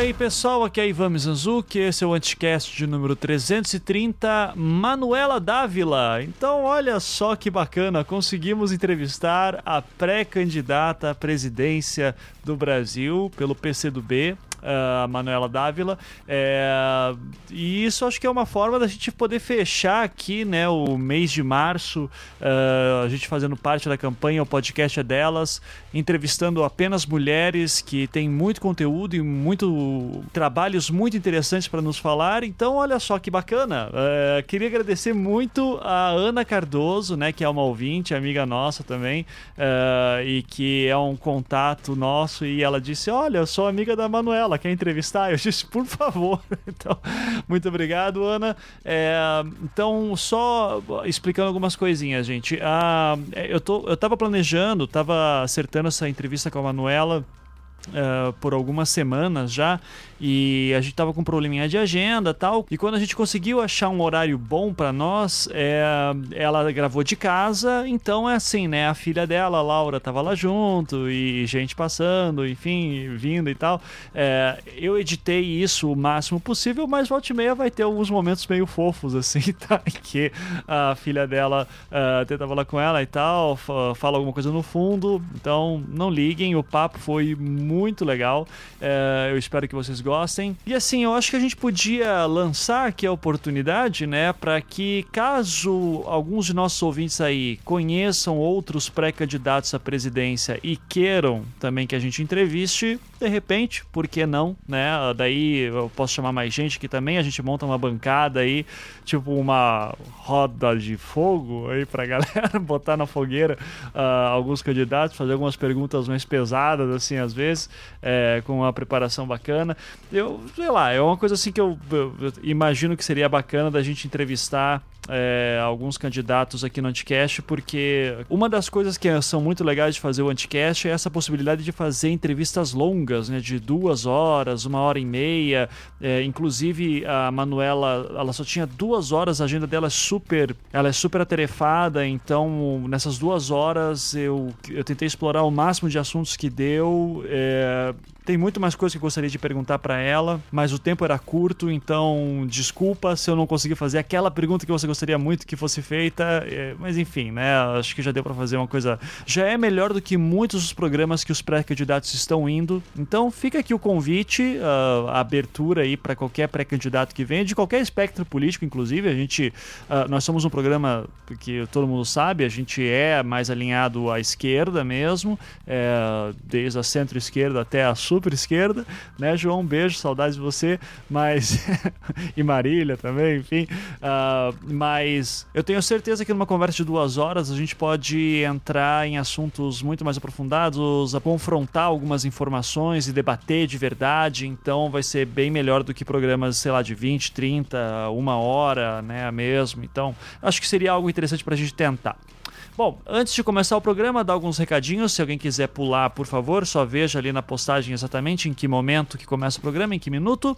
aí pessoal, aqui é Ivan Mizanzuki, esse é o Anticast de número 330, Manuela Dávila. Então olha só que bacana, conseguimos entrevistar a pré-candidata à presidência do Brasil pelo PCdoB, a Manuela Dávila. É, e isso acho que é uma forma da gente poder fechar aqui né, o mês de março, uh, a gente fazendo parte da campanha, o podcast é delas, entrevistando apenas mulheres que têm muito conteúdo e muito trabalhos muito interessantes para nos falar. Então, olha só que bacana. Uh, queria agradecer muito a Ana Cardoso, né, que é uma ouvinte, amiga nossa também, uh, e que é um contato nosso. E ela disse: Olha, eu sou amiga da Manuela ela quer entrevistar? Eu disse, por favor. Então, muito obrigado, Ana. É, então, só explicando algumas coisinhas, gente. Ah, eu, tô, eu tava planejando, tava acertando essa entrevista com a Manuela Uh, por algumas semanas já e a gente tava com um probleminha de agenda tal. E quando a gente conseguiu achar um horário bom para nós é, ela gravou de casa. Então é assim né? A filha dela a Laura tava lá junto e gente passando enfim vindo e tal. É, eu editei isso o máximo possível mas volta e meia vai ter alguns momentos meio fofos assim tá? Que a filha dela uh, tentava lá com ela e tal fala alguma coisa no fundo. Então não liguem o papo foi muito legal. É, eu espero que vocês gostem. E assim, eu acho que a gente podia lançar aqui a oportunidade, né, para que caso alguns de nossos ouvintes aí conheçam outros pré-candidatos à presidência e queiram também que a gente entreviste, de repente, por que não, né? Daí eu posso chamar mais gente aqui também, a gente monta uma bancada aí, tipo uma roda de fogo aí pra galera botar na fogueira uh, alguns candidatos, fazer algumas perguntas mais pesadas, assim, às vezes, é, com uma preparação bacana. Eu, sei lá, é uma coisa assim que eu, eu, eu imagino que seria bacana da gente entrevistar é, alguns candidatos aqui no Anticast, porque uma das coisas que são muito legais de fazer o Anticast é essa possibilidade de fazer entrevistas longas, né, de duas horas, uma hora e meia. É, inclusive a Manuela, ela só tinha duas horas, a agenda dela é super, ela é super atarefada, então nessas duas horas eu, eu tentei explorar o máximo de assuntos que deu. É, tem muito mais coisas que eu gostaria de perguntar para ela, mas o tempo era curto, então desculpa se eu não consegui fazer aquela pergunta que você gostaria muito que fosse feita, é, mas enfim, né? Acho que já deu para fazer uma coisa. Já é melhor do que muitos dos programas que os pré-candidatos estão indo. Então fica aqui o convite, a abertura aí para qualquer pré-candidato que venha, de qualquer espectro político, inclusive. A gente, uh, nós somos um programa que todo mundo sabe, a gente é mais alinhado à esquerda mesmo, é, desde a centro-esquerda até a sul super esquerda, né, João? Um beijo, saudades de você, mas. e Marília também, enfim. Uh, mas eu tenho certeza que numa conversa de duas horas a gente pode entrar em assuntos muito mais aprofundados, a confrontar algumas informações e debater de verdade. Então vai ser bem melhor do que programas, sei lá, de 20, 30, uma hora, né, mesmo. Então acho que seria algo interessante para a gente tentar. Bom, antes de começar o programa, dar alguns recadinhos. Se alguém quiser pular, por favor, só veja ali na postagem exatamente em que momento que começa o programa, em que minuto.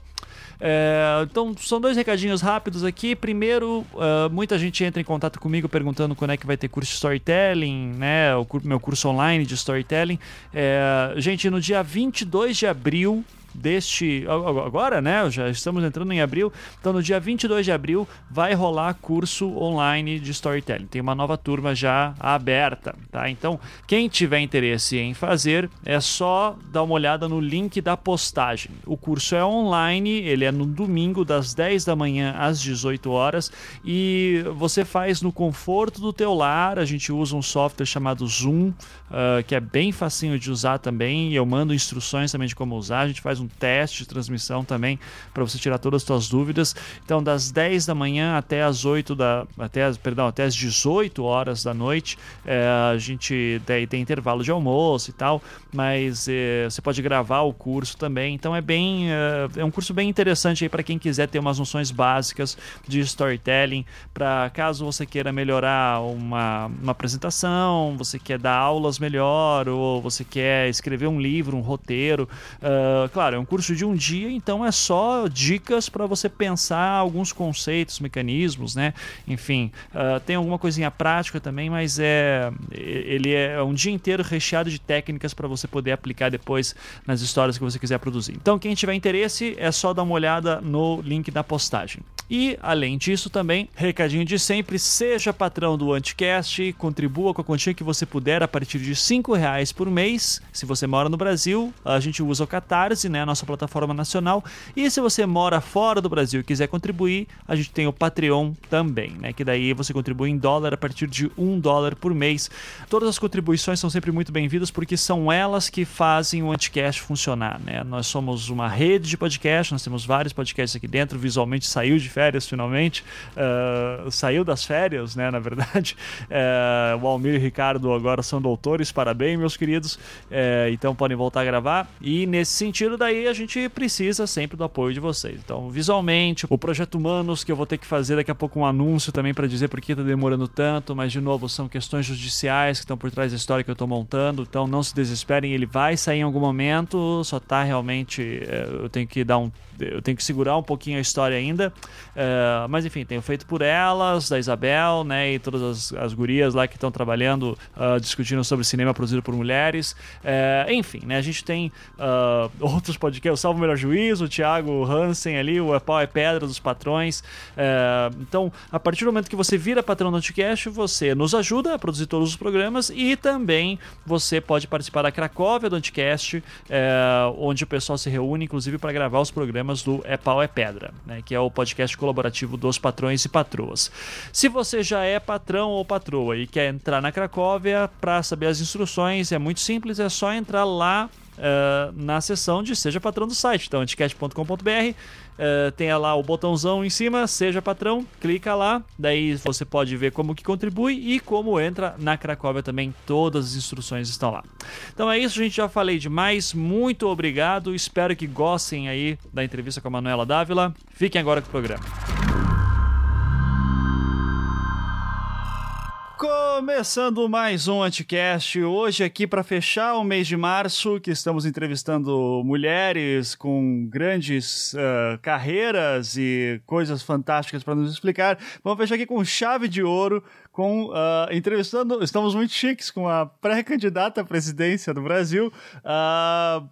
É, então, são dois recadinhos rápidos aqui. Primeiro, uh, muita gente entra em contato comigo perguntando quando é que vai ter curso de storytelling, né? O meu curso online de storytelling. É, gente, no dia 22 de abril deste. Agora, né? Já estamos entrando em abril. Então, no dia 22 de abril, vai rolar curso online de storytelling. Tem uma nova turma já aberta, tá? Então, quem tiver interesse em fazer, é só dar uma olhada no link da postagem. O curso é online, ele é no domingo, das 10 da manhã às 18 horas. E você faz no conforto do teu lar. A gente usa um software chamado Zoom, uh, que é bem facinho de usar também. Eu mando instruções também de como usar. A gente faz um teste de transmissão também para você tirar todas as suas dúvidas. Então, das 10 da manhã até as 8 da. Até as, perdão, até as 18 horas da noite, é, a gente daí tem intervalo de almoço e tal, mas é, você pode gravar o curso também. Então é bem. É, é um curso bem interessante aí para quem quiser ter umas noções básicas de storytelling, para caso você queira melhorar uma, uma apresentação, você quer dar aulas melhor, ou você quer escrever um livro, um roteiro. Uh, claro claro, é um curso de um dia, então é só dicas para você pensar alguns conceitos, mecanismos, né? Enfim, uh, tem alguma coisinha prática também, mas é ele é um dia inteiro recheado de técnicas para você poder aplicar depois nas histórias que você quiser produzir. Então, quem tiver interesse, é só dar uma olhada no link da postagem. E, além disso, também, recadinho de sempre, seja patrão do Anticast, contribua com a quantia que você puder a partir de R$ reais por mês. Se você mora no Brasil, a gente usa o Catarse, né, a nossa plataforma nacional. E se você mora fora do Brasil e quiser contribuir, a gente tem o Patreon também, né, que daí você contribui em dólar a partir de um dólar por mês. Todas as contribuições são sempre muito bem-vindas porque são elas que fazem o Anticast funcionar, né. Nós somos uma rede de podcast, nós temos vários podcasts aqui dentro, visualmente saiu de férias finalmente, uh, saiu das férias, né, na verdade. Uh, o Almir e o Ricardo agora são doutores, parabéns, meus queridos. Uh, então podem voltar a gravar. E nesse sentido, daí a gente precisa sempre do apoio de vocês. Então, visualmente, o Projeto Humanos, que eu vou ter que fazer daqui a pouco um anúncio também para dizer por que está demorando tanto, mas de novo, são questões judiciais que estão por trás da história que eu estou montando. Então, não se desesperem, ele vai sair em algum momento, só tá realmente. eu tenho que dar um eu tenho que segurar um pouquinho a história ainda. Uh, mas enfim, tenho feito por elas, da Isabel, né? E todas as, as gurias lá que estão trabalhando, uh, discutindo sobre cinema produzido por mulheres. Uh, enfim, né? A gente tem outros podcasts, o Salvo Melhor Juízo, o Thiago Hansen ali, o Pau é Pedra dos Patrões. então, a partir do momento que você vira patrão do Anticast, você nos ajuda a produzir todos os programas e também você pode participar da Cracóvia do Anticast, onde o pessoal se reúne, inclusive, para gravar os programas programas do É Pau é Pedra, né, que é o podcast colaborativo dos patrões e patroas. Se você já é patrão ou patroa e quer entrar na Cracóvia para saber as instruções, é muito simples, é só entrar lá uh, na seção de Seja Patrão do site. Então, anticast.com.br, uh, eh, tem lá o botãozão em cima, Seja Patrão, clica lá, daí você pode ver como que contribui e como entra na Cracóvia também, todas as instruções estão lá. Então é isso, gente, já falei demais, muito obrigado, espero que gostem aí da entrevista com a Manuela Dávila. Fiquem agora com o programa. Começando mais um Anticast, hoje aqui para fechar o mês de março, que estamos entrevistando mulheres com grandes uh, carreiras e coisas fantásticas para nos explicar. Vamos fechar aqui com chave de ouro com uh, entrevistando, estamos muito chiques com a pré-candidata à presidência do Brasil, uh,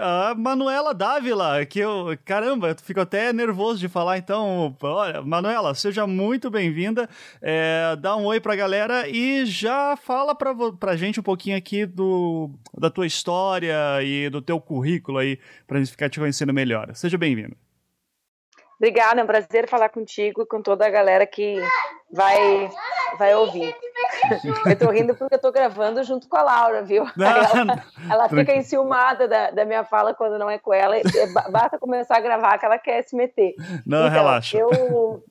a Manuela Dávila, que eu, caramba, eu fico até nervoso de falar, então, olha, Manuela, seja muito bem-vinda, é, dá um oi pra galera e já fala pra, pra gente um pouquinho aqui do, da tua história e do teu currículo aí, pra gente ficar te conhecendo melhor. Seja bem-vindo. Obrigada, é um prazer falar contigo e com toda a galera que vai, vai ouvir. Eu tô rindo porque eu tô gravando junto com a Laura, viu? Ela, ela fica enciumada da, da minha fala quando não é com ela. Basta começar a gravar que ela quer se meter. Não, então, relaxa. Eu,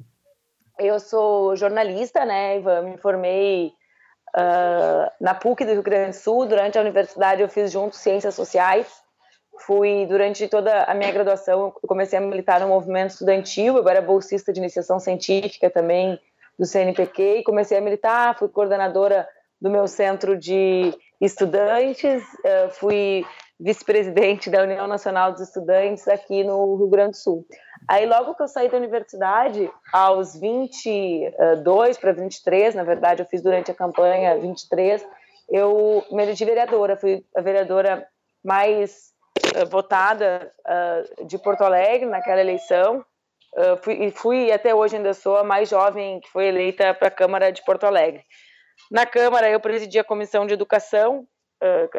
eu sou jornalista, né, Ivan? Me formei uh, na PUC do Rio Grande do Sul. Durante a universidade eu fiz junto Ciências Sociais fui durante toda a minha graduação eu comecei a militar no movimento estudantil agora era bolsista de iniciação científica também do CNPq e comecei a militar fui coordenadora do meu centro de estudantes eh, fui vice-presidente da União Nacional dos Estudantes aqui no Rio Grande do Sul. Aí logo que eu saí da universidade aos 22 para 23 na verdade eu fiz durante a campanha 23 eu me elegi vereadora fui a vereadora mais votada uh, de Porto Alegre naquela eleição. Fui, e fui até hoje ainda sou a mais jovem que foi eleita para a Câmara de Porto Alegre. Na Câmara eu presidi a comissão de educação,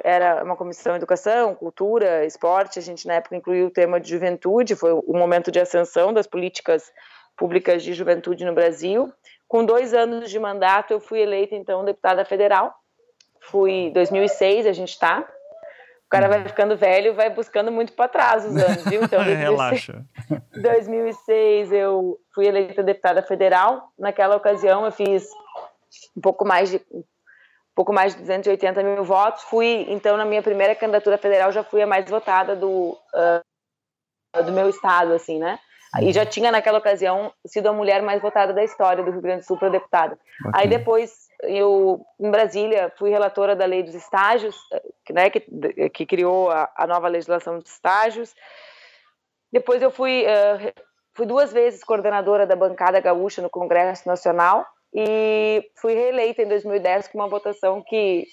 era uma comissão de educação, cultura, esporte. A gente na época incluiu o tema de juventude, foi o momento de ascensão das políticas públicas de juventude no Brasil. Com dois anos de mandato eu fui eleita então deputada federal. Fui 2006 a gente está cara vai ficando velho vai buscando muito para trás os anos, viu? Então, 2006, Relaxa. 2006 eu fui eleita deputada federal. Naquela ocasião eu fiz um pouco mais de um pouco mais de 280 mil votos. Fui então na minha primeira candidatura federal já fui a mais votada do uh, do meu estado, assim, né? E já tinha naquela ocasião sido a mulher mais votada da história do Rio Grande do Sul para deputada. Aí depois eu em Brasília fui relatora da lei dos estágios, né, que, que criou a, a nova legislação de estágios. Depois eu fui uh, fui duas vezes coordenadora da bancada gaúcha no Congresso Nacional e fui reeleita em 2010 com uma votação que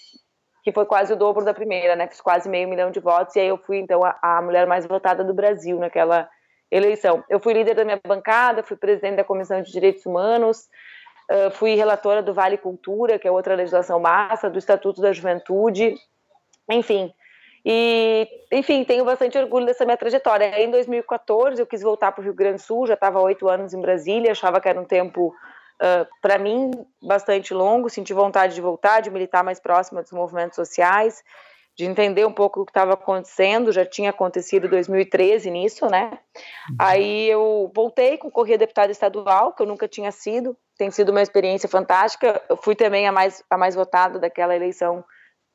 que foi quase o dobro da primeira, né? Fiz quase meio milhão de votos e aí eu fui então a, a mulher mais votada do Brasil naquela eleição. Eu fui líder da minha bancada, fui presidente da Comissão de Direitos Humanos, uh, fui relatora do Vale Cultura, que é outra legislação massa, do Estatuto da Juventude, enfim. E, enfim, tenho bastante orgulho dessa minha trajetória. Aí, em 2014, eu quis voltar para o Rio Grande do Sul, já estava oito anos em Brasília, achava que era um tempo uh, para mim, bastante longo, senti vontade de voltar, de militar mais próxima dos movimentos sociais, de entender um pouco o que estava acontecendo, já tinha acontecido em 2013 nisso, né? Aí eu voltei, concorri a deputada estadual, que eu nunca tinha sido, tem sido uma experiência fantástica, eu fui também a mais, a mais votada daquela eleição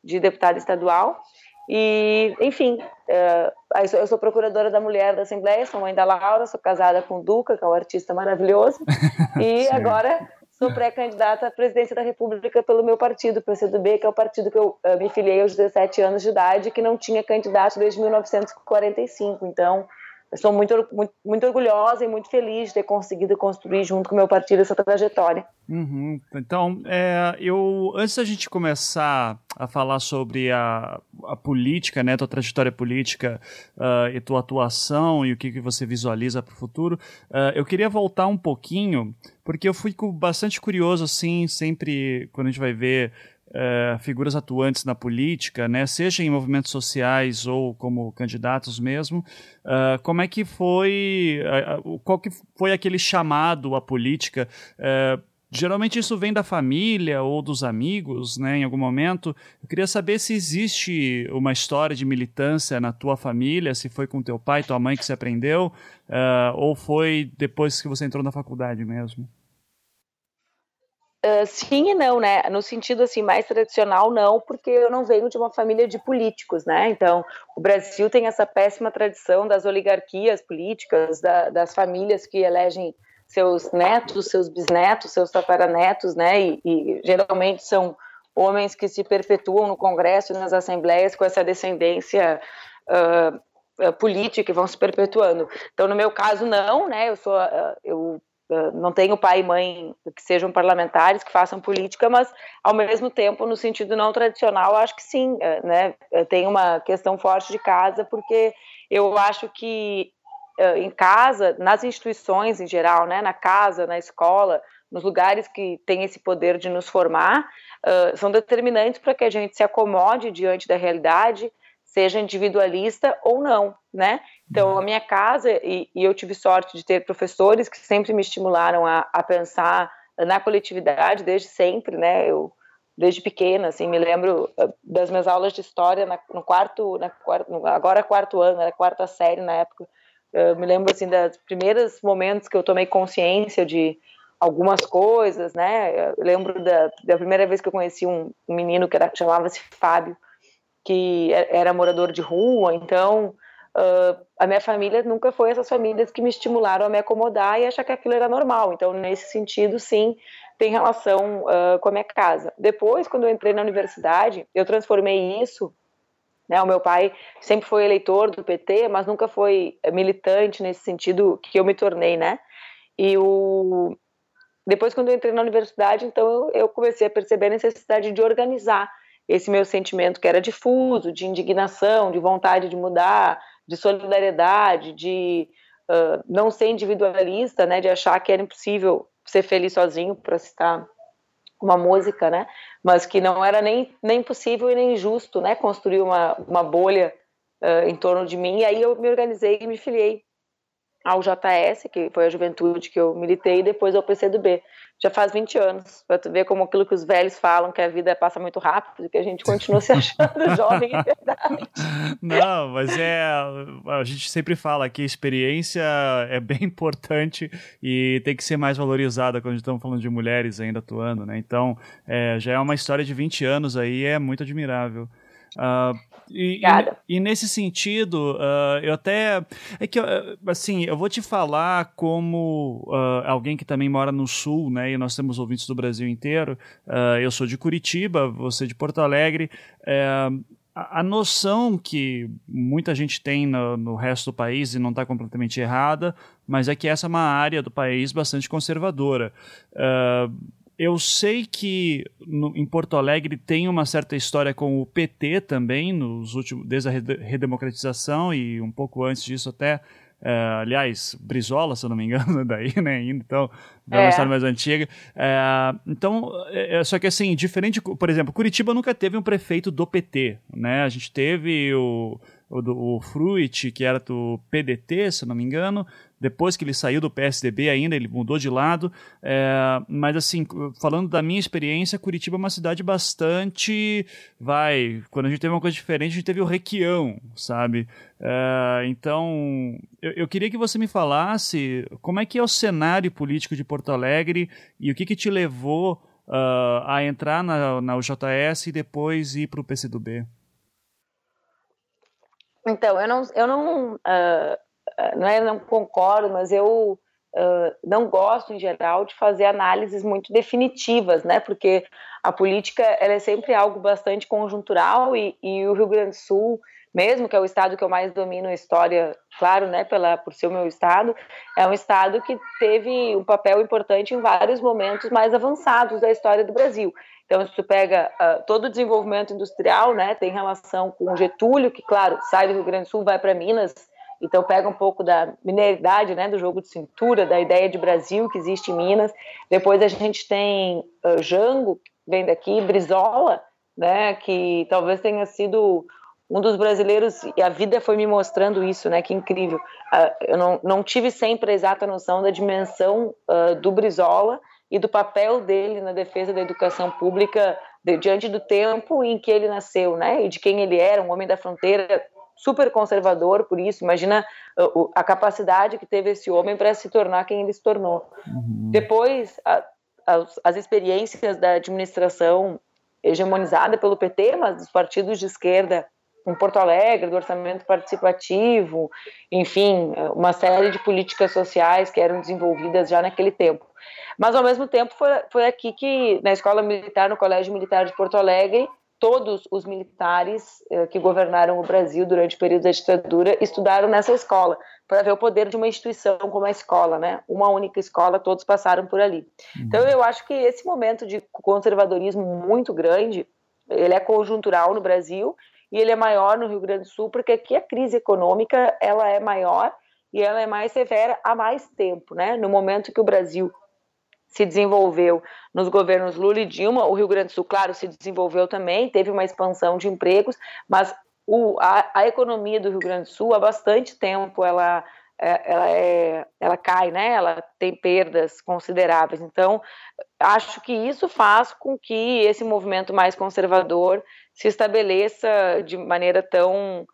de deputada estadual, e, enfim, uh, eu sou procuradora da mulher da Assembleia, sou mãe da Laura, sou casada com o Duca, que é um artista maravilhoso, e agora sou pré-candidata à presidência da República pelo meu partido, o PCdoB, que é o partido que eu uh, me filiei aos 17 anos de idade, que não tinha candidato desde 1945. Então, eu sou muito, muito, muito, orgulhosa e muito feliz de ter conseguido construir junto com o meu partido essa trajetória. Uhum. Então, é, eu antes da gente começar a falar sobre a, a política, né, tua trajetória política uh, e tua atuação e o que, que você visualiza para o futuro, uh, eu queria voltar um pouquinho, porque eu fui bastante curioso, assim, sempre quando a gente vai ver é, figuras atuantes na política, né, seja em movimentos sociais ou como candidatos mesmo, uh, como é que foi, uh, qual que foi aquele chamado à política? Uh, geralmente isso vem da família ou dos amigos, né, em algum momento. Eu queria saber se existe uma história de militância na tua família, se foi com teu pai, tua mãe que se aprendeu, ou foi depois que você entrou na faculdade mesmo. Uh, sim e não, né? No sentido assim mais tradicional, não, porque eu não venho de uma família de políticos, né? Então, o Brasil tem essa péssima tradição das oligarquias políticas, da, das famílias que elegem seus netos, seus bisnetos, seus tataranetos, né? E, e, geralmente são homens que se perpetuam no Congresso e nas assembleias com essa descendência uh, política e vão se perpetuando. Então, no meu caso, não, né? Eu sou, eu não tenho pai e mãe que sejam parlamentares, que façam política, mas ao mesmo tempo, no sentido não tradicional, acho que sim, eh, né? Tem uma questão forte de casa, porque eu acho que eh, em casa, nas instituições em geral, né, na casa, na escola, nos lugares que têm esse poder de nos formar, são determinantes para que a gente se acomode diante da realidade, seja individualista ou não, né? Então, a minha casa, e, e, eu tive sorte de ter professores que sempre me estimularam a, a pensar na coletividade desde sempre, né? Eu, desde pequena, assim, me lembro ah, das minhas aulas de história na, no quarto, na, agora quarto ano, era quarta série na época, eu me lembro, assim, dos primeiros momentos que eu tomei consciência de algumas coisas, né? Eu lembro da, da primeira vez que eu conheci um, um menino que chamava-se Fábio, que era morador de rua, então uh, a minha família nunca foi essas famílias que me estimularam a me acomodar e achar que aquilo era normal. Então, nesse sentido, sim, tem relação uh, com a minha casa. Depois, quando eu entrei na universidade, eu transformei isso. Né, o meu pai sempre foi eleitor do PT, mas nunca foi militante nesse sentido que eu me tornei, né? E o depois, quando eu entrei na universidade, então eu comecei a perceber a necessidade de organizar esse meu sentimento que era difuso, de indignação, de vontade de mudar, de solidariedade, de uh, não ser individualista, né, de achar que era impossível ser feliz sozinho, para citar uma música, né, mas que não era nem, nem possível e nem justo, né, construir uma, uma bolha uh, em torno de mim, e aí eu me organizei e me filiei ao JS, que foi a juventude que eu militei, e depois ao PCdoB. Já faz 20 anos, para tu ver como aquilo que os velhos falam, que a vida passa muito rápido, que a gente continua se achando jovem, é verdade. Não, mas é. A gente sempre fala que a experiência é bem importante e tem que ser mais valorizada quando estamos falando de mulheres ainda atuando, né? Então, é, já é uma história de 20 anos aí, é muito admirável. Uh, E, e, e, nesse sentido, uh, eu até. É que, assim, eu vou te falar como uh, alguém que também mora no Sul, né? E nós temos ouvintes do Brasil inteiro. Uh, eu sou de Curitiba, você de Porto Alegre. a, a noção que muita gente tem no, no resto do país, e não está completamente errada, mas é que essa é uma área do país bastante conservadora. Uh, eu sei que no, em Porto Alegre tem uma certa história com o PT também, nos últimos, desde a redemocratização e um pouco antes disso até. Uh, aliás, Brizola, se eu não me engano, daí, né? Então, é uma história mais antiga. Uh, então, é, é, só que assim, diferente, por exemplo, Curitiba nunca teve um prefeito do PT, né? A gente teve o, o, o Fruit, que era do PDT, se eu não me engano, depois que ele saiu do PSDB ainda, ele mudou de lado. É, mas assim, falando da minha experiência, Curitiba é uma cidade bastante. Vai. Quando a gente teve uma coisa diferente, a gente teve o Requião, sabe? É, então, eu, eu, queria que você me falasse como é que é o cenário político de Porto Alegre e o que, que te levou uh, a entrar na, na UJS e depois ir para o PCdoB. Então, eu não, eu não uh, não é não concordo, mas eu uh, não gosto em geral de fazer análises muito definitivas, né? Porque a política ela é sempre algo bastante conjuntural e, e o Rio Grande do Sul mesmo que é o estado que eu mais domino a história, claro, né, pela, por ser o meu estado, é um estado que teve um papel importante em vários momentos mais avançados da história do Brasil. Então, se tu pega uh, todo o desenvolvimento industrial, né, tem relação com Getúlio, que, claro, sai do Rio Grande do Sul, vai para Minas, então pega um pouco da mineridade, né, do jogo de cintura, da ideia de Brasil que existe em Minas. Depois a gente tem uh, Jango, que vem daqui, Brizola, né, que talvez tenha sido um dos brasileiros, e a vida foi me mostrando isso, né, que incrível. Uh, eu não, não tive sempre a exata noção da dimensão uh, do Brizola e do papel dele na defesa da educação pública de, diante do tempo em que ele nasceu, né, e de quem ele era, um homem da fronteira super conservador por isso. Imagina uh, a, capacidade que teve esse homem para se tornar quem ele se tornou. Uhum. Depois, a, as, as experiências da administração hegemonizada pelo PT, mas dos partidos de esquerda em Porto Alegre, do orçamento participativo, enfim, uma série de políticas sociais que eram desenvolvidas já naquele tempo. Mas, ao mesmo tempo, foi, foi aqui que, na Escola Militar, no Colégio Militar de Porto Alegre, todos os militares eh, que governaram o Brasil durante o período da ditadura estudaram nessa escola, para ver o poder de uma instituição como a escola, né? Uma única escola, todos passaram por ali. Uhum. Então eu acho que esse momento de conservadorismo muito grande, ele é conjuntural no Brasil e ele é maior no Rio Grande do Sul, porque aqui a crise econômica ela é maior e ela é mais severa há mais tempo, né? No momento que o Brasil se desenvolveu nos governos Lula e Dilma. O Rio Grande do Sul, claro, se desenvolveu também, teve uma expansão de empregos, mas o, a, a, economia do Rio Grande do Sul há bastante tempo ela é, ela, é, ela cai, né? Ela tem perdas consideráveis. Então, acho que isso faz com que esse movimento mais conservador se estabeleça de maneira tão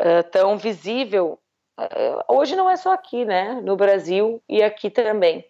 uh, tão visível. Uh, hoje não é só aqui, né? No Brasil e aqui também.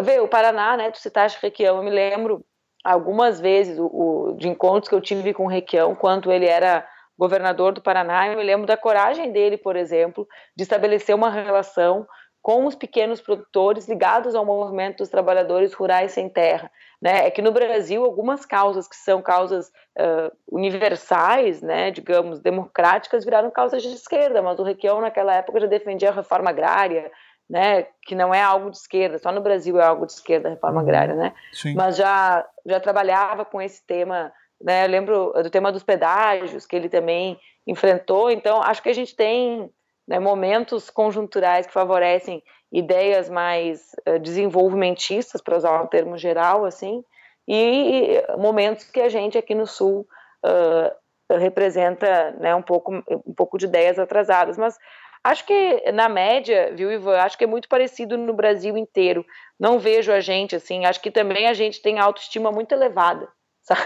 Vê, o Paraná, né? Tu citaste Requião, eu me lembro algumas vezes o, o, de encontros que eu tive com o Requião, quando ele era governador do Paraná, eu me lembro da coragem dele, por exemplo, de estabelecer uma relação com os pequenos produtores ligados ao movimento dos trabalhadores rurais sem terra. Né? É que no Brasil, algumas causas que são causas uh, universais, né, digamos, democráticas, viraram causas de esquerda, mas o Requião, naquela época, já defendia a reforma agrária, né, que não é algo de esquerda, só no Brasil é algo de esquerda, a reforma uhum. agrária, né? Sim. Mas já já trabalhava com esse tema, né? Eu lembro do tema dos pedágios que ele também enfrentou. Então acho que a gente tem né, momentos conjunturais que favorecem ideias mais uh, desenvolvimentistas, para usar um termo geral, assim, e momentos que a gente aqui no Sul uh, representa né, um pouco um pouco de ideias atrasadas, mas Acho que na média, viu, Ivan? Acho que é muito parecido no Brasil inteiro. Não vejo a gente assim. Acho que também a gente tem autoestima muito elevada. Sabe?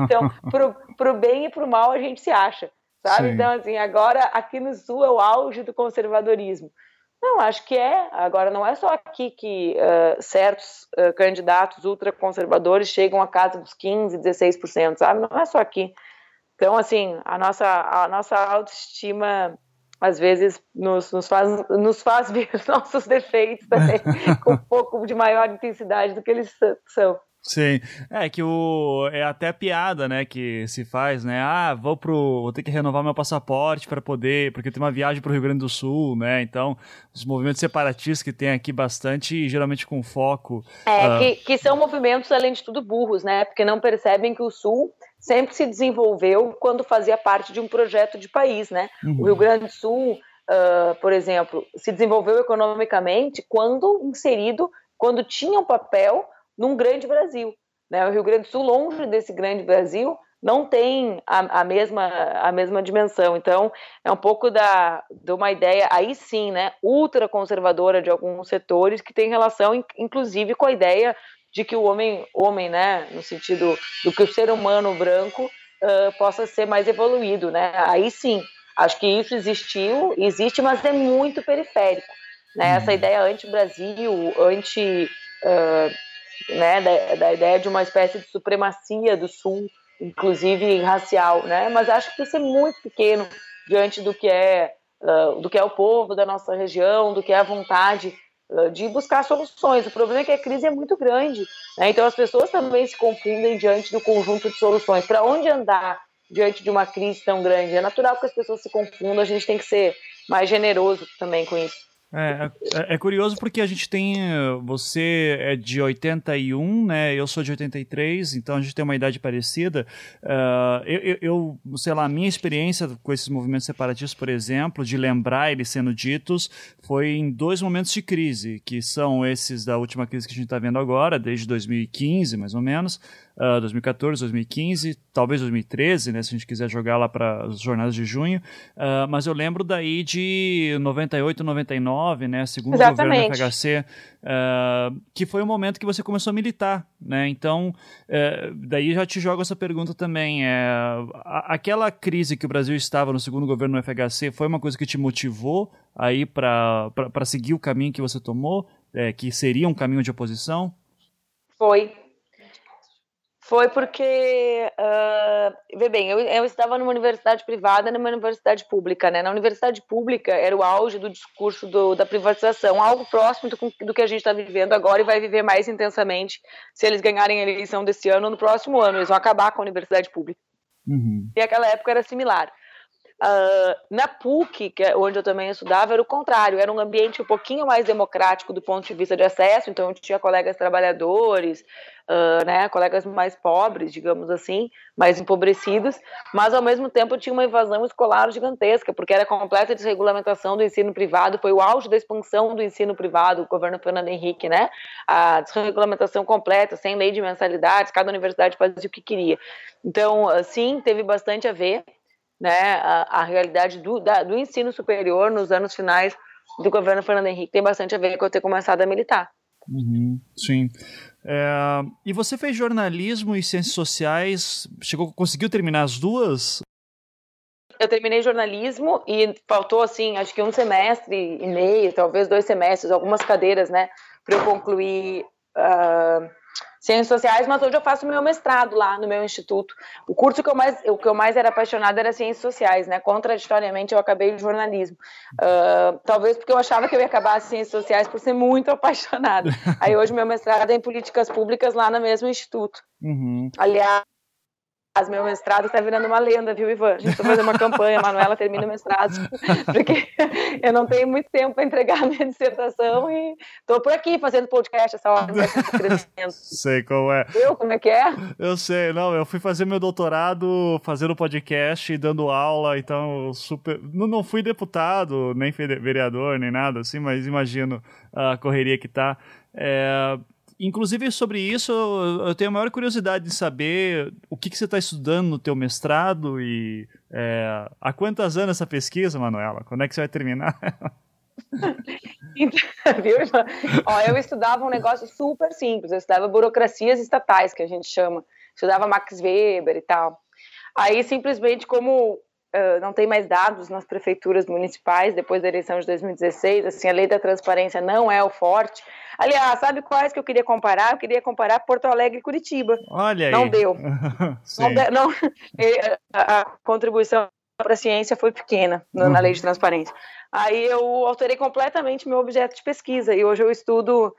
então, pro, pro bem e pro mal a gente se acha, sabe? Sim. Então, assim, agora aqui no Sul é o auge do conservadorismo. Não, acho que é. Agora, não é só aqui que uh, certos uh, candidatos ultraconservadores chegam à casa dos 15%, 16%, sabe? Não é só aqui. Então, assim, a nossa, a nossa autoestima às vezes nos, nos, faz, nos faz ver nossos defeitos também com um pouco de maior intensidade do que eles são. Sim. É que o é até piada, né, que se faz, né? Ah, vou pro vou ter que renovar meu passaporte para poder, porque tem uma viagem pro Rio Grande do Sul, né? Então, os movimentos separatistas que tem aqui bastante, geralmente com foco. É, uh... que, que são movimentos além de tudo burros, né? Porque não percebem que o Sul sempre se desenvolveu quando fazia parte de um projeto de país, né? Uhum. O Rio Grande do Sul, uh, por exemplo, se desenvolveu economicamente quando inserido, quando tinha um papel num grande Brasil. Né? O Rio Grande do Sul, longe desse grande Brasil, não tem a, a, mesma, a mesma dimensão. Então, é um pouco da, de uma ideia, aí sim, né, ultraconservadora de alguns setores, que tem relação, inclusive, com a ideia de que o homem, homem né, no sentido do que o ser humano branco uh, possa ser mais evoluído. Né? Aí sim, acho que isso existiu, existe, mas é muito periférico. Né? Essa uhum. ideia anti-Brasil, anti... Uh, né, da, da ideia de uma espécie de supremacia do Sul, inclusive racial, né? Mas acho que isso é muito pequeno diante do que é uh, do que é o povo da nossa região, do que é a vontade de buscar soluções. O problema é que a crise é muito grande, né? Então as pessoas também se confundem diante do conjunto de soluções. Para onde andar diante de uma crise tão grande? É natural que as pessoas se confundam. A gente tem que ser mais generoso também com isso. É, é, é, curioso porque a gente tem. Você é de 81, né? Eu sou de 83, então a gente tem uma idade parecida. Uh, eu, eu, sei lá, a minha experiência com esses movimentos separatistas, por exemplo, de lembrar eles sendo ditos, foi em dois momentos de crise, que são esses da última crise que a gente está vendo agora, desde 2015, mais ou menos uh, 2014, 2015, talvez 2013, né, se a gente quiser jogar lá para as jornadas de junho. Uh, mas eu lembro daí de 98, 99, né, segundo Exatamente. o governo do FHC, uh, que foi o momento que você começou a militar, né? Então, uh, daí já te jogo essa pergunta também. É, aquela crise que o Brasil estava no segundo governo do FHC foi uma coisa que te motivou aí para seguir o caminho que você tomou, é, que seria um caminho de oposição? Foi, foi porque, uh, vê bem, eu, eu estava numa universidade privada numa universidade pública, né? Na universidade pública era o auge do discurso do, da privatização, algo próximo do, do que a gente está vivendo agora e vai viver mais intensamente se eles ganharem a eleição desse ano ou no próximo ano. Eles vão acabar com a universidade pública. Uhum. E aquela época era similar. Uh, na PUC, que é onde eu também estudava, era o contrário, era um ambiente um pouquinho mais democrático do ponto de vista de acesso, então eu tinha colegas trabalhadores, uh, né, colegas mais pobres, digamos assim, mais empobrecidos, mas ao mesmo tempo tinha uma invasão escolar gigantesca, porque era completa desregulamentação do ensino privado, foi o auge da expansão do ensino privado, o governo Fernando Henrique, né, a desregulamentação completa, sem lei de mensalidades, cada universidade fazia o que queria. Então, sim, teve bastante a ver, né, a, a realidade do, da, do ensino superior nos anos finais do governo Fernando Henrique tem bastante a ver com eu ter começado a militar. Uhum, sim. É, e você fez jornalismo e ciências sociais, chegou, conseguiu terminar as duas? Eu terminei jornalismo e faltou, assim, acho que um semestre e meio, talvez dois semestres, algumas cadeiras, né, para eu concluir uh, ciências sociais, mas hoje eu faço meu mestrado lá no meu instituto. O curso que eu mais, o que eu mais era apaixonada era ciências sociais, né? Contraditoriamente, eu acabei de jornalismo. Uh, talvez porque eu achava que eu ia acabar ciências sociais por ser muito apaixonada. Aí hoje meu mestrado é em políticas públicas lá no mesmo instituto. Uhum. Aliás, mas meu mestrado está virando uma lenda, viu, Ivan? A gente está fazendo uma campanha, Manuela termina o mestrado, porque eu não tenho muito tempo para entregar a minha dissertação e estou por aqui fazendo podcast essa hora. Sei qual é. Eu, como é que é? Eu sei, não, eu fui fazer meu doutorado fazendo podcast e dando aula, então super... Não, não fui deputado, nem vereador, nem nada assim, mas imagino a correria que tá. É, Inclusive, sobre isso, eu tenho a maior curiosidade de saber o que, que você está estudando no teu mestrado e é, há quantas anos essa pesquisa, Manuela? Quando é que você vai terminar? então, viu, Ó, eu estudava um negócio super simples, eu estudava burocracias estatais, que a gente chama. Estudava Max Weber e tal. Aí, simplesmente, como Uh, não tem mais dados nas prefeituras municipais depois da eleição de 2016, assim, a lei da transparência não é o forte, Aliás, sabe quais que eu queria comparar? Eu queria comparar Porto Alegre e Curitiba. Olha aí. Não deu. não, de, não a contribuição para a ciência foi pequena na, na lei de transparência. Aí eu alterei completamente meu objeto de pesquisa e hoje eu estudo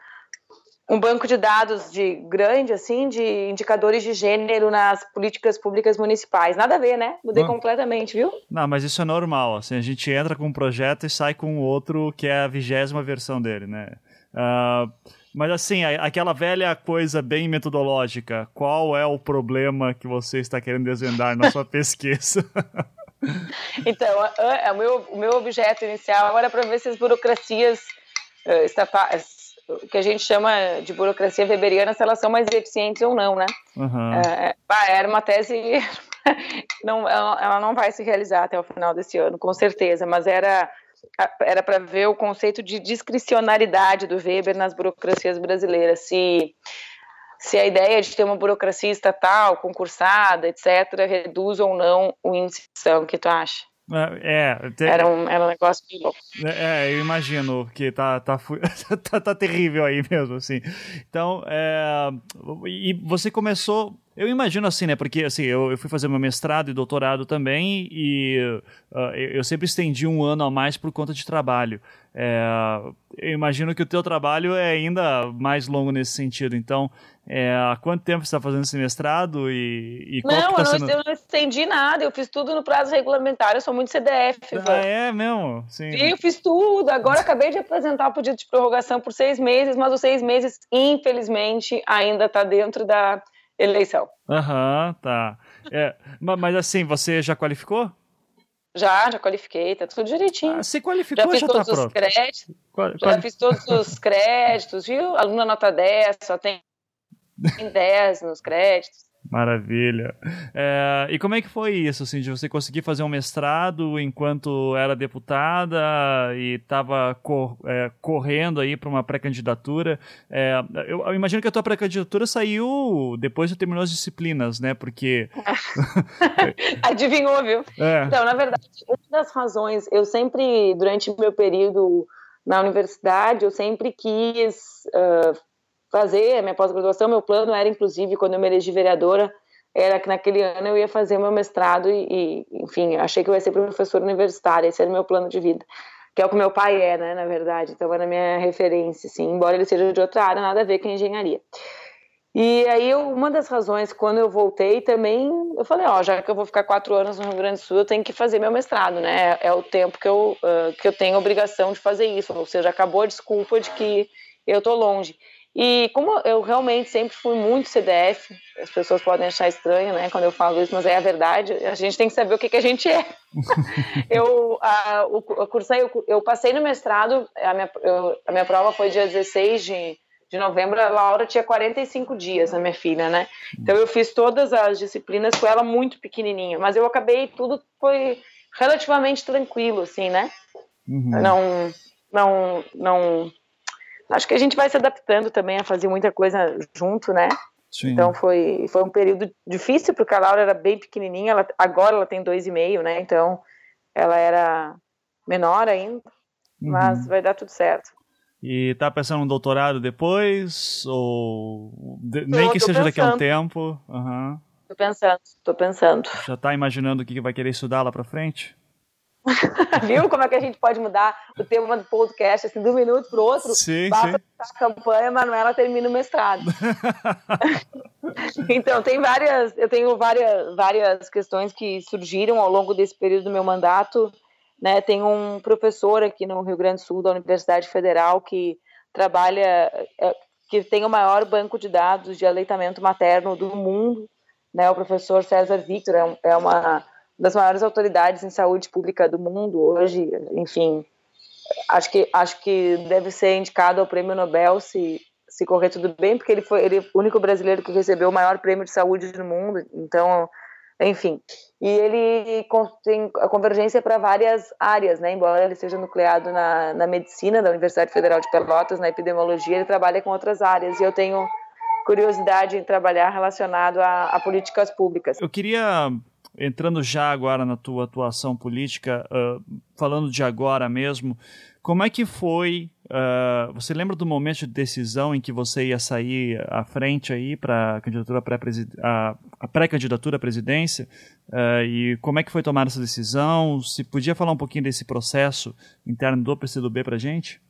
um banco de dados de grande, assim, de indicadores de gênero nas políticas públicas municipais. Nada a ver, né? Mudei Não. completamente, viu? Não, mas isso é normal. Assim, a gente entra com um projeto e sai com outro que é a vigésima versão dele, né? Uh, mas assim, aquela velha coisa bem metodológica, qual é o problema que você está querendo desvendar na sua pesquisa? então, o meu, o meu objeto inicial era para ver se as burocracias uh, o que a gente chama de burocracia weberiana, se elas são mais eficientes ou não, né? Uhum. É, era uma tese, não, ela não vai se realizar até o final desse ano, com certeza, mas era era para ver o conceito de discricionariedade do Weber nas burocracias brasileiras, se se a ideia de ter uma burocracia estatal, concursada, etc., reduz ou não o índice de que tu acha? É, é, te... era, um, era um negócio de louco. É, é, eu imagino que tá, tá, tá, tá, terrível aí mesmo, assim. Então, é, e você começou, eu imagino assim, né, porque assim, eu, eu fui fazer meu mestrado e doutorado também e uh, eu sempre estendi um ano a mais por conta de trabalho. É, eu imagino que o teu trabalho é ainda mais longo nesse sentido, então é, há quanto tempo você está fazendo esse mestrado e, e qual não, que tá eu, sendo... não, eu não estendi nada, eu fiz tudo no prazo regulamentar, eu sou muito CDF. Ah, é mesmo? Sim. Sim, eu fiz tudo, agora acabei de apresentar o pedido de prorrogação por seis meses, mas os seis meses, infelizmente, ainda está dentro da eleição. Aham, uhum, tá. É, mas assim, você já qualificou? Já, já qualifiquei, tá tudo direitinho. Ah, você qualificou, já fiz já tá todos tá os créditos. Qual, qual... Já fiz todos os créditos, viu? Aluna nota 10, só tem em 10 nos créditos. Maravilha. É, e como é que foi isso, assim, de você conseguir fazer um mestrado enquanto era deputada e estava cor, é, correndo aí para uma pré-candidatura? É, eu, eu, imagino que a tua pré-candidatura saiu depois que terminou as disciplinas, né? Porque... Adivinhou, viu? É. Então, na verdade, uma das razões, eu sempre, durante o meu período na universidade, eu sempre quis... Uh, fazer a minha pós-graduação. Meu plano era, inclusive, quando eu me elegi vereadora, era que naquele ano eu ia fazer meu mestrado e, e, enfim, achei que eu ia ser professora universitária. Esse era o meu plano de vida, que é o que meu pai é, né, na verdade. Então era a minha referência, assim, embora ele seja de outra área, nada a ver com engenharia. E aí, uma das razões, quando eu voltei também, eu falei, ó, já que eu vou ficar quatro anos no Rio Grande do Sul, eu tenho que fazer meu mestrado, né? É o tempo que eu, uh, que eu tenho obrigação de fazer isso. Ou seja, acabou a desculpa de que eu tô longe. E como eu realmente sempre fui muito CDF, as pessoas podem achar estranho, né, quando eu falo isso, mas é a verdade, a gente tem que saber o que, que a gente é. eu, a, eu, cursei, eu, eu, passei no mestrado, a minha, eu, a minha prova foi dia 16 de, de novembro, a Laura tinha 45 dias, a minha filha, né? Então eu fiz todas as disciplinas com ela muito pequenininha, mas eu acabei, tudo foi relativamente tranquilo, assim, né? Uhum. Não, não, não acho que a gente vai se adaptando também a fazer muita coisa junto, né? Sim. Então foi, foi um período difícil, porque a Laura era bem pequenininha, ela, agora ela tem dois e meio, né? Então ela era menor ainda, uhum. mas vai dar tudo certo. E tá pensando no doutorado depois? Ou de, nem que seja pensando. daqui a um tempo? Uhum. Tô pensando, tô pensando. Já tá imaginando o que vai querer estudar lá pra frente? Viu como é que a gente pode mudar o tema do podcast assim, de um minuto para o outro? Sim, sim. a campanha, Manuela termina o mestrado. então, tem várias, eu tenho várias, várias questões que surgiram ao longo desse período do meu mandato. Né? Tem um professor aqui no Rio Grande do Sul, da Universidade Federal, que trabalha, é, que tem o maior banco de dados de aleitamento materno do mundo, né? o professor César Victor, é, é uma das maiores autoridades em saúde pública do mundo hoje, enfim, acho que acho que deve ser indicado ao Prêmio Nobel se se correr tudo bem, porque ele foi ele é o único brasileiro que recebeu o maior prêmio de saúde no mundo, então, enfim. E ele tem a convergência para várias áreas, né? Embora ele seja nucleado na, na medicina da Universidade Federal de Pelotas, na epidemiologia, ele trabalha com outras áreas. E eu tenho curiosidade em trabalhar relacionado a, a políticas públicas. Eu queria entrando já agora na tua atuação política, uh, falando de agora mesmo, como é que foi? Uh, você lembra do momento de decisão em que você ia sair à frente aí para a candidatura pré a, a pré-candidatura à presidência? Uh, e como é que foi tomar essa decisão? Se podia falar um pouquinho desse processo interno do PCdoB para gente?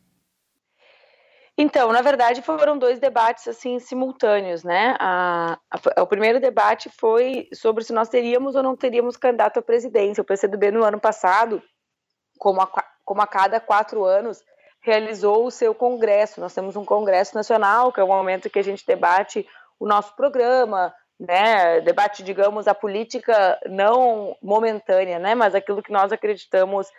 Então, na verdade, foram dois debates assim simultâneos, né? A, a, o primeiro debate foi sobre se nós teríamos ou não teríamos candidato à presidência. O PCdoB no ano passado, como a, como a cada quatro anos, realizou o seu congresso. Nós temos um congresso nacional, que é o momento que a gente debate o nosso programa, né? Debate, digamos, a política não momentânea, né? Mas aquilo que nós acreditamos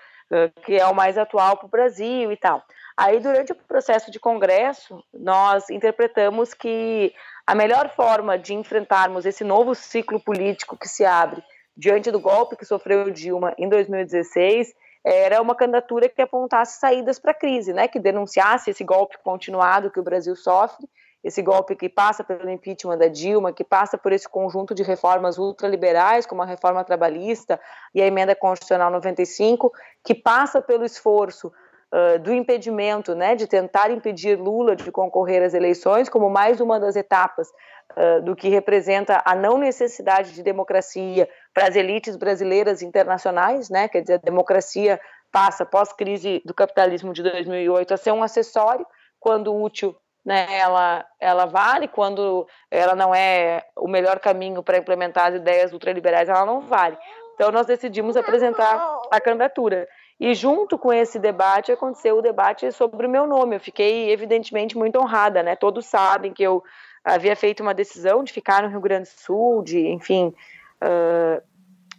que é o mais atual para o Brasil e tal. Aí, durante o processo de congresso, nós interpretamos que a melhor forma de enfrentarmos esse novo ciclo político que se abre diante do golpe que sofreu Dilma em 2016 era uma candidatura que apontasse saídas para a crise, né, que denunciasse esse golpe continuado que o Brasil sofre, esse golpe que passa pelo impeachment da Dilma, que passa por esse conjunto de reformas ultraliberais, como a reforma trabalhista e a emenda constitucional 95, que passa pelo esforço do impedimento, né, de tentar impedir Lula de concorrer às eleições, como mais uma das etapas uh, do que representa a não necessidade de democracia para as elites brasileiras e internacionais, né, quer dizer, a democracia passa pós-crise do capitalismo de 2008 a ser um acessório, quando útil, né, ela, ela vale, quando ela não é o melhor caminho para implementar as ideias ultraliberais, ela não vale. Então, nós decidimos apresentar a candidatura. E junto com esse debate aconteceu o debate sobre o meu nome. Eu fiquei evidentemente muito honrada, né? Todos sabem que eu havia feito uma decisão de ficar no Rio Grande do Sul, de, enfim, uh,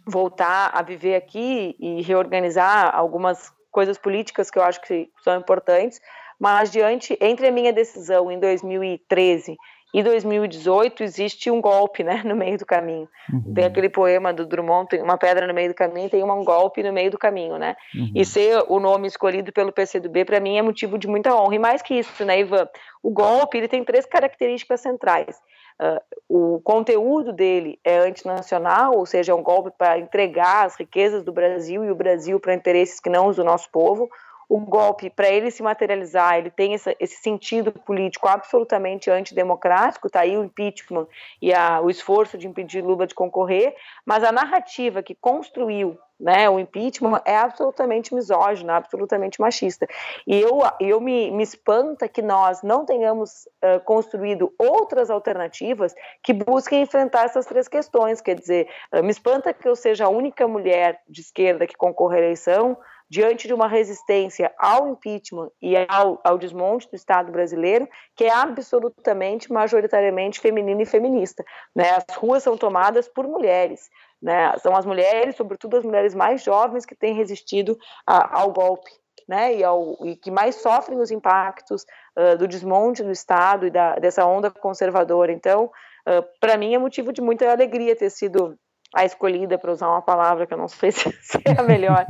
voltar a viver aqui e reorganizar algumas coisas políticas que eu acho que são importantes. Mas diante entre a minha decisão em 2013 e 2018 existe um golpe, né, no meio do caminho. Uhum. Tem aquele poema do Drummond, tem uma pedra no meio do caminho, tem um golpe no meio do caminho, né? Uhum. E ser o nome escolhido pelo PCdoB para mim é motivo de muita honra. E mais que isso, né, Ivan? O golpe ele tem três características centrais. Uh, o conteúdo dele é antinacional, ou seja, é um golpe para entregar as riquezas do Brasil e o Brasil para interesses que não os do nosso povo o golpe, para ele se materializar, ele tem essa, esse sentido político absolutamente antidemocrático, está aí o impeachment e a, o esforço de impedir Lula de concorrer, mas a narrativa que construiu né, o impeachment é absolutamente misógina, absolutamente machista. E eu, eu me, me espanta que nós não tenhamos uh, construído outras alternativas que busquem enfrentar essas três questões. Quer dizer, uh, me espanta que eu seja a única mulher de esquerda que concorre à eleição, diante de uma resistência ao impeachment e ao, ao, desmonte do Estado brasileiro, que é absolutamente, majoritariamente feminina e feminista. Né? As ruas são tomadas por mulheres. Né? São as mulheres, sobretudo as mulheres mais jovens, que têm resistido a, ao golpe. Né, e, ao, e, que mais sofrem os impactos uh, do desmonte do Estado e da, dessa onda conservadora. Então, uh, para mim é motivo de muita alegria ter sido a escolhida para usar uma palavra que eu não sei se é a melhor.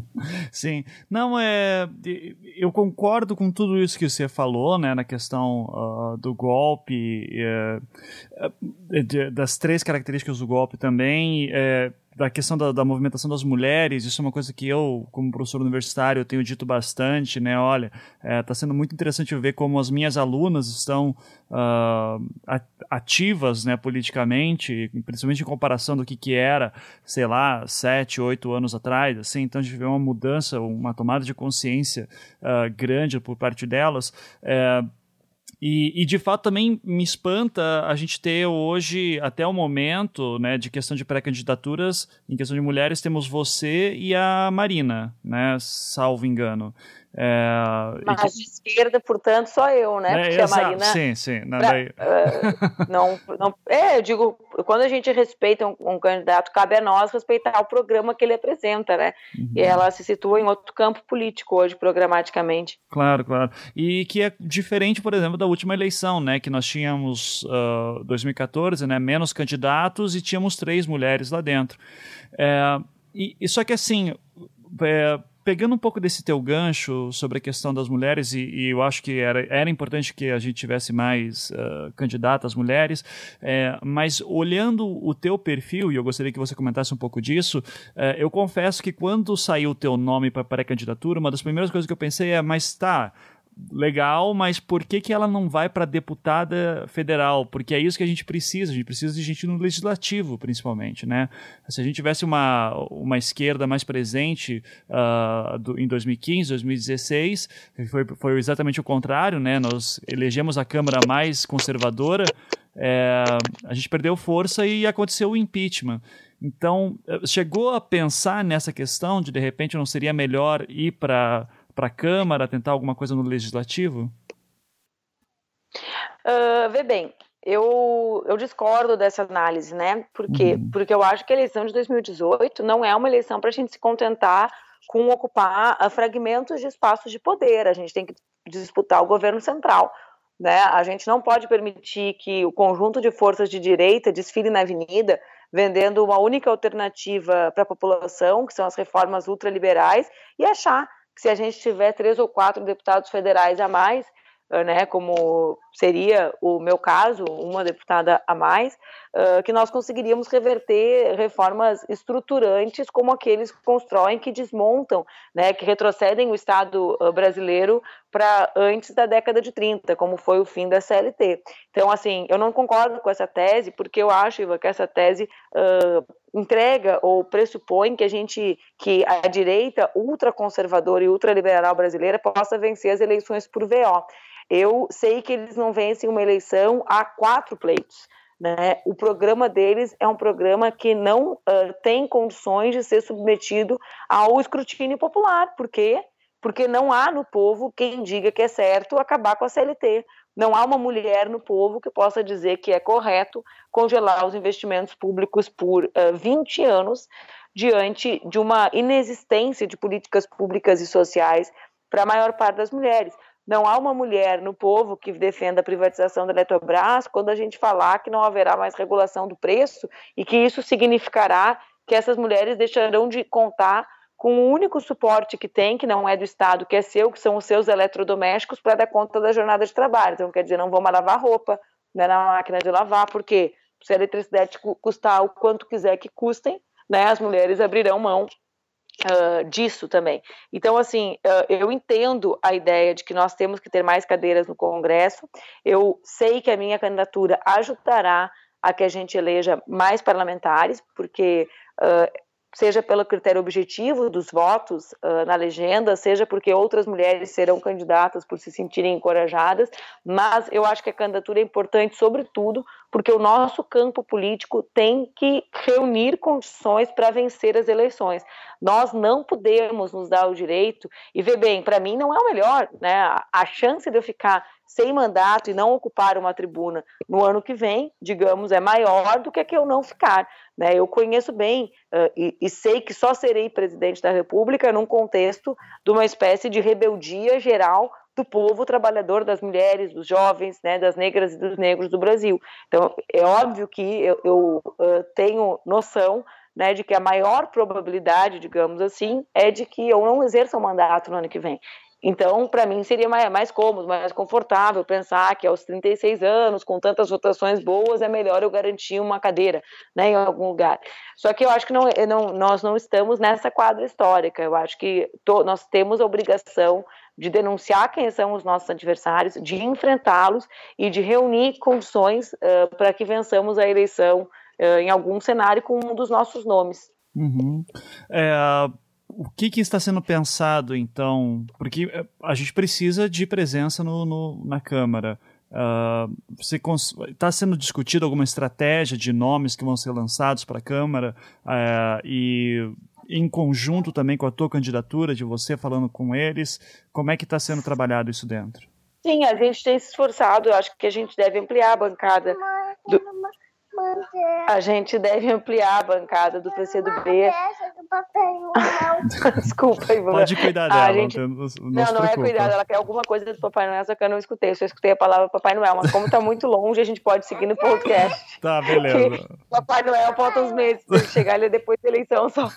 Sim, não é. Eu concordo com tudo isso que você falou, né, na questão uh, do golpe, uh, das três características do golpe também. Uh, da questão da, da, movimentação das mulheres, isso é uma coisa que eu, como professor universitário, tenho dito bastante, né? Olha, está é, sendo muito interessante ver como as minhas alunas estão uh, ativas, né, politicamente, principalmente em comparação do que, que era, sei lá, sete, oito anos atrás, assim, então a gente vê uma mudança, uma tomada de consciência uh, grande por parte delas. Uh, e, e, de fato também me espanta a gente ter hoje, até o momento, né, de questão de pré-candidaturas, em questão de mulheres, temos você e a Marina, né, salvo engano. É, Mas que... de esquerda, portanto, só eu, né? É, Porque exato. a Marina. Sim, sim. Não, pra, daí... uh, não, não, é, eu digo, quando a gente respeita um, um, candidato, cabe a nós respeitar o programa que ele apresenta, né? Uhum. E ela se situa em outro campo político hoje, programaticamente. Claro, claro. E que é diferente, por exemplo, da última eleição, né? Que nós tínhamos, uh, 2014, né? Menos candidatos e tínhamos três mulheres lá dentro. É, e, e só que assim. É, pegando um pouco desse teu gancho sobre a questão das mulheres, e, e eu acho que era, era importante que a gente tivesse mais uh, candidatas mulheres, é, mas olhando o teu perfil, e eu gostaria que você comentasse um pouco disso, uh, eu confesso que quando saiu o teu nome para pré-candidatura, uma das primeiras coisas que eu pensei é, mas tá, legal, mas por que, que ela não vai para deputada federal? Porque é isso que a gente precisa, a gente precisa de gente no legislativo, principalmente, né? Se a gente tivesse uma, uma esquerda mais presente uh, do, em 2015, 2016, foi, foi exatamente o contrário, né? Nós elegemos a Câmara mais conservadora, é, a gente perdeu força e aconteceu o impeachment. Então, chegou a pensar nessa questão de, de repente, não seria melhor ir para para a Câmara, tentar alguma coisa no Legislativo? Uh, vê bem, eu, eu discordo dessa análise, né? Por quê? Uhum. Porque eu acho que a eleição de 2018 não é uma eleição para a gente se contentar com ocupar ah, fragmentos de espaços de poder. A gente tem que disputar o governo central. Né? A gente não pode permitir que o conjunto de forças de direita desfile na avenida vendendo uma única alternativa para a população, que são as reformas ultraliberais, e achar que se a gente tiver três ou quatro deputados federais a mais, eh, né, como seria o meu caso, uma deputada a mais, uh, que nós conseguiríamos reverter reformas estruturantes como aqueles que constroem, que desmontam, né, que retrocedem o Estado brasileiro para antes da década de 30, como foi o fim da CLT. Então, assim, eu não concordo com essa tese, porque eu acho, Iva, que essa tese uh, entrega ou pressupõe que a gente, que a direita ultraconservadora e ultraliberal brasileira possa vencer as eleições por VO. Eu sei que eles não vencem uma eleição a quatro pleitos. Né? O programa deles é um programa que não uh, tem condições de ser submetido ao escrutínio popular. Por quê? Porque não há no povo quem diga que é certo acabar com a CLT. Não há uma mulher no povo que possa dizer que é correto congelar os investimentos públicos por uh, 20 anos diante de uma inexistência de políticas públicas e sociais para a maior parte das mulheres. Não há uma mulher no povo que defenda a privatização da Eletrobras quando a gente falar que não haverá mais regulação do preço e que isso significará que essas mulheres deixarão de contar com o único suporte que tem, que não é do Estado, que é seu, que são os seus eletrodomésticos, para dar conta da jornada de trabalho. Então, quer dizer, não mais lavar roupa né, na máquina de lavar, porque se a eletricidade custar o quanto quiser que custem, né, as mulheres abrirão mão Uh, disso também. Então, assim, uh, eu entendo a ideia de que nós temos que ter mais cadeiras no Congresso. Eu sei que a minha candidatura ajudará a que a gente eleja mais parlamentares, porque uh, seja pelo critério objetivo dos votos uh, na legenda, seja porque outras mulheres serão candidatas por se sentirem encorajadas, mas eu acho que a candidatura é importante, sobretudo, porque o nosso campo político tem que reunir condições para vencer as eleições. Nós não podemos nos dar o direito, e ver bem, para mim não é o melhor, né? A chance de eu ficar sem mandato e não ocupar uma tribuna no ano que vem, digamos, é maior do que a que eu não ficar. Né? Eu conheço bem uh, e, e, sei que só serei presidente da República num contexto de uma espécie de rebeldia geral do povo trabalhador, das mulheres, dos jovens, né, das negras e dos negros do Brasil. Então, é óbvio que eu, eu uh, tenho noção né, de que a maior probabilidade, digamos assim, é de que eu não exerça o mandato no ano que vem. Então, para mim, seria mais, mais cômodo, mais confortável pensar que aos 36 anos, com tantas votações boas, é melhor eu garantir uma cadeira né, em algum lugar. Só que eu acho que não, não, nós não estamos nessa quadra histórica. Eu acho que to, nós temos a obrigação de denunciar quem são os nossos adversários, de enfrentá-los e de reunir condições uh, para que vençamos a eleição uh, em algum cenário com um dos nossos nomes. Uhum. É, o que, que, está sendo pensado, então? Porque eh, a gente precisa de presença no, no na Câmara. Uh, está sendo discutido alguma estratégia de nomes que vão ser lançados para a Câmara uh, e em conjunto também com a tua candidatura, de você falando com eles, como é que está sendo trabalhado isso dentro? Sim, a gente tem se esforçado, eu acho que a gente deve ampliar a bancada do, a gente deve ampliar a bancada do PCdoB Papai Noel. Desculpa, Ivan. Pode cuidar dela. A gente... Não, não, não, é cuidar, ela quer alguma coisa do Papai Noel, só que eu não escutei. Eu só escutei a palavra Papai Noel, mas como tá muito longe, a gente pode seguir no podcast. Tá, beleza. Papai Noel falta uns meses pra ele chegar, ele é depois da eleição só.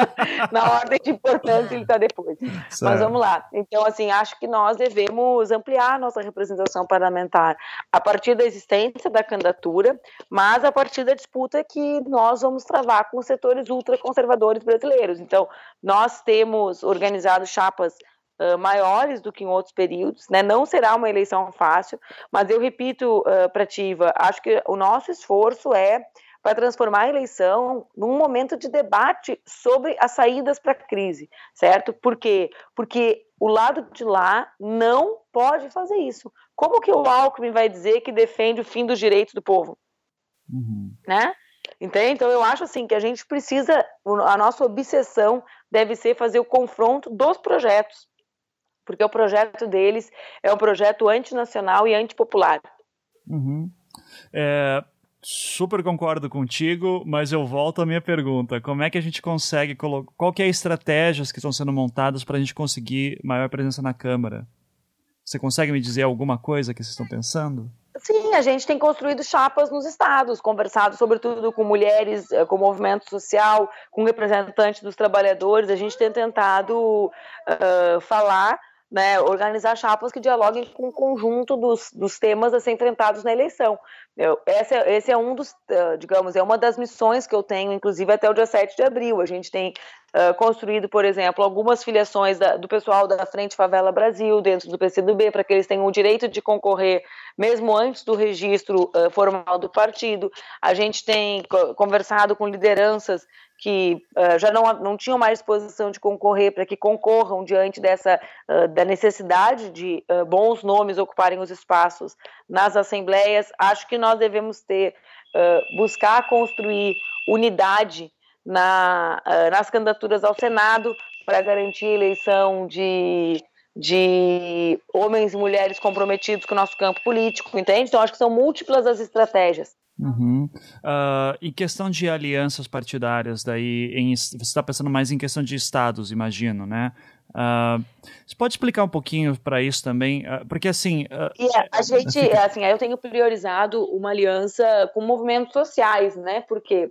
Na ordem de importância, ele tá depois. Certo. Mas vamos lá. Então, assim, acho que nós devemos ampliar a nossa representação parlamentar a partir da existência da candidatura, mas a partir da disputa que nós vamos travar com os setores ultraconservadores brasileiros. Então, nós temos organizado chapas Uh, maiores do que em outros períodos, né? Não será uma eleição fácil, mas eu repito uh, para Tiva, acho que o nosso esforço é para transformar a eleição num momento de debate sobre as saídas para a crise, certo? Por quê? Porque o lado de lá não pode fazer isso. Como que o Alckmin vai dizer que defende o fim dos direitos do povo? Uhum. Né? Entende? Então eu acho assim que a gente precisa, a nossa obsessão deve ser fazer o confronto dos projetos, porque o projeto deles é um projeto antinacional e antipopular. Uhum. É, super concordo contigo, mas eu volto à minha pergunta: como é que a gente consegue colocar? Qual que é a estratégias que estão sendo montadas para a gente conseguir maior presença na Câmara? Você consegue me dizer alguma coisa que vocês estão pensando? Sim, a gente tem construído chapas nos estados, conversado sobretudo com mulheres, eh, com movimento social, com representantes dos trabalhadores. A gente tem tentado uh, falar né, organizar chapas que dialoguem com o conjunto dos, dos temas a ser enfrentados na eleição. Eu, esse, é, esse é um dos, digamos, é uma das missões que eu tenho, inclusive até o dia 7 de abril. A gente tem uh, construído, por exemplo, algumas filiações da, do pessoal da Frente Favela Brasil dentro do PCdoB, para que eles tenham o direito de concorrer mesmo antes do registro uh, formal do partido. A gente tem conversado com lideranças que uh, já não, não tinham mais disposição de concorrer para que concorram diante dessa uh, da necessidade de uh, bons nomes ocuparem os espaços nas assembleias. Acho que nós devemos ter buscar construir unidade na, nas candidaturas ao Senado para garantir a eleição de de homens e mulheres comprometidos com o nosso campo político, entende? Então acho que são múltiplas as estratégias. Uhum. Uh, em questão de alianças partidárias, daí em, você está pensando mais em questão de estados, imagino, né? Uh, você pode explicar um pouquinho para isso também, uh, porque assim. Yeah, a gente, assim, eu tenho priorizado uma aliança com movimentos sociais, né? Porque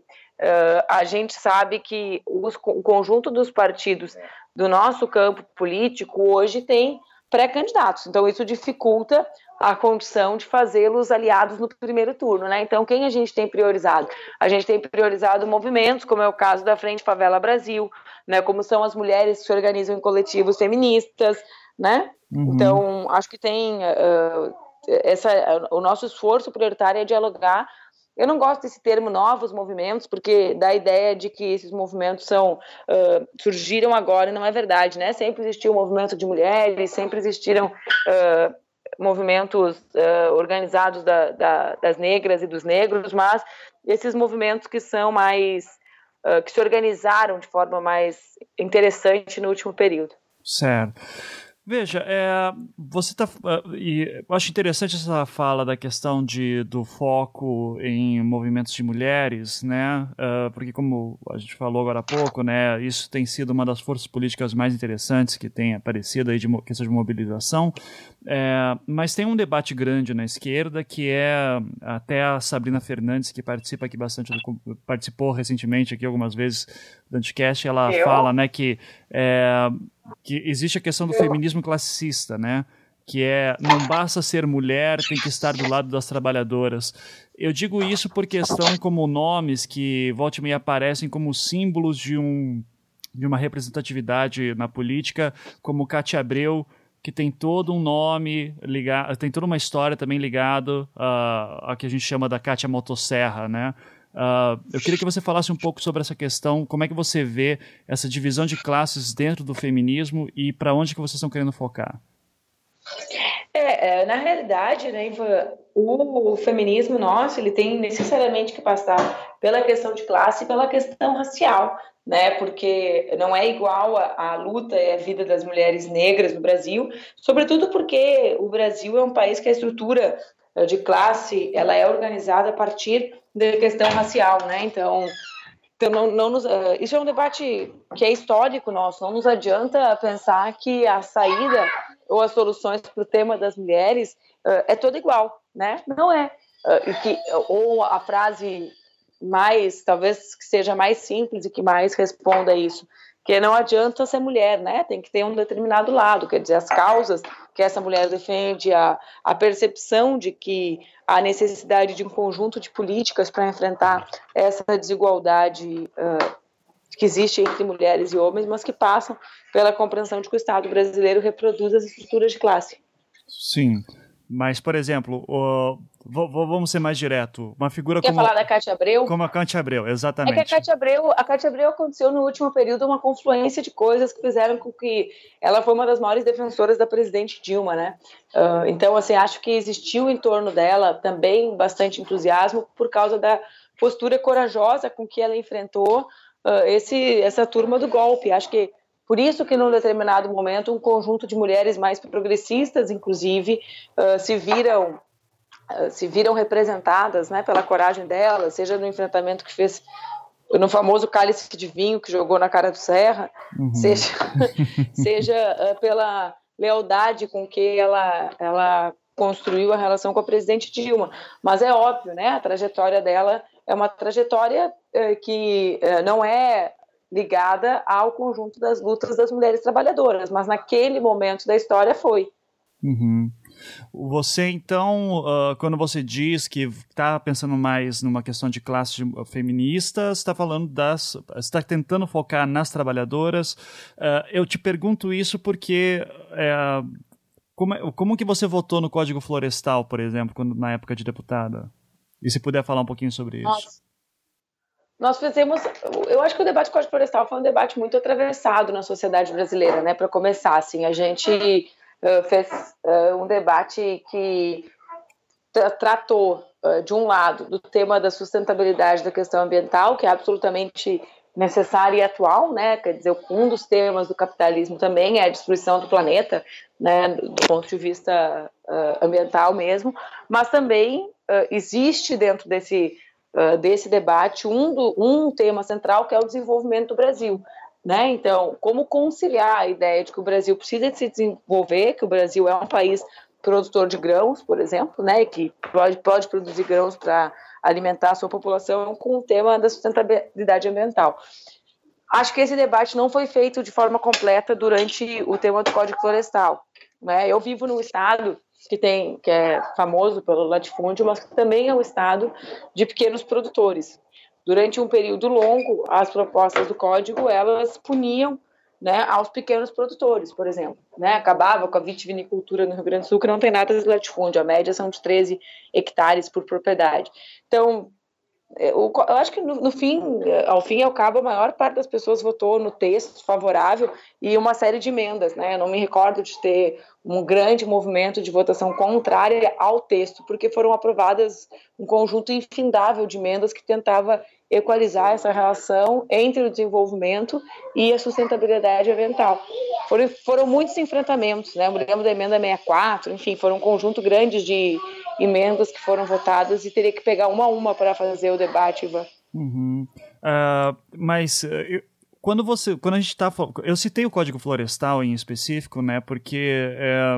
a gente sabe que os, o conjunto dos partidos do nosso campo político hoje tem pré-candidatos, então isso dificulta a condição de fazê-los aliados no primeiro turno, né? Então, quem a gente tem priorizado? A gente tem priorizado movimentos, como é o caso da Frente Favela Brasil, né? Como são as mulheres que se organizam em coletivos feministas, né? Uhum. Então, acho que tem uh, essa, o nosso esforço prioritário é dialogar. Eu não gosto desse termo novos movimentos, porque dá a ideia de que esses movimentos são uh, surgiram agora, e não é verdade, né? Sempre existiu o movimento de mulheres, sempre existiram uh, movimentos uh, organizados da, da, das negras e dos negros, mas esses movimentos que são mais que se organizaram de forma mais interessante no último período. Certo. Veja, é, você está. Uh, e eu acho interessante essa fala da questão de, do foco em movimentos de mulheres, né? Uh, porque, como a gente falou agora há pouco, né, isso tem sido uma das forças políticas mais interessantes que tem aparecido aí de questão de mobilização. É, mas tem um debate grande na esquerda que é até a Sabrina Fernandes, que participa aqui bastante, do, participou recentemente aqui algumas vezes do Anticast, ela eu? fala né, que. É, que existe a questão do feminismo classicista, né? Que é não basta ser mulher, tem que estar do lado das trabalhadoras. Eu digo isso por questão como nomes que volta e meia aparecem como símbolos de um de uma representatividade na política, como Cátia Abreu, que tem todo um nome ligado, tem toda uma história também ligado uh, a que a gente chama da Cátia Motosserra, né? Uh, eu queria que você falasse um pouco sobre essa questão, como é que você vê essa divisão de classes dentro do feminismo e para onde que vocês estão querendo focar? É, é, na realidade, né, Ivan, o, o, feminismo nosso ele tem necessariamente que passar pela questão de classe e pela questão racial, né? Porque não é igual a, a luta e a vida das mulheres negras no Brasil, sobretudo porque o Brasil é um país que a estrutura de classe ela é organizada a partir da questão racial, né? Então, então, não, não nos, uh, isso é um debate que é histórico nosso. Não nos adianta pensar que a saída ou as soluções para o tema das mulheres uh, é toda igual, né? Não é. Uh, que, ou a frase mais, talvez que seja mais simples e que mais responda a isso, que não adianta ser mulher, né? Tem que ter um determinado lado, quer dizer, as causas que essa mulher defende, a, a percepção de que há necessidade de um conjunto de políticas para enfrentar essa desigualdade uh, que existe entre mulheres e homens, mas que passam pela compreensão de que o Estado brasileiro reproduz as estruturas de classe. Sim. Mas, por exemplo, o, vamos ser mais direto. Uma figura Quer como. falar da Cátia Abreu? Como a Cátia Abreu, exatamente. É que a Cátia Abreu, a Cátia Abreu aconteceu no último período uma confluência de coisas que fizeram com que ela foi uma das maiores defensoras da presidente Dilma, né? Uh, então, assim, acho que existiu em torno dela também bastante entusiasmo por causa da postura corajosa com que ela enfrentou uh, esse, essa turma do golpe. Acho que por isso que, num determinado momento, um conjunto de mulheres mais progressistas, inclusive, uh, se viram uh, se viram representadas, né, pela coragem delas, seja no enfrentamento que fez no famoso cálice de vinho que jogou na cara do Serra, uhum. seja seja uh, pela lealdade com que ela ela construiu a relação com a presidente Dilma. Mas é óbvio, né? A trajetória dela é uma trajetória que não é ligada ao conjunto das lutas das mulheres trabalhadoras, mas naquele momento da história foi. Uhum. Você então, uh, quando você diz que está pensando mais numa questão de classe feminista, está falando das, está tentando focar nas trabalhadoras. Uh, eu te pergunto isso porque uh, como, é, como que você votou no Código Florestal, por exemplo, quando, na época de deputada? E se puder falar um pouquinho sobre isso. Nossa nós fizemos. Eu acho que o debate Código Florestal foi um debate muito atravessado na sociedade brasileira, né? Para começar, assim, a gente uh, fez uh, um debate que tratou, uh, de um lado, do tema da sustentabilidade da questão ambiental, que é absolutamente necessária e atual, né? Quer dizer, um dos temas do capitalismo também é a destruição do planeta, né? Do ponto de vista ambiental mesmo, mas também existe dentro desse desse debate um, do, um tema central que é o desenvolvimento do Brasil. Né? Então, como conciliar a ideia de que o Brasil precisa de se desenvolver, que o Brasil é um país produtor de grãos, por exemplo, né, que pode, pode produzir grãos para alimentar a sua população com o tema da sustentabilidade ambiental. Acho que esse debate não foi feito de forma completa durante o tema do Código Florestal. Né? Eu vivo num estado que tem que é famoso pelo latifúndio, mas que também é um estado de pequenos produtores. Durante um período longo, as propostas do código elas puniam né, aos pequenos produtores, por exemplo. Né, acabava com a vitivinicultura no Rio Grande do Sul, que não tem nada de latifúndio, a média são de 13 hectares por propriedade. Então, eu acho que no, no, fim, ao fim e ao cabo, a maior parte das pessoas votou no texto favorável e uma série de emendas, né? Eu não me recordo de ter um grande movimento de votação contrária ao texto, porque foram aprovadas um conjunto infindável de emendas que tentava equalizar essa relação entre o desenvolvimento e a sustentabilidade ambiental. Foram, foram muitos enfrentamentos, né? Eu me lembro da emenda 64, enfim, foram um conjunto grande de emendas que foram votadas e teria que pegar uma a uma para fazer o debate, Ivan. Uhum. Uh, mas uh, eu, quando você, quando a gente está, eu citei o Código Florestal em específico, né? Porque é,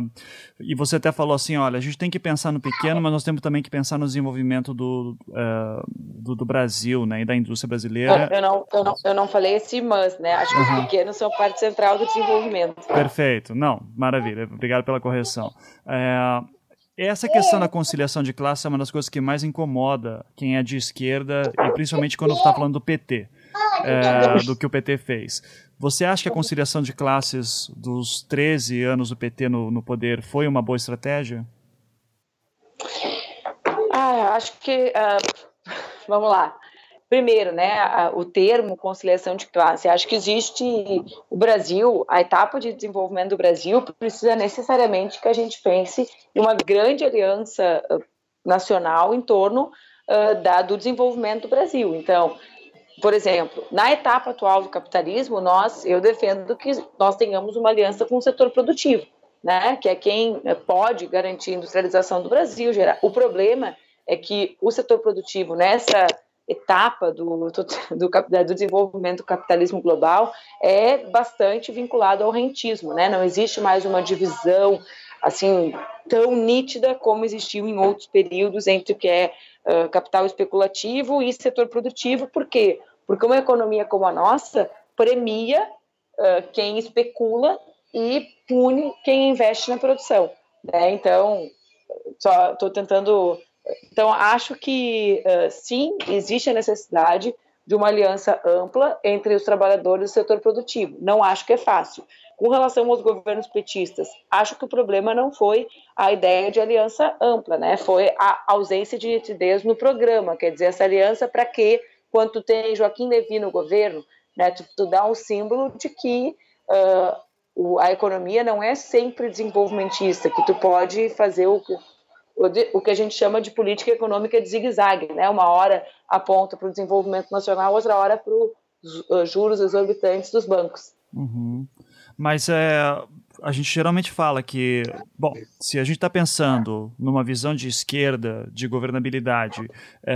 e você até falou assim, olha, a gente tem que pensar no pequeno, mas nós temos também que pensar no desenvolvimento do, uh, do, do, Brasil, né? E da indústria brasileira. Eu não, eu não, eu não falei esse mas, né? Acho que uhum. os pequenos são parte central do desenvolvimento. Perfeito, não, maravilha. Obrigado pela correção. É, essa questão da conciliação de classe é uma das coisas que mais incomoda quem é de esquerda, e principalmente quando está falando do PT, é, do que o PT fez. Você acha que a conciliação de classes dos 13 anos do PT no, no poder foi uma boa estratégia? Ah, acho que. Uh, vamos lá primeiro, né, o termo conciliação de classe. Acho que existe o Brasil, a etapa de desenvolvimento do Brasil precisa necessariamente que a gente pense em uma grande aliança uh, nacional em torno uh, da, do desenvolvimento do Brasil. Então, por exemplo, na etapa atual do capitalismo, nós, eu defendo que nós tenhamos uma aliança com o setor produtivo, né, que é quem eh, pode garantir a industrialização do Brasil. Gerar. O problema é que o setor produtivo nessa etapa do, do, do, desenvolvimento do capitalismo global é bastante vinculado ao rentismo, né? Não existe mais uma divisão assim tão nítida como existiu em outros períodos entre o que é uh, capital especulativo e setor produtivo. Por quê? Porque uma economia como a nossa premia uh, quem especula e pune quem investe na produção. Né? Então, só estou tentando. Então, acho que uh, sim, existe a necessidade de uma aliança ampla entre os trabalhadores do setor produtivo. Não acho que é fácil. Com relação aos governos petistas, acho que o problema não foi a ideia de aliança ampla, né? Foi a ausência de nitidez no programa. Quer dizer, essa aliança para que, quando tem Joaquim Levy no governo, né, tu, tu dá um símbolo de que uh, a economia não é sempre desenvolvimentista, que tu pode fazer o, o, que a gente chama de política econômica de zigue-zague, né? Uma hora aponta para o desenvolvimento nacional, outra hora para os uh, juros exorbitantes dos bancos. Uhum. Mas é, a gente geralmente fala que, bom, se a gente está pensando numa visão de esquerda, de governabilidade, é,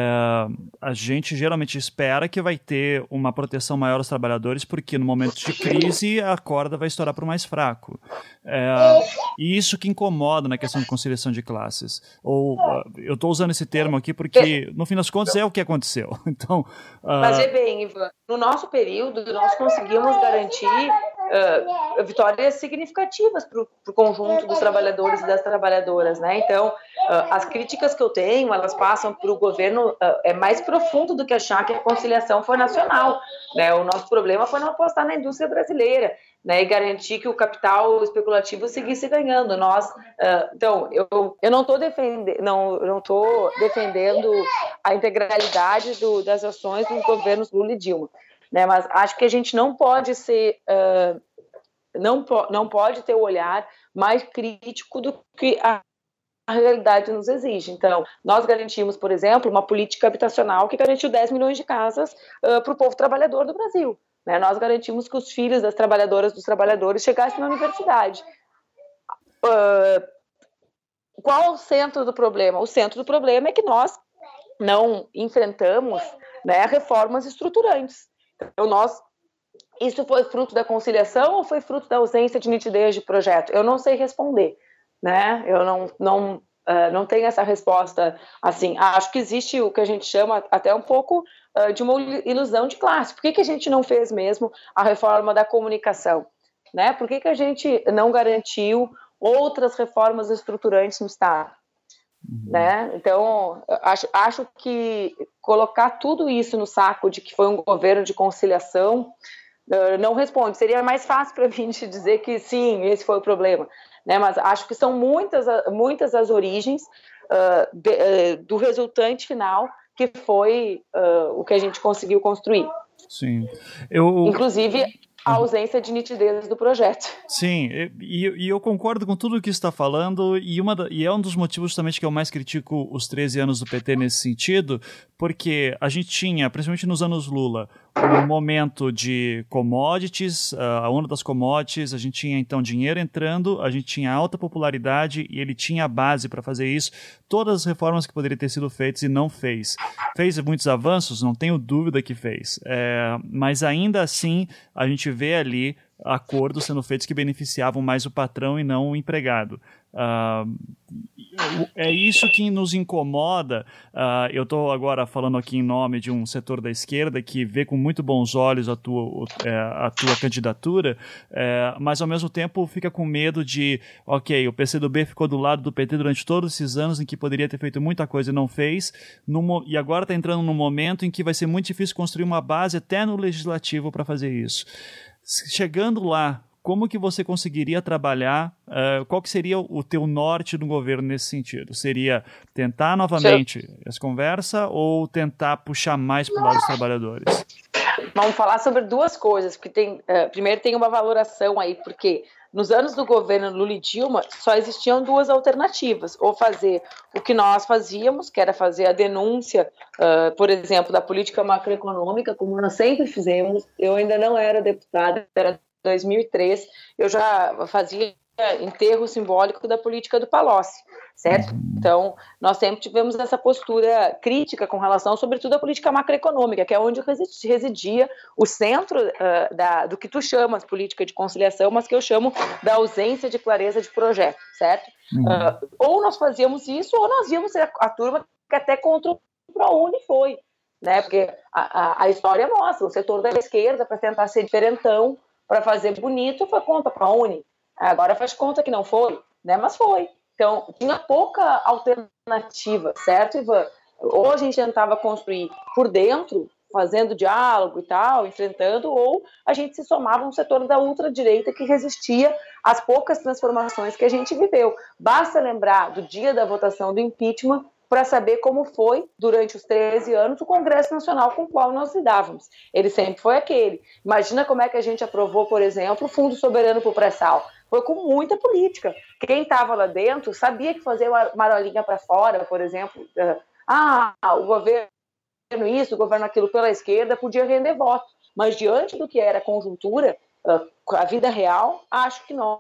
a gente geralmente espera que vai ter uma proteção maior aos trabalhadores, porque no momento de crise a corda vai estourar para o mais fraco. É, e isso que incomoda na questão de conciliação de classes. Ou uh, eu estou usando esse termo aqui porque, no fim das contas, é o que aconteceu. Então, uh... Mas é bem, Ivan, no nosso período, nós conseguimos garantir uh, vitórias significativas para o conjunto dos trabalhadores e das trabalhadoras, né? Então, uh, as críticas que eu tenho, elas passam para o governo, uh, é mais profundo do que achar que a conciliação foi nacional, né? O nosso problema foi não apostar na indústria brasileira, né, e garantir que o capital especulativo seguisse ganhando. Nós, uh, então, eu, eu não estou defendendo, não, não tô defendendo a integralidade do, das ações dos governos Lula e Dilma, né? Mas acho que a gente não pode ser, uh, não, po não pode ter o olhar mais crítico do que a, a realidade nos exige. Então, nós garantimos, por exemplo, uma política habitacional que garantiu 10 milhões de casas uh, para o povo trabalhador do Brasil. Né? Nós garantimos que os filhos das trabalhadoras dos trabalhadores chegassem na universidade. Uh, qual o centro do problema? O centro do problema é que nós não enfrentamos né, reformas estruturantes. Então, nós. Isso foi fruto da conciliação ou foi fruto da ausência de nitidez de projeto? Eu não sei responder, né? Eu não, não, uh, não tenho essa resposta assim. Acho que existe o que a gente chama até um pouco uh, de uma ilusão de classe. Por que, que a gente não fez mesmo a reforma da comunicação? Né? Por que, que a gente não garantiu outras reformas estruturantes no Estado? Uhum. Né? Então, acho, acho que colocar tudo isso no saco de que foi um governo de conciliação uh, não responde. Seria mais fácil para mim te dizer que sim, esse foi o problema. Né? Mas acho que são muitas, muitas as origens uh, de, uh, do resultante final que foi o que a gente conseguiu construir. Sim. Eu... Inclusive, a ausência de nitidez do projeto. Sim, e, e eu concordo com tudo o que está falando, e, uma da, e é um dos motivos justamente que eu mais critico os 13 anos do PT nesse sentido, porque a gente tinha, principalmente nos anos Lula, um momento de commodities, a onda das commodities, a gente tinha então dinheiro entrando, a gente tinha alta popularidade e ele tinha a base para fazer isso, todas as reformas que poderiam ter sido feitas e não fez. Fez muitos avanços, não tenho dúvida que fez, é, mas ainda assim a gente vê ali acordos sendo feitos que beneficiavam mais o patrão e não o empregado. Uh, é isso que nos incomoda. Uh, eu estou agora falando aqui em nome de um setor da esquerda que vê com muito bons olhos a tua, é, a tua candidatura, é, mas ao mesmo tempo fica com medo de, ok, o PCdoB ficou do lado do PT durante todos esses anos em que poderia ter feito muita coisa e não fez, e agora está entrando num momento em que vai ser muito difícil construir uma base até no legislativo para fazer isso. Chegando lá, como que você conseguiria trabalhar, uh, qual que seria o teu norte do governo nesse sentido? Seria tentar novamente Sim. essa conversa ou tentar puxar mais para o lado dos trabalhadores? Vamos falar sobre duas coisas, porque tem, uh, primeiro tem uma valoração aí, porque nos anos do governo Lula e Dilma só existiam duas alternativas, ou fazer o que nós fazíamos, que era fazer a denúncia, uh, por exemplo, da política macroeconômica, como nós sempre fizemos, eu ainda não era deputada, era 2003, eu já fazia enterro simbólico da política do Palocci, certo? Então, nós sempre tivemos essa postura crítica com relação, sobretudo, à política macroeconômica, que é onde residia o centro uh, da, do que tu chamas política de conciliação, mas que eu chamo da ausência de clareza de projeto, certo? Uhum. Uh, ou nós fazíamos isso, ou nós víamos a, a turma que até contra o ProUni foi, né? Porque a, a, a história mostra, o setor da esquerda, para tentar ser diferentão, para fazer bonito, foi contra a ProUni. Agora faz conta que não foi, né? Mas foi. Então, tinha pouca alternativa, certo, Ivan? Ou a gente tentava construir por dentro, fazendo diálogo e tal, enfrentando, ou a gente se somava um setor da ultradireita que resistia às poucas transformações que a gente viveu. Basta lembrar do dia da votação do impeachment para saber como foi, durante os 13 anos, o Congresso Nacional com o qual nós lidávamos. Ele sempre foi aquele. Imagina como é que a gente aprovou, por exemplo, o Fundo Soberano para o Pré-Sal foi com muita política. Quem estava lá dentro sabia que fazer uma marolinha para fora, por exemplo, ah, o governo isso, o governo aquilo pela esquerda podia render voto. Mas diante do que era a conjuntura, a vida real, acho que nós,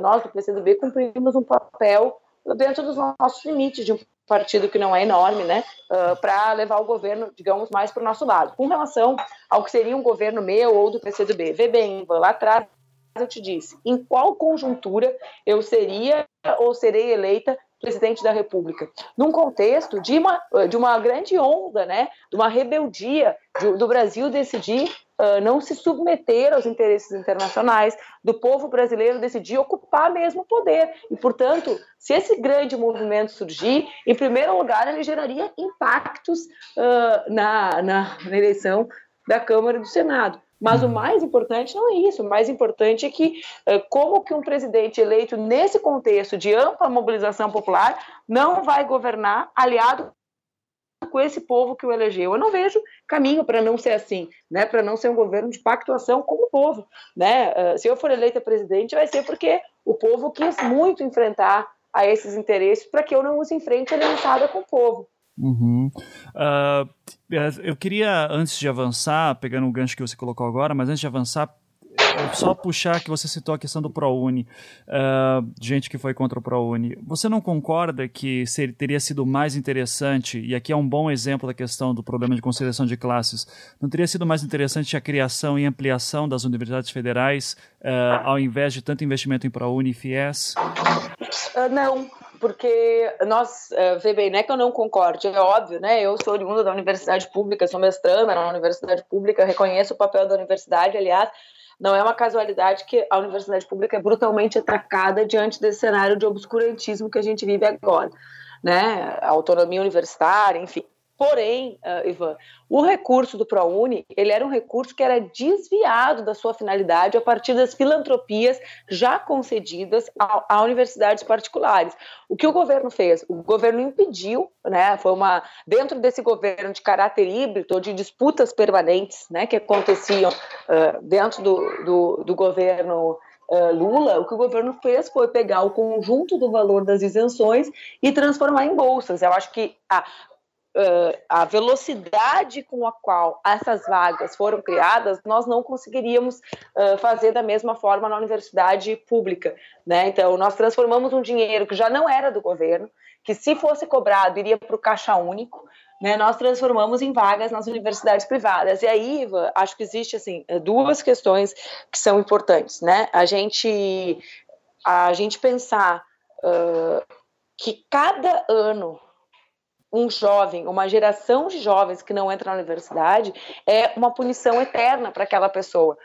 nós do PCdoB, cumprimos um papel dentro dos nossos limites de um partido que não é enorme, né, para levar o governo, digamos, mais para o nosso lado. Com relação ao que seria um governo meu ou do PCdoB, vê bem, lá atrás eu te disse, em qual conjuntura eu seria ou serei eleita presidente da República, num contexto de uma, de uma grande onda, né, de uma rebeldia do Brasil decidir uh, não se submeter aos interesses internacionais, do povo brasileiro decidir ocupar mesmo o poder. E, portanto, se esse grande movimento surgir, em primeiro lugar, ele geraria impactos uh, na, na, na eleição da Câmara e do Senado. Mas o uhum. mais importante não é isso. O mais importante é que eh, como que um presidente eleito nesse contexto de ampla mobilização popular não vai governar aliado com esse povo que o elegeu. Eu não vejo caminho para não ser assim, né? Para não ser um governo de pactuação com o povo, né? Eh, se eu for eleita presidente, vai ser porque o povo quis muito enfrentar a esses interesses para que eu não os enfrente aliançada com o povo. Uhum. Uh, eu queria, antes de avançar, pegando o gancho que você colocou agora, mas antes de avançar, só puxar que você citou a questão do ProUni, uh, gente que foi contra o ProUni. Você não concorda que seria, teria sido mais interessante, e aqui é um bom exemplo da questão do problema de conciliação de classes, não teria sido mais interessante a criação e ampliação das universidades federais, uh, ao invés de tanto investimento em ProUni e FIES? Uh, não, porque nós, vê bem, não é que eu não concorde, é óbvio, né? Eu sou oriunda da universidade pública, sou mestranda na universidade pública, reconheço o papel da universidade, aliás, não é uma casualidade que a universidade pública é brutalmente atacada diante desse cenário de obscurantismo que a gente vive agora, né? A autonomia universitária, enfim. Porém, uh, Ivan, o recurso do ProUni, ele era um recurso que era desviado da sua finalidade a partir das filantropias já concedidas a, a, universidades particulares. O que o governo fez? O governo impediu, né, foi uma dentro desse governo de caráter híbrido, de disputas permanentes, né, que aconteciam uh, dentro do, do, do governo Uh, Lula, o que o governo fez foi pegar o conjunto do valor das isenções e transformar em bolsas. Eu acho que a, uh, a velocidade com a qual essas vagas foram criadas, nós não conseguiríamos uh, fazer da mesma forma na universidade pública. Né? Então, nós transformamos um dinheiro que já não era do governo, que se fosse cobrado iria para o caixa único, né, nós transformamos em vagas nas universidades privadas. E aí, Iva, acho que existe assim duas questões que são importantes, né? A gente a gente pensar uh, que cada ano um jovem, uma geração de jovens que não entra na universidade é uma punição eterna para aquela pessoa.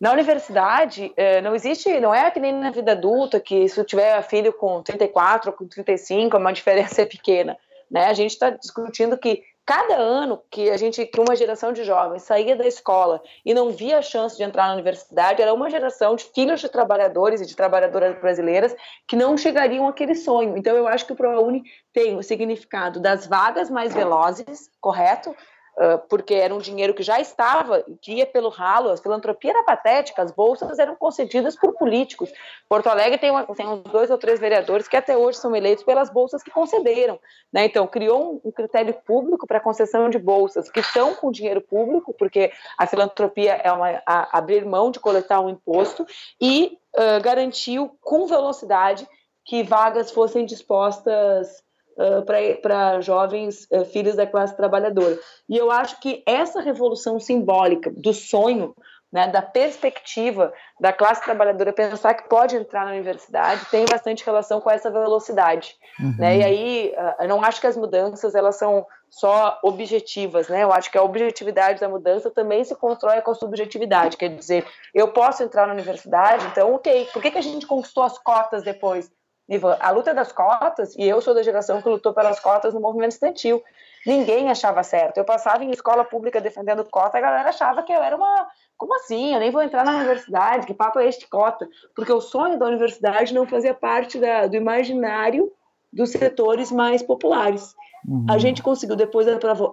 Na universidade, eh, não existe, não é que nem na vida adulta, que se eu tiver filho com 34 ou com 35, uma diferença é pequena. Né? A gente está discutindo que cada ano que a gente, que uma geração de jovens saía da escola e não via a chance de entrar na universidade, era uma geração de filhos de trabalhadores e de trabalhadoras brasileiras que não chegariam àquele sonho. Então, eu acho que o ProUni tem o significado das vagas mais velozes, correto? Uh, porque era um dinheiro que já estava, que ia pelo ralo, a filantropia era patética, as bolsas eram concedidas por políticos. Porto Alegre tem, uma, tem uns dois ou três vereadores que até hoje são eleitos pelas bolsas que concederam. Né? Então, criou um, um critério público para concessão de bolsas que estão com dinheiro público, porque a filantropia é uma, a, abrir mão de coletar um imposto, e uh, garantiu com velocidade que vagas fossem dispostas uh, para jovens uh, filhos da classe trabalhadora. E eu acho que essa revolução simbólica do sonho, né, da perspectiva da classe trabalhadora pensar que pode entrar na universidade tem bastante relação com essa velocidade. Uhum. Né? E aí, uh, eu não acho que as mudanças elas são só objetivas, né? Eu acho que a objetividade da mudança também se constrói com a subjetividade. Quer dizer, eu posso entrar na universidade, então, ok. Por que, que a gente conquistou as cotas depois? Ivan, a luta das cotas, e eu sou da geração que lutou pelas cotas no movimento estudantil, ninguém achava certo. Eu passava em escola pública defendendo cota, a galera achava que eu era uma. Como assim? Eu nem vou entrar na universidade, que papo é este cota? Porque o sonho da universidade não fazia parte da, do imaginário dos setores mais populares. Uhum. A gente conseguiu depois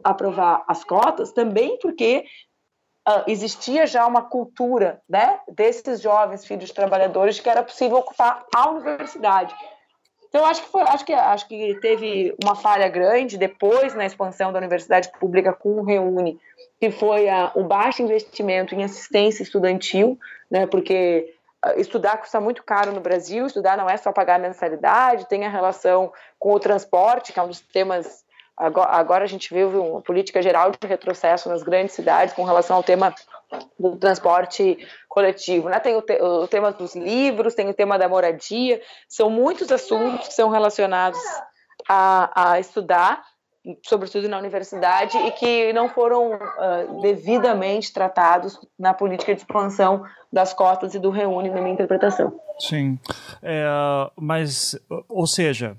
aprovar as cotas também porque uh, existia já uma cultura né, desses jovens filhos trabalhadores que era possível ocupar a universidade. Então, acho que, foi, acho, que, acho que teve uma falha grande depois na expansão da universidade pública com o Reúne, que foi a, o baixo investimento em assistência estudantil, né, porque ah, estudar custa muito caro no Brasil, estudar não é só pagar mensalidade, tem a relação com o transporte, que é um dos temas Agora, agora a gente vive uma política geral de retrocesso nas grandes cidades com relação ao tema do transporte coletivo. Né? Tem o, te, o tema dos livros, tem o tema da moradia, são muitos assuntos que são relacionados a, a estudar, sobretudo na universidade, e que não foram uh, devidamente tratados na política de expansão das cotas e do Reúne, na minha interpretação. Sim, é, mas, ou seja,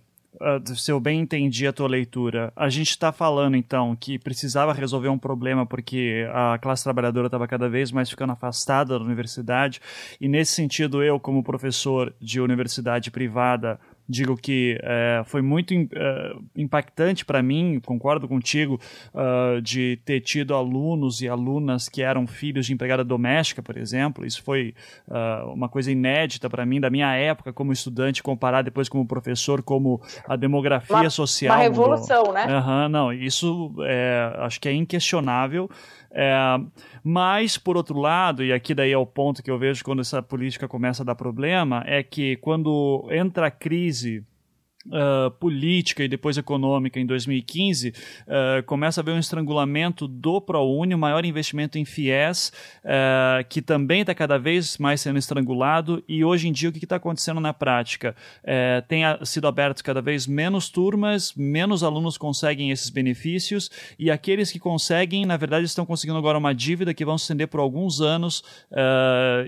se eu bem entendi a tua leitura, a gente está falando então que precisava resolver um problema porque a classe trabalhadora estava cada vez mais ficando afastada da universidade, e nesse sentido, eu, como professor de universidade privada, digo que é, foi muito é, impactante para mim, concordo contigo, uh, de ter tido alunos e alunas que eram filhos de empregada doméstica, por exemplo. Isso foi uh, uma coisa inédita para mim, da minha época como estudante, comparar depois como professor, como a demografia uma, social. Uma revolução, mudou. né? Uhum, não, isso é, acho que é inquestionável. É, mas, por outro lado, e aqui daí é o ponto que eu vejo quando essa política começa a dar problema, é que quando entra a crise Uh, política e depois econômica em 2015, uh, começa a haver um estrangulamento do ProUni, o maior investimento em FIES, uh, que também está cada vez mais sendo estrangulado, e hoje em dia o que está acontecendo na prática? tem sido abertos cada vez menos turmas, menos alunos conseguem esses benefícios, e aqueles que conseguem, na verdade, estão conseguindo agora uma dívida que vão se estender por alguns anos,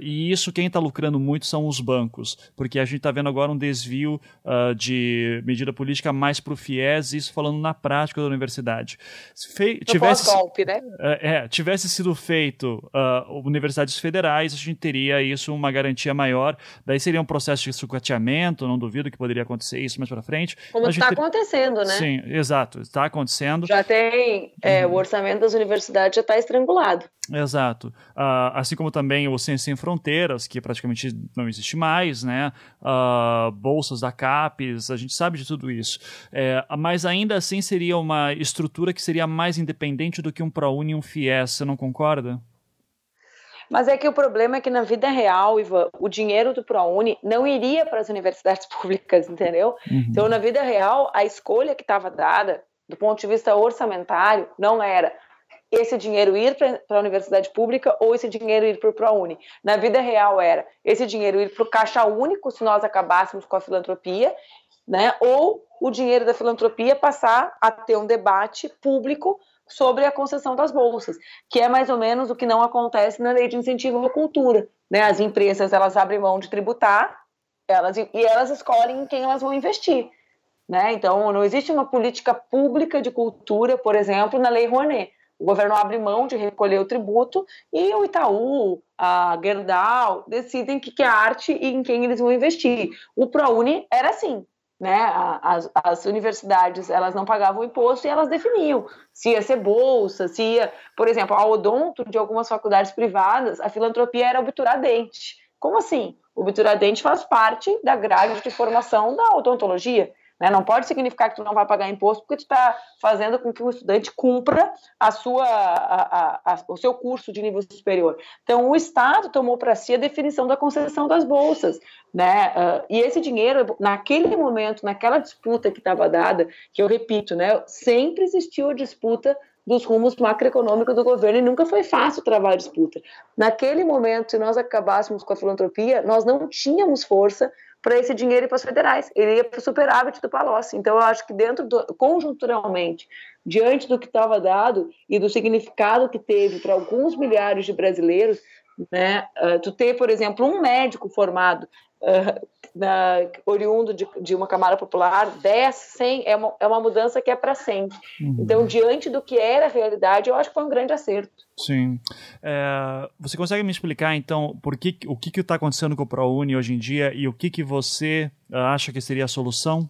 e isso quem está lucrando muito são os bancos, porque a gente está vendo agora um desvio de medida política mais para o FIES, isso falando na prática da universidade. Fe tivesse, golpe, né? É, é, tivesse sido feito uh, universidades federais, a gente teria isso uma garantia maior. Daí seria um processo de sucateamento, não duvido que poderia acontecer isso mais para frente. Como está ter... acontecendo, né? Sim, exato, está acontecendo. Já tem, é, uhum. o orçamento das universidades já está estrangulado. Exato. Uh, assim como também o Ciência Sem Fronteiras, que praticamente não existe mais, né? Uh, bolsas da CAPES, a gente sabe de tudo isso. É, mas ainda assim seria uma estrutura que seria mais independente do que um ProUni e um FIES, você não concorda? Mas é que o problema é que na vida real, Ivan, o dinheiro do ProUni não iria para as universidades públicas, entendeu? Uhum. Então, na vida real, a escolha que estava dada, do ponto de vista orçamentário, não era esse dinheiro ir para a universidade pública ou esse dinheiro ir para o ProUni. Na vida real era esse dinheiro ir para o caixa único se nós acabássemos com a filantropia, né? ou o dinheiro da filantropia passar a ter um debate público sobre a concessão das bolsas, que é mais ou menos o que não acontece na lei de incentivo à cultura. Né? As empresas elas abrem mão de tributar elas, e elas escolhem em quem elas vão investir. Né? Então, não existe uma política pública de cultura, por exemplo, na Lei Rouanet. O governo abre mão de recolher o tributo e o Itaú, a Gerdau, decidem que, que é arte e em quem eles vão investir. O ProUni era assim. né, as, as, universidades elas não pagavam imposto e elas definiam se ia ser bolsa, se ia, por exemplo, a odonto de algumas faculdades privadas, a filantropia era obturar dente. Como assim? Obturar dente faz parte da grade de formação da odontologia. Né? Não pode significar que tu não vai pagar imposto porque tu está fazendo com que o estudante cumpra a sua, a, a, a, o seu curso de nível superior. Então, o Estado tomou para si a definição da concessão das bolsas. Né? Uh, e esse dinheiro, naquele momento, naquela disputa que estava dada, que eu repito, né, sempre existiu a disputa dos rumos macroeconômicos do governo e nunca foi fácil travar a disputa. Naquele momento, se nós acabássemos com a filantropia, nós não tínhamos força para esse dinheiro ir para as federais, ele ia para o superávit do Palocci. Então, eu acho que dentro do, conjunturalmente, diante do que estava dado e do significado que teve para alguns milhares de brasileiros, né, uh, tu ter, por exemplo, um médico formado uh, na, oriundo de, de, uma Câmara Popular, 10, 100, é uma, é uma mudança que é para sempre. Uhum. Então, diante do que era a realidade, eu acho que foi um grande acerto. Sim. É, você consegue me explicar, então, por que, o que está acontecendo com o ProUni hoje em dia e o que, que você acha que seria a solução?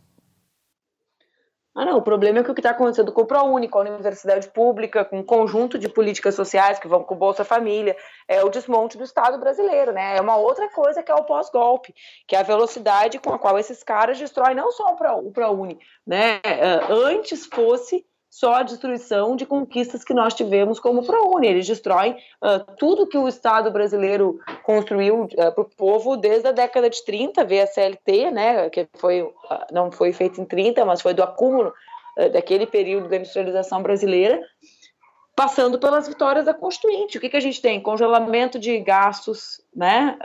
Ah, não, o problema é que o que está acontecendo com o ProUni, com a universidade pública, com um conjunto de políticas sociais que vão com o Bolsa Família, é o desmonte do Estado brasileiro, né? É uma outra coisa que é o pós-golpe, que é a velocidade com a qual esses caras destroem não só o ProUni, né? É, antes fosse só a destruição de conquistas que nós tivemos como ProUni. Eles destroem uh, tudo que o Estado brasileiro construiu uh, para o povo desde a década de 30, via CLT, né, que foi, uh, não foi feito em 30, mas foi do acúmulo daquele período da industrialização brasileira, passando pelas vitórias da Constituinte. O que, que a gente tem? Congelamento de gastos, né?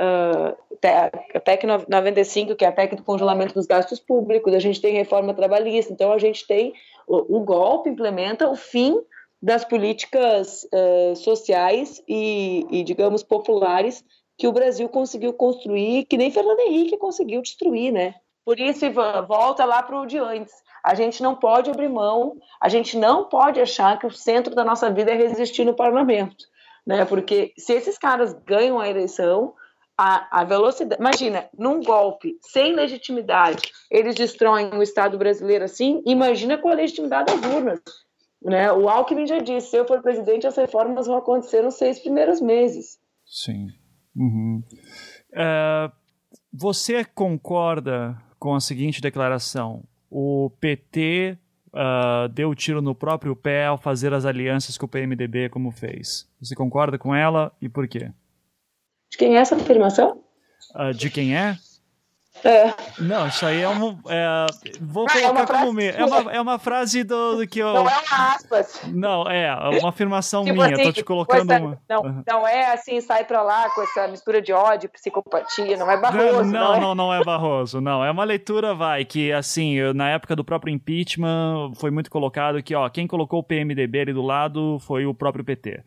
a PEC 95, que é a PEC do congelamento dos gastos públicos, a gente tem reforma trabalhista, então a gente tem o, o golpe implementa o fim das políticas uh, sociais e, e, digamos, populares que o Brasil conseguiu construir, que nem Fernando Henrique conseguiu destruir, né? Por isso, Ivan, volta lá para o de antes. A gente não pode abrir mão, a gente não pode achar que o centro da nossa vida é resistir no parlamento, né? Porque se esses caras ganham a eleição, a, a, velocidade. Imagina, num golpe sem legitimidade, eles destroem o Estado brasileiro assim, imagina com a legitimidade das urnas. Né? O Alckmin já disse: se eu for presidente, as reformas vão acontecer nos seis primeiros meses. Sim. Uhum. Uh, você concorda com a seguinte declaração? O PT uh, é, deu tiro no próprio pé ao fazer as alianças com o PMDB como fez. Você concorda com ela e por quê? De quem é essa afirmação? Uh, de quem é? É. Não, isso aí é uma. É, vou ah, colocar é como minha. É uma, é uma frase do, do que eu. Não é uma aspas. Não, é, uma afirmação tipo minha. Assim, Tô te colocando essa, uma. Não, uhum. não é assim, sai pra lá com essa mistura de ódio, psicopatia, não é Barroso. Não, não, é? não, não é Barroso, não. É uma leitura, vai, que assim, eu, na época do próprio impeachment, foi muito colocado que, ó, quem colocou o PMDB ali do lado foi o próprio PT.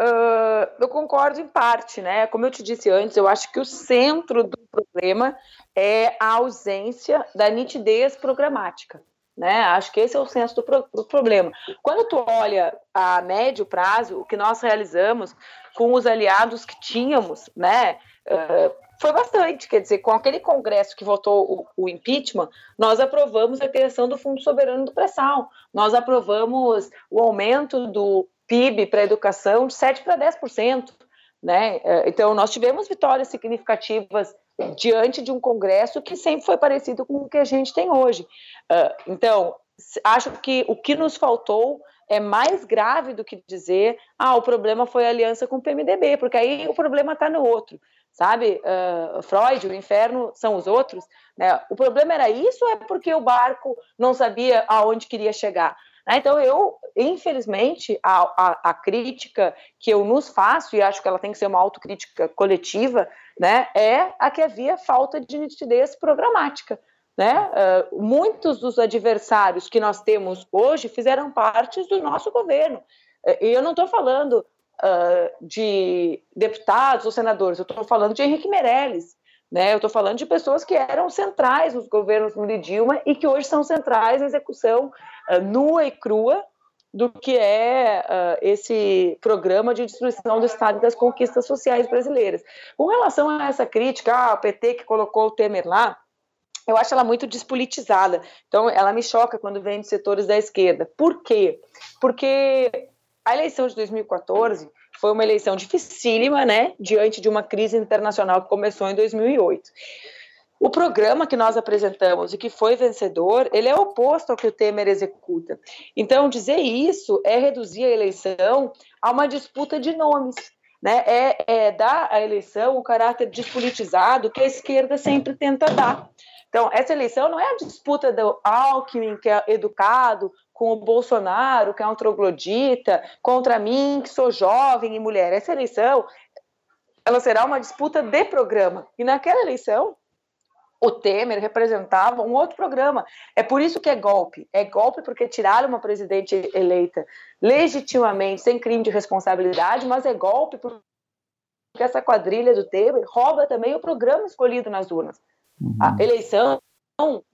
Uh, eu concordo em parte, né? Como eu te disse antes, eu acho que o centro do problema é a ausência da nitidez programática. Né? Acho que esse é o centro do, pro do problema. Quando tu olha a médio prazo, o que nós realizamos com os aliados que tínhamos, né? Uh, foi bastante, quer dizer, com aquele congresso que votou o, o, impeachment, nós aprovamos a criação do Fundo Soberano do Pré-Sal, nós aprovamos o aumento do PIB para educação de 7% para 10%. Né? É, então, nós tivemos vitórias significativas diante de um Congresso que sempre foi parecido com o que a gente tem hoje. É, então, acho que o que nos faltou é mais grave do que dizer, ah, o problema foi a aliança com o PMDB, porque aí o problema está no outro, sabe? Uh, Freud, o inferno são os outros. Né? O problema era isso ou é porque o barco não sabia aonde queria chegar? Né? Então, eu, infelizmente, a, a, a, crítica que eu nos faço, e acho que ela tem que ser uma autocrítica coletiva, né, é a que havia falta de nitidez programática. Né? Uh, muitos dos adversários que nós temos hoje fizeram parte do nosso governo. E eu não estou falando uh, de deputados ou senadores, eu estou falando de Henrique Meirelles, né? Eu estou falando de pessoas que eram centrais nos governos Lula e Dilma e que hoje são centrais na execução uh, nua e crua do que é uh, esse programa de destruição do Estado e das conquistas sociais brasileiras. Com relação a essa crítica, ah, o PT que colocou o Temer lá, eu acho ela muito despolitizada. Então, ela me choca quando vem de setores da esquerda. Por quê? Porque a eleição de 2014 foi uma eleição dificílima, né, diante de uma crise internacional que começou em 2008. O programa que nós apresentamos e que foi vencedor, ele é oposto ao que o Temer executa. Então, dizer isso é reduzir a eleição a uma disputa de nomes. Né? É, é dar à eleição o caráter despolitizado que a esquerda sempre tenta dar. Então, essa eleição não é a disputa do Alckmin, que é educado, com o Bolsonaro, que é um troglodita, contra mim, que sou jovem e mulher. Essa eleição ela será uma disputa de programa. E naquela eleição, o Temer representava um outro programa. É por isso que é golpe. É golpe porque tiraram uma presidente eleita legitimamente, sem crime de responsabilidade, mas é golpe porque essa quadrilha do Temer rouba também o programa escolhido nas urnas. Uhum. A eleição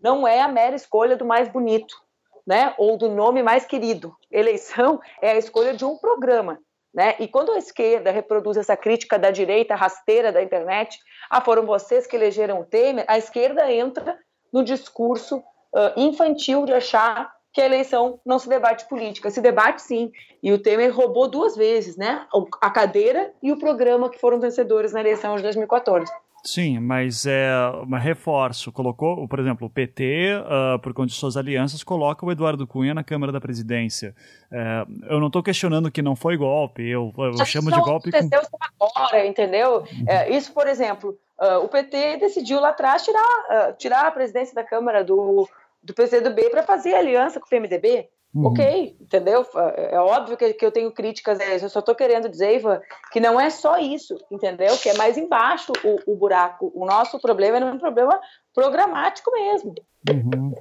não é a mera escolha do mais bonito, né? Ou do nome mais querido. Eleição é a escolha de um programa. Né? E quando a esquerda reproduz essa crítica da direita rasteira da internet, ah, foram vocês que elegeram o Temer, a esquerda entra no discurso uh, infantil de achar que a eleição não se debate política. Se debate sim. E o Temer roubou duas vezes, né? A cadeira e o programa que foram vencedores na eleição de 2014. Sim, mas é um reforço. Colocou, por exemplo, o PT, uh, ah, por conta de suas alianças, coloca o Eduardo Cunha na Câmara da Presidência. É, eu não estou questionando que não foi golpe, eu, eu chamo de golpe. aconteceu com... agora, entendeu? Uhum. É, isso, por exemplo, uh, o PT decidiu lá atrás tirar, uh, tirar a presidência da Câmara do, do PCdoB para fazer aliança com o PMDB. Uhum. Ok, entendeu? É, é óbvio que, que eu tenho críticas a isso, eu só estou querendo dizer, Ivan, que não é só isso, entendeu? Que é mais embaixo o, o buraco. O nosso problema é um problema programático mesmo. Uhum.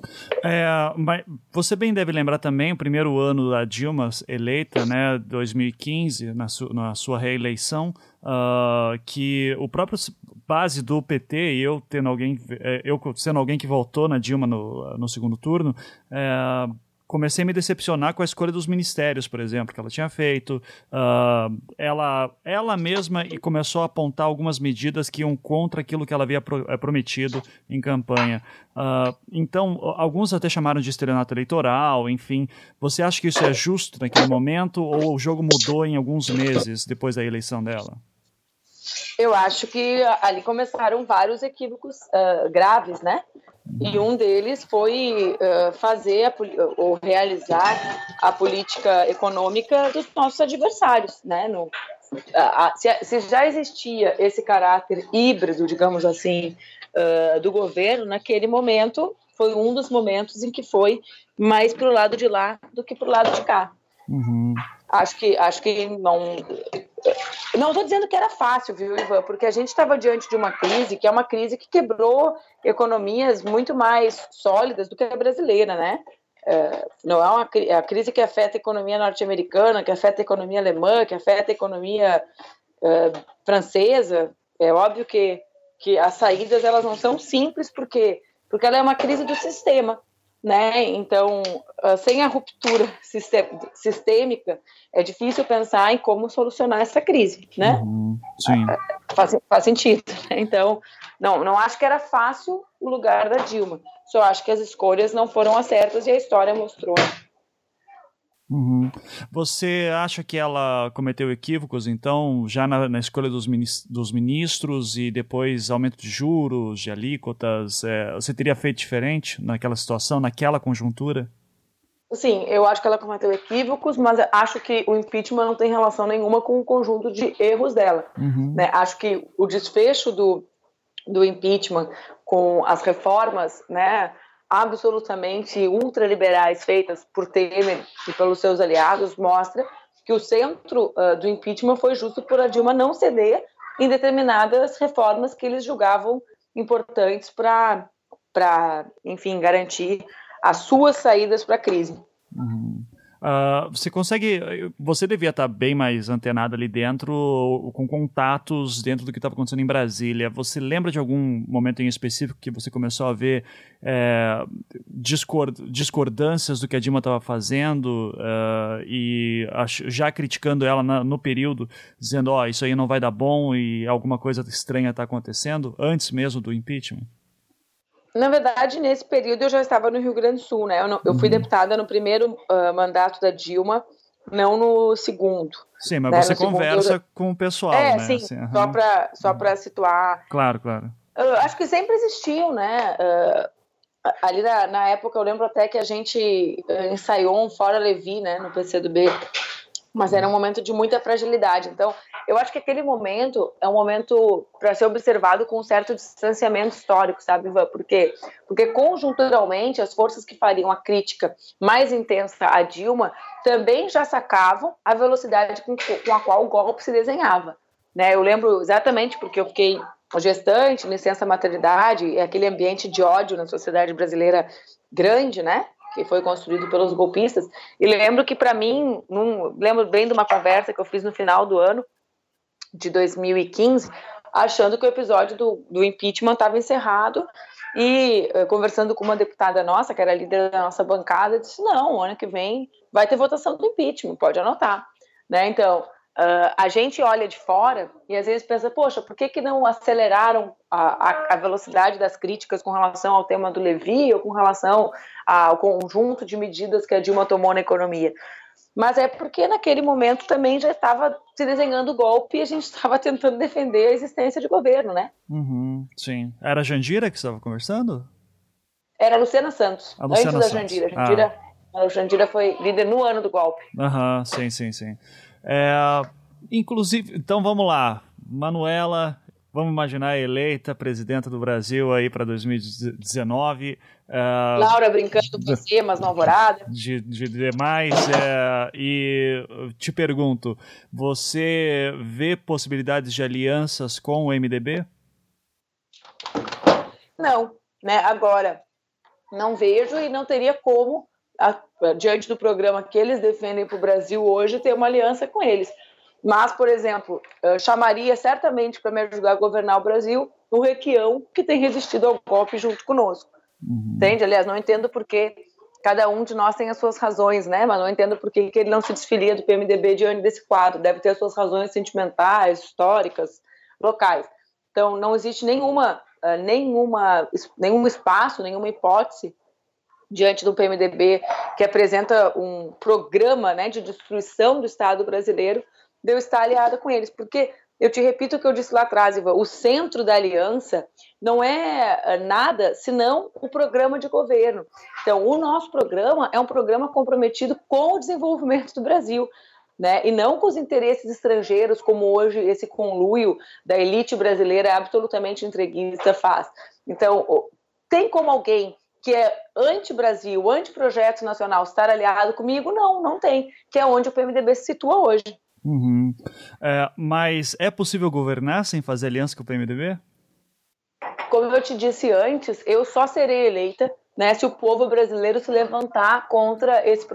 É, mas você bem deve lembrar também o primeiro ano da Dilma eleita, né, 2015, na, su, na sua reeleição, uh, que o próprio base do PT e eu tendo alguém, é, eu sendo alguém que votou na Dilma no, no segundo turno, é, comecei a me decepcionar com a escolha dos ministérios, por exemplo, que ela tinha feito. Uh, ela, ela mesma começou a apontar algumas medidas que iam contra aquilo que ela havia pro, é, prometido em campanha. Uh, então, alguns até chamaram de estelionato eleitoral, enfim. Você acha que isso é justo naquele momento ou o jogo mudou em alguns meses depois da eleição dela? Eu acho que ali começaram vários equívocos uh, graves, né? E um deles foi uh, fazer a, ou realizar a política econômica dos nossos adversários, né? No, se, se, já existia esse caráter híbrido, digamos assim, uh, do governo, naquele momento foi um dos momentos em que foi mais para o lado de lá do que para o lado de cá. Uhum. Acho que acho que não não estou dizendo que era fácil, viu, Ivan? Porque a gente estava diante de uma crise que é uma crise que quebrou economias muito mais sólidas do que a brasileira, né? É, não é uma é a crise que afeta a economia norte-americana, que afeta a economia alemã, que afeta a economia é, francesa. É óbvio que, que as saídas elas não são simples porque porque ela é uma crise do sistema né? Então, ah, sem a ruptura sistêmica, é difícil pensar em como solucionar essa crise, né? Uhum, sim. Ah, faz, faz sentido. Né? Então, não, não acho que era fácil o lugar da Dilma. Só acho que as escolhas não foram as certas e a história mostrou Uhum. Você acha que ela cometeu equívocos, então, já na, na escolha dos, dos, ministros e depois aumento de juros, de alíquotas? É, você teria feito diferente naquela situação, naquela conjuntura? Sim, eu acho que ela cometeu equívocos, mas acho que o impeachment não tem relação nenhuma com o conjunto de erros dela. Uhum. Né? Acho que o desfecho do, do impeachment com as reformas, né? Absolutamente ultraliberais feitas por Temer e pelos seus aliados mostra que o centro uh, do impeachment foi justo por a Dilma não ceder em determinadas reformas que eles julgavam importantes para, enfim, garantir as suas saídas para a crise. Uhum. Uh, você consegue. Você devia estar bem mais antenado ali dentro, com contatos dentro do que estava acontecendo em Brasília. Você lembra de algum momento em específico que você começou a ver é, discord, discordâncias do que a Dilma estava fazendo uh, e já criticando ela na, no período, dizendo: Ó, oh, isso aí não vai dar bom e alguma coisa estranha está acontecendo, antes mesmo do impeachment? Na verdade, nesse período eu já estava no Rio Grande do Sul, né? Eu, não, eu fui uhum. deputada no primeiro uh, mandato da Dilma, não no segundo. Sim, mas né? você no conversa com o pessoal, é, né? Sim, assim, uhum. só para só para situar. Claro, claro. Uh, acho que sempre existiu, né? Uh, ali na, na, época eu lembro até que a gente ensaiou um Fora Levi, né, no PCdoB, mas era um momento de muita fragilidade. Então, eu acho que aquele momento é um momento para ser observado com um certo distanciamento histórico, sabe, Ivan? Por quê? Porque conjunturalmente as forças que fariam a crítica mais intensa a Dilma também já sacavam a velocidade com, a qual o golpe se desenhava. Né? Eu lembro exatamente porque eu fiquei gestante, licença maternidade, aquele ambiente de ódio na sociedade brasileira grande, né? Que foi construído pelos golpistas. E lembro que, para mim, num, lembro bem de uma conversa que eu fiz no final do ano de 2015, achando que o episódio do, do impeachment estava encerrado. E uh, conversando com uma deputada nossa, que era líder da nossa bancada, disse: não, ano que vem vai ter votação do impeachment, pode anotar. Né? Então, Uh, a gente olha de fora e às vezes pensa, poxa, por que, que não aceleraram a, a, velocidade das críticas com relação ao tema do Levi ou com relação ao conjunto de medidas que a Dilma tomou na economia? Mas é porque naquele momento também já estava se desenhando o golpe e a gente estava tentando defender a existência de governo, né? Uhum, sim. Era a Jandira que estava conversando? Era a Luciana Santos, a Luciana antes da Jandira. A Jandira, ah. a Jandira foi líder no ano do golpe. Aham, uhum, sim, sim, sim. É, inclusive, então vamos lá. Manuela, vamos imaginar eleita presidenta do Brasil aí para 2019. É, Laura brincando com você, mas não alvorada. De, de demais. É, e te pergunto, você vê possibilidades de alianças com o MDB? Não, né? Agora, não vejo e não teria como diante do programa que eles defendem para o Brasil hoje, ter uma aliança com eles. Mas, por exemplo, chamaria certamente para me ajudar a governar o Brasil o Requião, que tem resistido ao golpe junto conosco. Uhum. Entende? Aliás, não entendo por que cada um de nós tem as suas razões, né? Mas não entendo por que ele não se desfilia do PMDB diante desse quadro. Deve ter as suas razões sentimentais, históricas, locais. Então, não existe nenhuma, nenhuma, nenhum espaço, nenhuma hipótese diante do PMDB, que apresenta um programa né, de destruição do Estado brasileiro, de eu estar aliada com eles. Porque, eu te repito o que eu disse lá atrás, Ivan, o centro da aliança não é eh, nada senão o programa de governo. Então, o nosso programa é um programa comprometido com o desenvolvimento do Brasil. Né? E não com os interesses estrangeiros, como hoje esse conluio da elite brasileira absolutamente entreguista faz. Então, tem como alguém que é anti-Brasil, anti-projeto nacional, estar aliado comigo? Não, não tem. Que é onde o PMDB se situa hoje. Uhum. É, mas é possível governar sem fazer aliança com o PMDB? Como eu te disse antes, eu só serei eleita né, se o povo brasileiro se levantar contra esse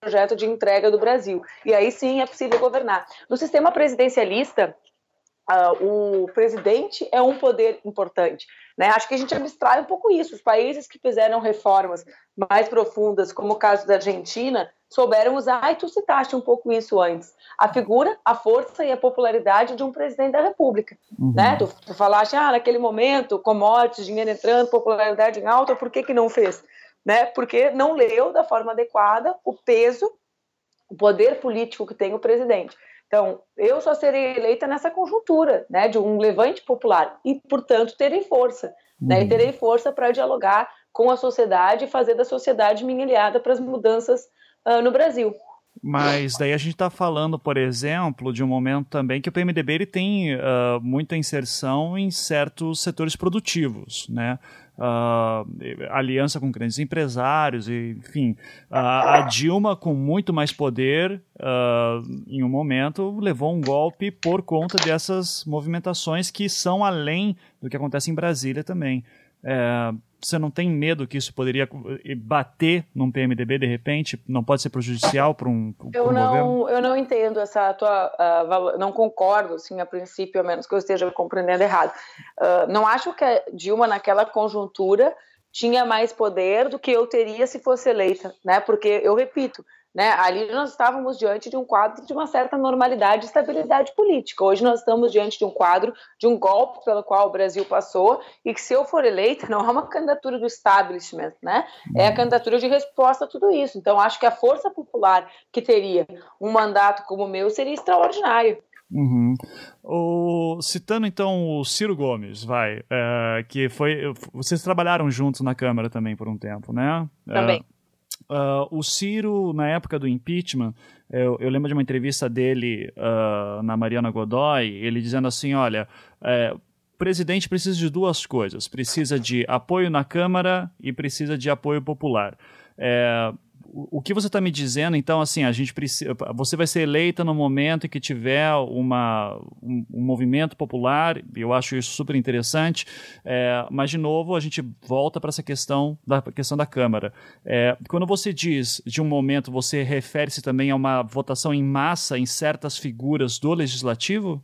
projeto de entrega do Brasil. E aí sim é possível governar. No sistema presidencialista, Uh, o presidente é um poder importante. Né? Acho que a gente abstrai um pouco isso. Os países que fizeram reformas mais profundas, como o caso da Argentina, souberam usar, e tu citaste um pouco isso antes, a figura, a força e a popularidade de um presidente da República. Uhum. Né? Tu, tu falaste, ah, naquele momento, commodities, dinheiro entrando, popularidade em alta, por que, que não fez? Né? Porque não leu da forma adequada o peso, o poder político que tem o presidente. Então, eu só serei eleita nessa conjuntura, né, de um levante popular e, portanto, terei força, uhum. né, e uhum. terei força para dialogar com a sociedade e fazer da sociedade minha aliada para as mudanças uh, no Brasil. Mas daí a gente está falando, por exemplo, de um momento também que o PMDB ele tem uh, muita inserção em certos setores produtivos, né? Uh, aliança com grandes empresários, enfim. Uh, a Dilma, com muito mais poder, uh, em um momento, levou um golpe por conta dessas movimentações que são além do que acontece em Brasília também. É, você não tem medo que isso poderia eh, bater num PMDB de repente? Não pode ser prejudicial para um, eu um não, governo? Eu não entendo essa tua. Uh, não concordo, assim, a princípio, a menos que eu esteja compreendendo errado. Uh, não acho que a Dilma, naquela conjuntura, tinha mais poder do que eu teria se fosse eleita, né? Porque, eu repito, Né? Ali nós estávamos diante de um quadro de uma certa normalidade e estabilidade política. Hoje nós estamos diante de um quadro de um golpe pelo qual o Brasil passou e que, se eu for eleita, não é uma candidatura do establishment, né? é a uhum. candidatura de resposta a tudo isso. Então, acho que a força popular que teria um mandato como o meu seria extraordinária. Uhum. O, citando então o Ciro Gomes, vai, é, que foi. Vocês trabalharam juntos na Câmara também por um tempo, né? Também. Uh, o Ciro, na época do impeachment, eu, eu lembro de uma entrevista dele uh, na Mariana Godoy, ele dizendo assim: olha, é, o presidente precisa de duas coisas: precisa de apoio na Câmara e precisa de apoio popular. É, o que você está me dizendo, então, assim, a gente precisa, você vai ser eleita no momento em que tiver uma, um, um movimento popular, eu acho isso super interessante, é, mas, de novo, a gente volta para essa questão da questão da Câmara. É, quando você diz de um momento, você refere-se também a uma votação em massa em certas figuras do Legislativo?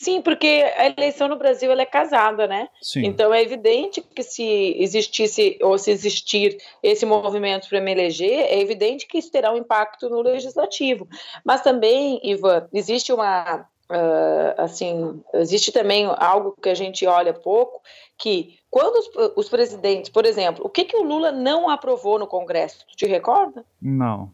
Sim, porque a eleição no Brasil ela é casada, né? Sim. Então é evidente que se existisse ou se existir esse movimento para me eleger, é evidente que isso terá um impacto no legislativo. Mas também, Ivan, existe uma Uh, assim, existe também algo que a gente olha pouco, que quando os, os, presidentes, por exemplo, o que, que o Lula não aprovou no Congresso? Tu te recorda? Não.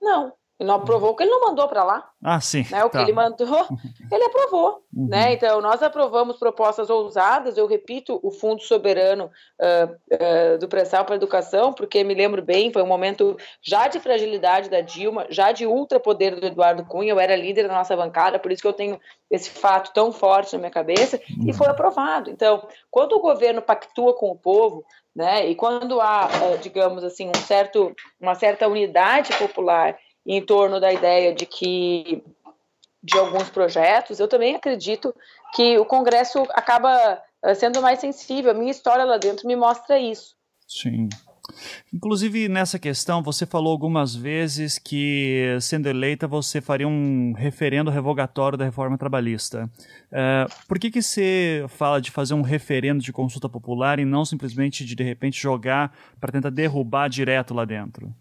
Não. Ele não aprovou o que ele não mandou para lá. Ah, sim. Né? O tá. que ele mandou, ele aprovou. Uhum. Né? Então, nós aprovamos propostas ousadas. Eu repito, o Fundo Soberano uh, uh, do Pré-Sal para a Educação, porque me lembro bem, foi um momento já de fragilidade da Dilma, já de ultrapoder do Eduardo Cunha. Eu era líder da nossa bancada, por isso que eu tenho esse fato tão forte na minha cabeça, uhum. e foi aprovado. Então, quando o governo pactua com o povo, né, e quando há, uh, digamos assim, um certo, uma certa unidade popular em torno da ideia de que de alguns projetos, eu também acredito que o Congresso acaba eh, sendo mais sensível. A minha história lá dentro me mostra isso. Sim. Inclusive, nessa questão, você falou algumas vezes que, sendo eleita, você faria um referendo revogatório da reforma trabalhista. Uh, por que, que você fala de fazer um referendo de consulta popular e não simplesmente de, de repente, jogar para tentar derrubar direto lá dentro?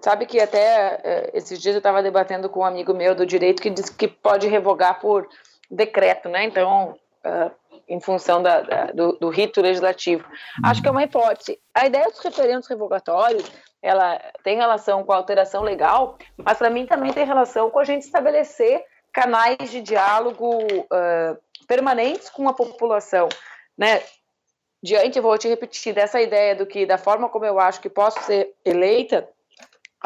Sabe que até eh, esses dias eu estava debatendo com um amigo meu do direito que disse que pode revogar por decreto, né? Então, uh, em função da, da, do, do, rito legislativo. Acho que é uma hipótese. A ideia dos referendos revogatórios, ela tem relação com a alteração legal, mas para mim também tem relação com a gente estabelecer canais de diálogo uh, permanentes com a população, né? Diante, eu vou te repetir, dessa ideia do que, da forma como eu acho que posso ser eleita,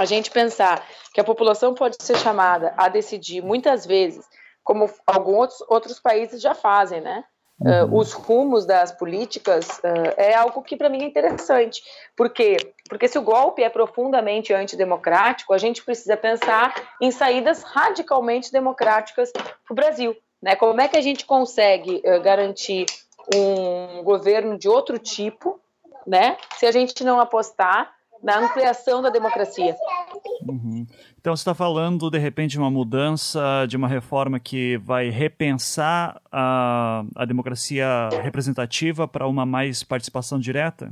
a gente pensar que a população pode ser chamada a decidir muitas vezes, como alguns outros países já fazem, né? Uh, os rumos das políticas uh, é algo que para mim é interessante. Por quê? Porque se o golpe é profundamente antidemocrático, a gente precisa pensar em saídas radicalmente democráticas para o Brasil. Né? Como é que a gente consegue uh, garantir um governo de outro tipo, né? Se a gente não apostar na ampliação da democracia. Uhum. Então você está falando de repente de uma mudança, de uma reforma que vai repensar a, a democracia representativa para uma mais participação direta?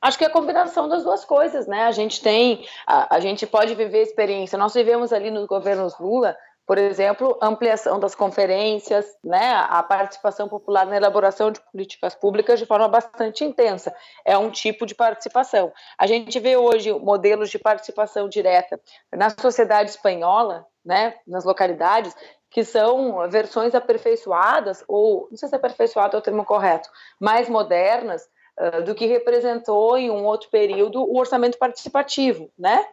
Acho que é a combinação das duas coisas, né? A gente tem, a, a gente pode viver experiência. Nós vivemos ali nos governos Lula por exemplo, ampliação das conferências, né, a participação popular na elaboração de políticas públicas de forma bastante intensa. É um tipo de participação. A gente vê hoje modelos de participação direta na sociedade espanhola, né, nas localidades, que são versões aperfeiçoadas, ou não sei se aperfeiçoado é o termo correto, mais modernas, uh, do que representou em um outro período o orçamento participativo, né?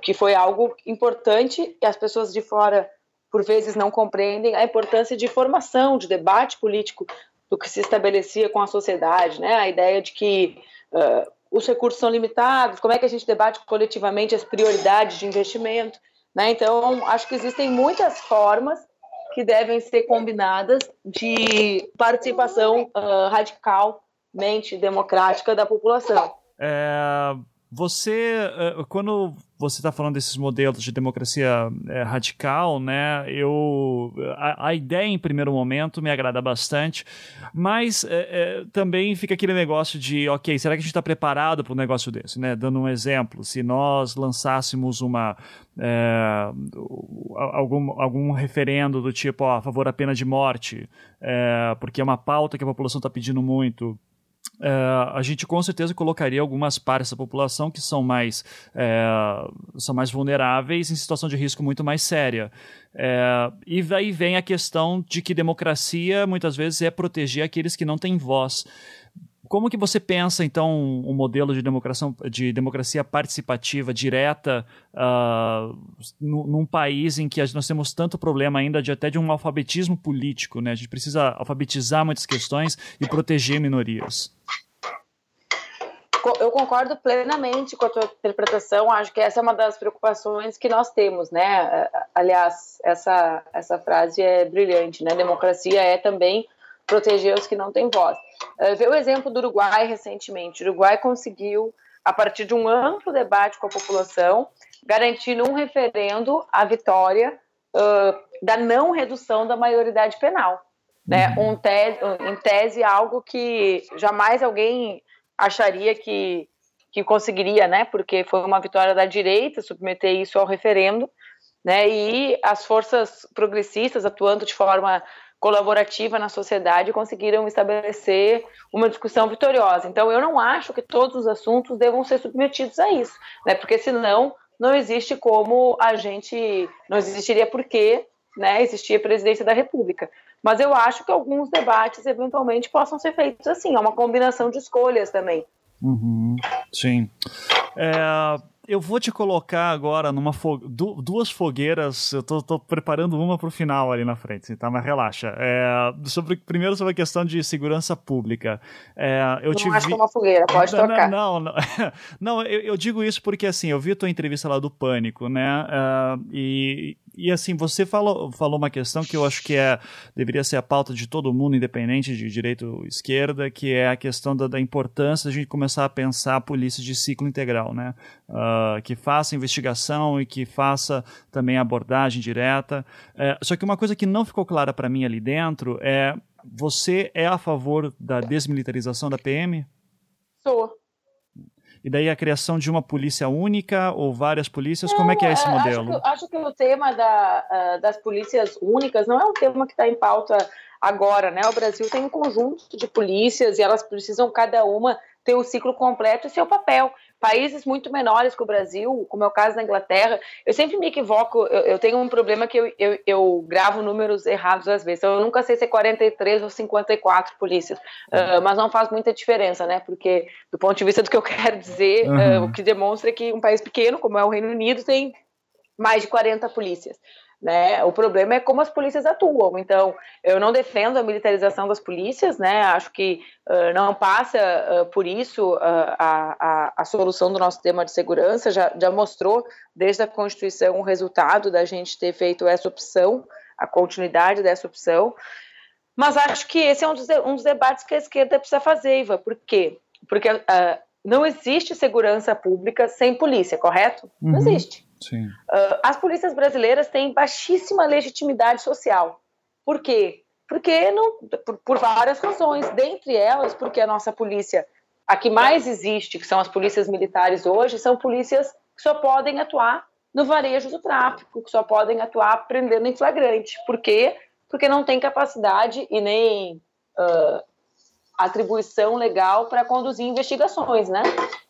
Que foi algo importante e as pessoas de fora, por vezes, não compreendem a importância de formação, de debate político do que se estabelecia com a sociedade, né? A ideia de que uh, os recursos são limitados, como é que a gente debate coletivamente as prioridades de investimento, né? Então, acho que existem muitas formas que devem ser combinadas de participação uh, radicalmente democrática da população. É, você, eh, quando você está falando desses modelos de democracia é, radical, né? Eu a, a, ideia em primeiro momento me agrada bastante, mas é, é, também fica aquele negócio de, ok, será que a gente está preparado para um negócio desse, né? Dando um exemplo, se nós lançássemos uma algum, algum referendo do tipo ó, a favor da pena de morte, porque é uma pauta que a população está pedindo muito Uh, a gente com certeza colocaria algumas partes da população que são mais, é, são mais vulneráveis em situação de risco muito mais séria. É, e daí vem a questão de que democracia muitas vezes é proteger aqueles que não têm voz. Como que você pensa, então, um modelo de democracia, de democracia participativa direta uh, num país em que nós temos tanto problema ainda de até de um alfabetismo político, né? A gente precisa alfabetizar muitas questões e proteger minorias. Eu concordo plenamente com a tua interpretação. Acho que essa é uma das preocupações que nós temos, né? Aliás, essa essa frase é brilhante, né? Democracia é também proteger os que não têm voz. Uh, vê o exemplo do Uruguai recentemente. O Uruguai conseguiu, a partir de um amplo debate com a população, garantir num referendo a vitória uh, da não redução da maioridade penal. Né? Uhum. Um tese, em tese, algo que jamais alguém acharia que, que conseguiria, né? porque foi uma vitória da direita submeter isso ao referendo, né? e as forças progressistas atuando de forma colaborativa na sociedade conseguiram estabelecer uma discussão vitoriosa. Então, eu não acho que todos os assuntos devam ser submetidos a isso, né? Porque senão não existe como a gente, não existiria porquê, né? Existir a presidência da República. Mas eu acho que alguns debates eventualmente possam ser feitos assim, é uma combinação de escolhas também. Uhum, sim. É, eu vou te colocar agora numa fo du duas fogueiras. Eu tô, tô, preparando uma pro final ali na frente, tá? Mas relaxa. É, sobre, primeiro sobre a questão de segurança pública. É, eu te não acho vi... É uma fogueira, pode não, tocar. Não, não, não eu, eu, digo isso porque assim, eu vi a tua entrevista lá do Pânico, né? Uh, e, e assim, você falou, falou uma questão que eu acho que é, deveria ser a pauta de todo mundo, independente de direita ou esquerda, que é a questão da, da importância da gente começar a pensar a polícia de ciclo integral, né? Uh, que faça investigação e que faça também abordagem direta. Uh, só que uma coisa que não ficou clara para mim ali dentro é: você é a favor da desmilitarização da PM? Sou e daí a criação de uma polícia única ou várias polícias? Como é que é esse modelo? Acho que, acho que o tema da, uh, das polícias únicas não é um tema que está em pauta agora, né? O Brasil tem um conjunto de polícias e elas precisam cada uma ter o ciclo completo e seu papel países muito menores que o Brasil, como é o caso da Inglaterra, eu sempre me equivoco, eu, eu tenho um problema que eu, eu, eu, gravo números errados às vezes, eu nunca sei se é 43 ou 54 polícias, uh, mas não faz muita diferença, né, porque do ponto de vista do que eu quero dizer, uhum. uh, o que demonstra que um país pequeno, como é o Reino Unido, tem mais de 40 polícias. Né? O problema é como as polícias atuam. Então, eu não defendo a militarização das polícias, né? Acho que uh, não passa uh, por isso uh, a, a, a, solução do nosso tema de segurança. Já, já mostrou desde a Constituição o resultado da gente ter feito essa opção, a continuidade dessa opção. Mas acho que esse é um dos, um dos debates que a esquerda precisa fazer, Iva. Por quê? Porque não existe segurança pública sem polícia, correto? Uhum. Não existe. Uh, as polícias brasileiras têm baixíssima legitimidade social. Por quê? Porque não, por, por, várias razões, dentre elas, porque a nossa polícia, a que mais existe, que são as polícias militares hoje, são polícias que só podem atuar no varejo do tráfico, que só podem atuar prendendo em flagrante. Por quê? Porque não tem capacidade e nem uh, atribuição legal para conduzir investigações, né?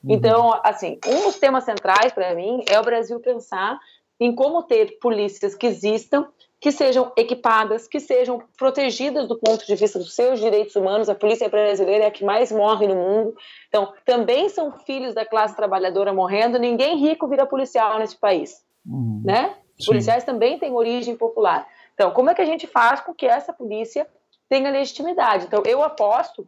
Uhum. Então, assim, um dos temas centrais para mim é o Brasil pensar em como ter polícias que existam, que sejam equipadas, que sejam protegidas do ponto de vista dos seus direitos humanos. A polícia brasileira é a que mais morre no mundo. Então, também são filhos da classe trabalhadora morrendo. Ninguém rico vira policial nesse país, uhum. né? Os policiais também têm origem popular. Então, como é que a gente faz com que essa polícia tenha legitimidade? Então, eu aposto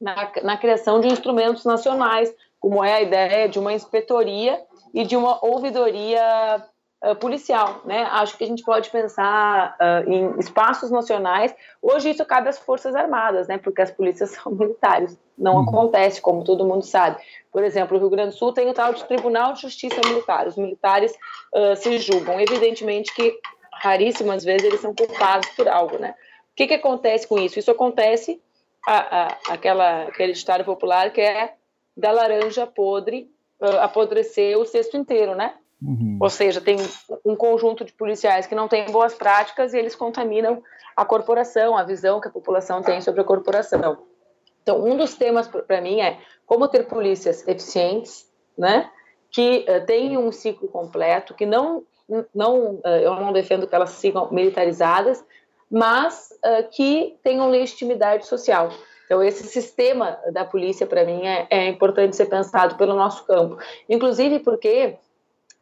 na, na criação de instrumentos nacionais, como é a ideia de uma inspetoria e de uma ouvidoria uh, policial, né? Acho que a gente pode pensar uh, em espaços nacionais. Hoje isso cabe às Forças Armadas, né? Porque as polícias são militares. Não uhum. acontece, como todo mundo sabe. Por exemplo, o Rio Grande do Sul tem o tal de Tribunal de Justiça Militar. Os militares uh, se julgam. Evidentemente que raríssimas vezes eles são culpados por algo, né? O que, que acontece com isso? Isso acontece a, a, aquela, aquele ditado popular que é da laranja podre uh, apodrecer o cesto inteiro, né? Uhum. Ou seja, tem um conjunto de policiais que não têm boas práticas e eles contaminam a corporação, a visão que a população tem sobre a corporação. Então, um dos temas para mim é como ter polícias eficientes, né? Que uh, tenham um ciclo completo, que não, não uh, eu não defendo que elas sigam militarizadas, mas uh, que tenham legitimidade social. Então, esse sistema da polícia, para mim, é, é importante ser pensado pelo nosso campo. Inclusive porque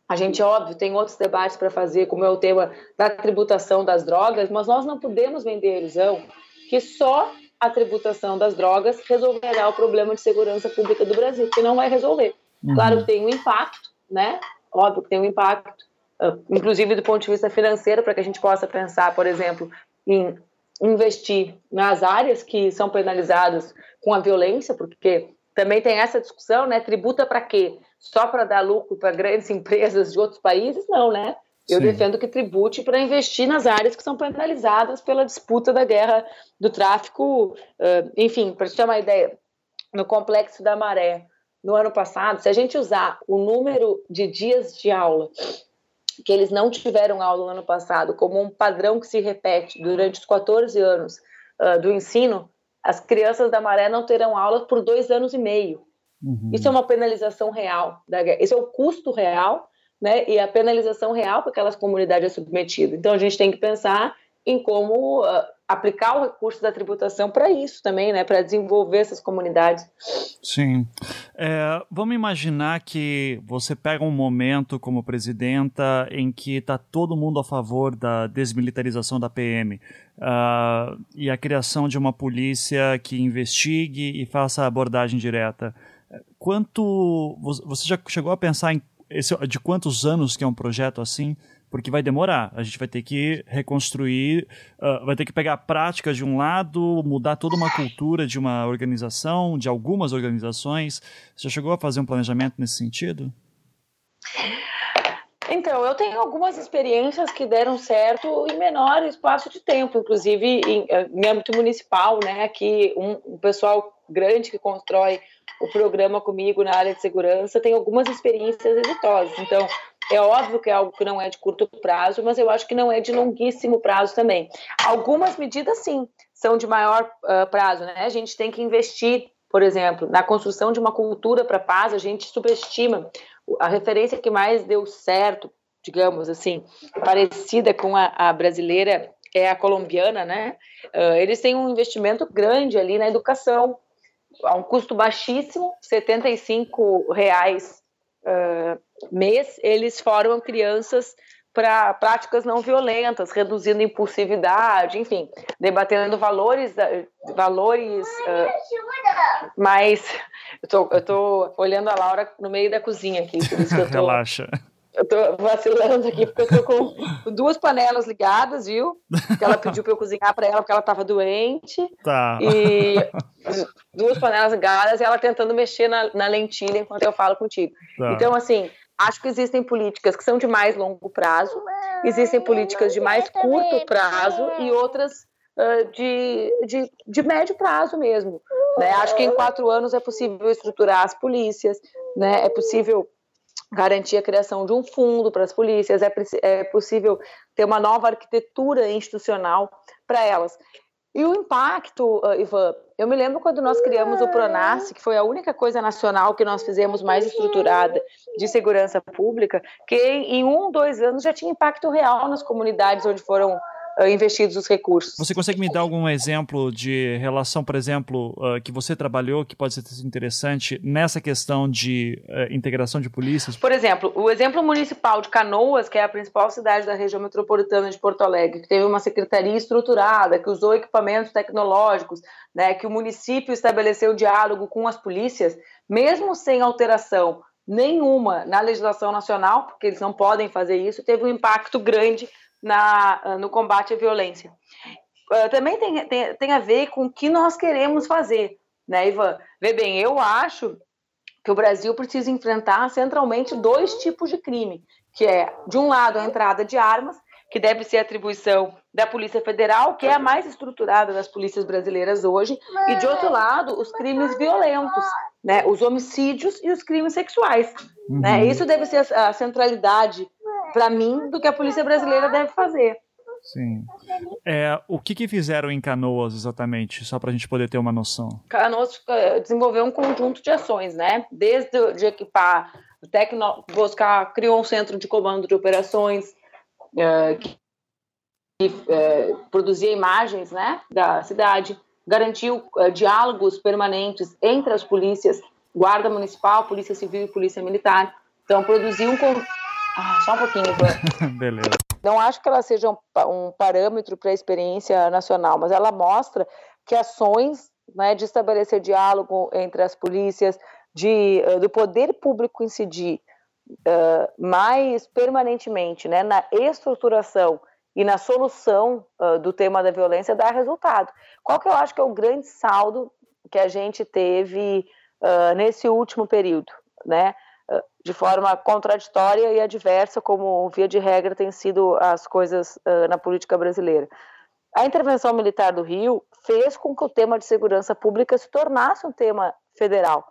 a gente, óbvio, tem outros debates para fazer, como é o tema da tributação das drogas, mas nós não podemos vender a ilusão que só a tributação das drogas resolverá o problema de segurança pública do Brasil, que não vai resolver. Uhum. Claro que tem um impacto, né? Óbvio que tem um impacto, ah, inclusive do ponto de vista financeiro, para que a gente possa pensar, por exemplo, em investir nas áreas que são penalizadas com a violência, porque também tem essa discussão, né? Tributa para quê? Só para dar lucro para grandes empresas de outros países? Não, né? Eu Sim. defendo que tribute para investir nas áreas que são penalizadas pela disputa da guerra do tráfico. Enfim, para te ter uma ideia, no complexo da Maré, no ano passado, se a gente usar o número de dias de aula que eles não tiveram aula no ano passado como um padrão que se repete durante os 14 anos uh, do ensino, as crianças da Maré não terão aula por dois anos e meio. Uhum. Isso é uma penalização real. Da guerra. Esse é o custo real né, e a penalização real para aquelas comunidades é submetida. Então a gente tem que pensar em como uh, aplicar o recurso da tributação para isso também, né, para desenvolver essas comunidades. Sim. É, vamos imaginar que você pega um momento como presidenta em que está todo mundo a favor da desmilitarização da PM uh, ah, e a criação de uma polícia que investigue e faça abordagem direta. Quanto você já chegou a pensar em esse, de quantos anos que é um projeto assim? Porque vai demorar. A gente vai ter que reconstruir, uh, vai ter que pegar práticas de um lado, mudar toda uma cultura de uma organização, de algumas organizações. Você já chegou a fazer um planejamento nesse sentido? Então, eu tenho algumas experiências que deram certo em menor espaço de tempo, inclusive em, em âmbito municipal, né? Aqui um, um pessoal grande que constrói o programa comigo na área de segurança tem algumas experiências exitosas. Então, é óbvio que é algo que não é de curto prazo, mas eu acho que não é de longuíssimo prazo também. Algumas medidas, sim, são de maior uh, prazo, né? A gente tem que investir, por exemplo, na construção de uma cultura para paz, a gente subestima. A referência que mais deu certo, digamos assim, parecida com a, a brasileira, é a colombiana, né? Uh, eles têm um investimento grande ali na educação, a um custo baixíssimo, 75 reais uh, mês, eles formam crianças para práticas não violentas, reduzindo impulsividade, enfim, debatendo valores, valores uh, mais. Eu tô, eu tô olhando a Laura no meio da cozinha aqui, por isso que eu tô. Relaxa. Eu tô vacilando aqui porque eu tô com duas panelas ligadas, viu? Que ela pediu para eu cozinhar para ela porque ela estava doente. Tá. E duas panelas ligadas e ela tentando mexer na, na lentilha enquanto eu falo contigo. Tá. Então, assim, acho que existem políticas que são de mais longo prazo, existem políticas de mais curto prazo e outras uh, de, de, de médio prazo mesmo. Né? Acho que em quatro anos é possível estruturar as polícias, né? é possível garantir a criação de um fundo para as polícias, é, é possível ter uma nova arquitetura institucional para elas. E o impacto, uh, Ivan, eu me lembro quando nós criamos o Pronas, que foi a única coisa nacional que nós fizemos mais estruturada de segurança pública, que em um, dois anos já tinha impacto real nas comunidades onde foram investidos os recursos. Você consegue me dar algum exemplo de relação, por exemplo, uh, que você trabalhou, que pode ser interessante nessa questão de uh, integração de polícias? Por exemplo, o exemplo municipal de Canoas, que é a principal cidade da região metropolitana de Porto Alegre, que teve uma secretaria estruturada, que usou equipamentos tecnológicos, né, que o município estabeleceu diálogo com as polícias, mesmo sem alteração nenhuma na legislação nacional, porque eles não podem fazer isso, teve um impacto grande na, no combate à violência. Uh, também tem, tem, tem a ver com o que nós queremos fazer, né, Ivan? Vê bem, eu acho que o Brasil precisa enfrentar centralmente dois tipos de crime, que é, de um lado, a entrada de armas, que deve ser atribuição da Polícia Federal, que é a mais estruturada das polícias brasileiras hoje, e de outro lado, os crimes violentos, né, os homicídios e os crimes sexuais. Né? Uhum. Né? Isso deve ser a centralidade, para mim, do que a polícia brasileira deve fazer. Sim. É, o que, que fizeram em Canoas exatamente, só para a gente poder ter uma noção? Canoas é, desenvolveu um conjunto de ações, né? Desde de equipar, tecno, buscar, criou um centro de comando de operações é, que, que é, produzia imagens, né, da cidade, garantiu é, diálogos permanentes entre as polícias, guarda municipal, polícia civil e polícia militar. Então produziu um ah, só um pouquinho, Beleza. Não acho que ela seja um, um parâmetro para a experiência nacional, mas ela mostra que ações né, de estabelecer diálogo entre as polícias, de, uh, do poder público incidir uh, mais permanentemente né, na estruturação e na solução uh, do tema da violência dá resultado. Qual que eu acho que é o grande saldo que a gente teve nesse último período, né? De forma contraditória e adversa, como via de regra tem sido as coisas na política brasileira. A intervenção militar do Rio fez com que o tema de segurança pública se tornasse um tema federal.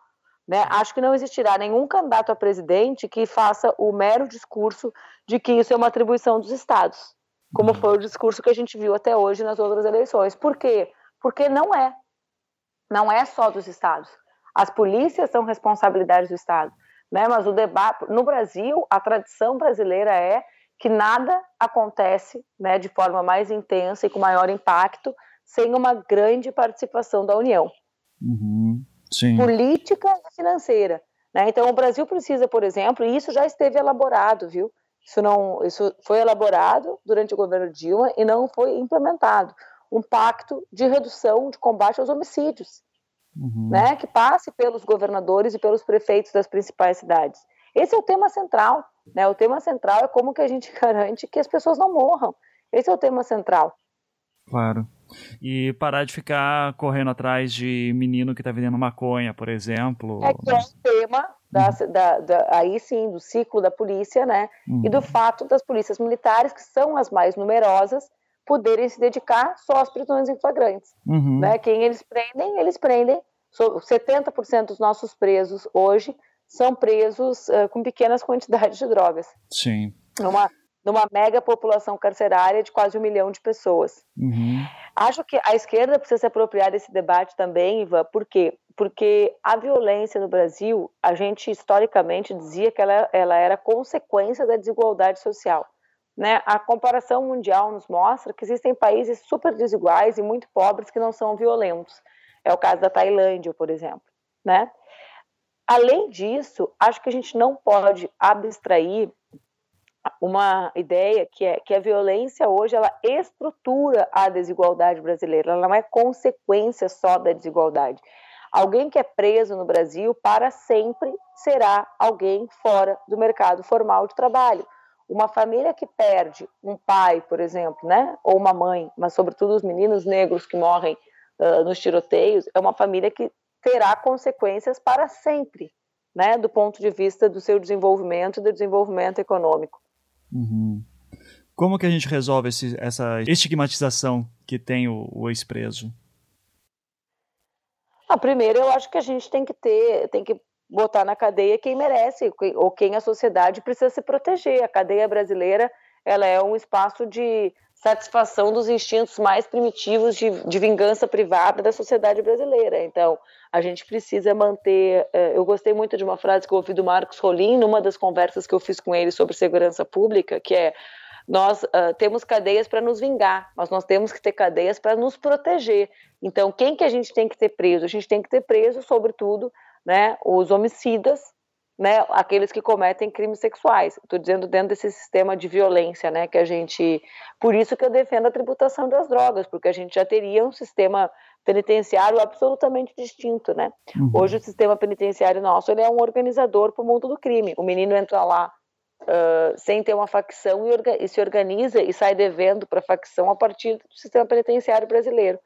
Né? Acho que não existirá nenhum candidato a presidente que faça o mero discurso de que isso é uma atribuição dos estados, como foi o discurso que a gente viu até hoje nas outras eleições. Por quê? Porque não é. Não é só dos estados. As polícias são responsabilidade do estado. Né? Mas o debate no Brasil, a tradição brasileira é que nada acontece né, de forma mais intensa e com maior impacto sem uma grande participação da União. Uhum, política e financeira. Né? Então, o Brasil precisa, por exemplo, e isso já esteve elaborado, viu? Isso, não, isso foi elaborado durante o governo Dilma e não foi implementado. Um pacto de redução de combate aos homicídios uhum. né, que passe pelos governadores e pelos prefeitos das principais cidades. Esse é o tema central, né? O tema central é como que a gente garante que as pessoas não morram. Esse é o tema central. Claro. E parar de ficar correndo atrás de menino que está vendendo maconha, por exemplo. É que é o tema da, uhum. da, da, aí sim do ciclo da polícia, né? Uhum. E do fato das polícias militares, que são as mais numerosas, poderem se dedicar só às prisões em flagrantes. Uhum. Né? Quem eles prendem, eles prendem. 70% dos nossos presos hoje são presos uh, com pequenas quantidades de drogas. Sim. Numa, numa mega população carcerária de quase um milhão de pessoas. Uhum. Acho que a esquerda precisa se apropriar desse debate também, Ivan, por quê? Porque a violência no Brasil, a gente historicamente dizia que ela, ela era consequência da desigualdade social. Né? A comparação mundial nos mostra que existem países super desiguais e muito pobres que não são violentos. É o caso da Tailândia, por exemplo. Né? Além disso, acho que a gente não pode abstrair uma ideia que é que a violência hoje ela estrutura a desigualdade brasileira, ela não é consequência só da desigualdade. Alguém que é preso no Brasil para sempre será alguém fora do mercado formal de trabalho. Uma família que perde um pai, por exemplo, né, ou uma mãe, mas sobretudo os meninos negros que morrem uh, nos tiroteios, é uma família que terá consequências para sempre, né, do ponto de vista do seu desenvolvimento e do desenvolvimento econômico. Uhum. Como que a gente resolve esse, essa estigmatização que tem o, o ex-preso? Ah, primeiro, eu acho que a gente tem que ter, tem que botar na cadeia quem merece ou quem a sociedade precisa se proteger. A cadeia brasileira ela é um espaço de satisfação dos instintos mais primitivos de, de vingança privada da sociedade brasileira. Então, a gente precisa manter. Eh, eu gostei muito de uma frase que eu ouvi do Marcos Rolim numa das conversas que eu fiz com ele sobre segurança pública, que é nós uh, temos cadeias para nos vingar, mas nós temos que ter cadeias para nos proteger. Então, quem que a gente tem que ter preso? A gente tem que ter preso, sobretudo, né, os homicidas, né, aqueles que cometem crimes sexuais. Estou dizendo dentro desse sistema de violência, né, que a gente, por isso que eu defendo a tributação das drogas, porque a gente já teria um sistema penitenciário absolutamente distinto, né? Uhum. Hoje o sistema penitenciário nosso ele é um organizador para o mundo do crime. O menino entra lá uh, sem ter uma facção e, e, se organiza e sai devendo para a facção a partir do sistema penitenciário brasileiro.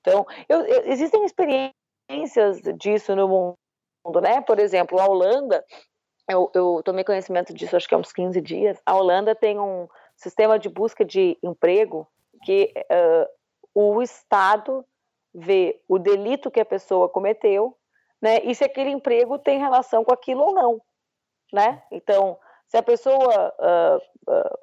Então, eu, eu, existem experiências disso no mundo, né? Por exemplo, a Holanda, eu, eu tomei conhecimento disso acho que há uns 15 dias. A Holanda tem um sistema de busca de emprego que uh, o Estado vê o delito que a pessoa cometeu, né? E se aquele emprego tem relação com aquilo ou não, né? Então, se a pessoa uh, uh,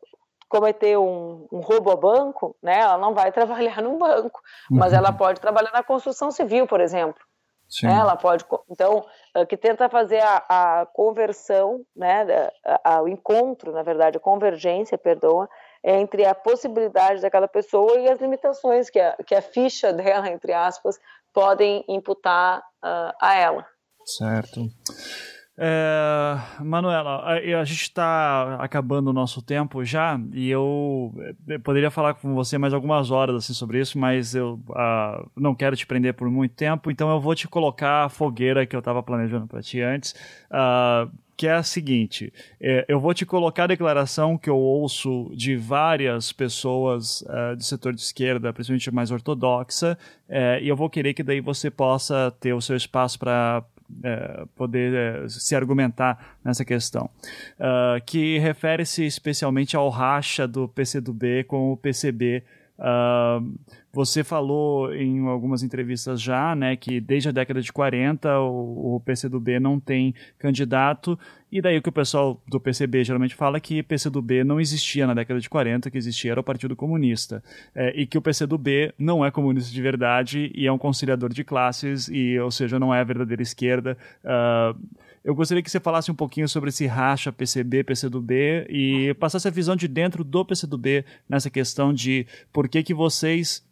cometeu um, um, roubo a banco, né? Ela não vai trabalhar num banco, mas ela uhum. pode trabalhar na construção civil, por exemplo. Sim. Ela pode, então, que tenta fazer a, a conversão, né, o encontro, na verdade, a convergência, perdoa, entre a possibilidade daquela pessoa e as limitações que a, que a ficha dela, entre aspas, podem imputar uh, a ela. Certo. É, Manuela, a, a gente está acabando o nosso tempo já e eu, eu, poderia falar com você mais algumas horas assim sobre isso, mas eu uh, não quero te prender por muito tempo, então eu vou te colocar a fogueira que eu estava planejando para ti antes. Uh, que é a seguinte: é, eu vou te colocar a declaração que eu ouço de várias pessoas uh, do setor de esquerda, principalmente mais ortodoxa, e eu vou querer que daí você possa ter o seu espaço para uh, poder se argumentar nessa questão, que refere-se especialmente ao racha do PCdoB com o PCB Uh, você falou em algumas entrevistas já, né, que desde a década de 40 o, o PCdoB não tem candidato, e daí o que o pessoal do PCB geralmente fala é que PCdoB não existia na década de 40, que existia era o Partido Comunista, é, e que o PCdoB não é comunista de verdade e é um conciliador de classes, e, ou seja, não é a verdadeira esquerda. Uh, eu gostaria que você falasse um pouquinho sobre esse racha PCB, PCdoB e passasse a visão de dentro do PCdoB nessa questão de por que, que vocês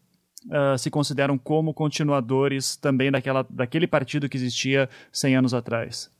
uh, se consideram como continuadores também daquela, daquele partido que existia 100 anos atrás.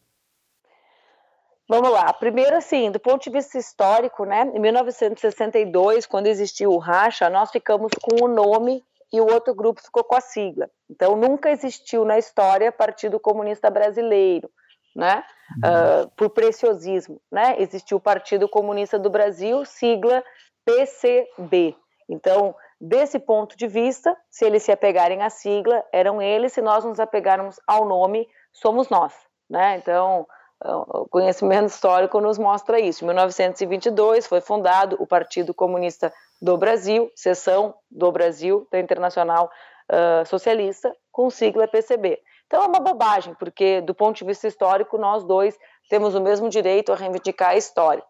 Vamos lá. Primeiro, assim, do ponto de vista histórico, né? Em 1962, quando existiu o racha, nós ficamos com o nome e o outro grupo ficou com a sigla. Então, nunca existiu na história Partido Comunista Brasileiro né? Uh, por preciosismo, né? Existiu o Partido Comunista do Brasil, sigla PCB. Então, desse ponto de vista, se eles se apegarem à sigla, eram eles, se nós nos apegarmos ao nome, somos nós, né? Então, o conhecimento histórico nos mostra isso. Em 1922 foi fundado o Partido Comunista do Brasil, seção do Brasil da Internacional uh, Socialista, com sigla PCB. Então é uma bobagem, porque do ponto de vista histórico, nós dois temos o mesmo direito a reivindicar a história.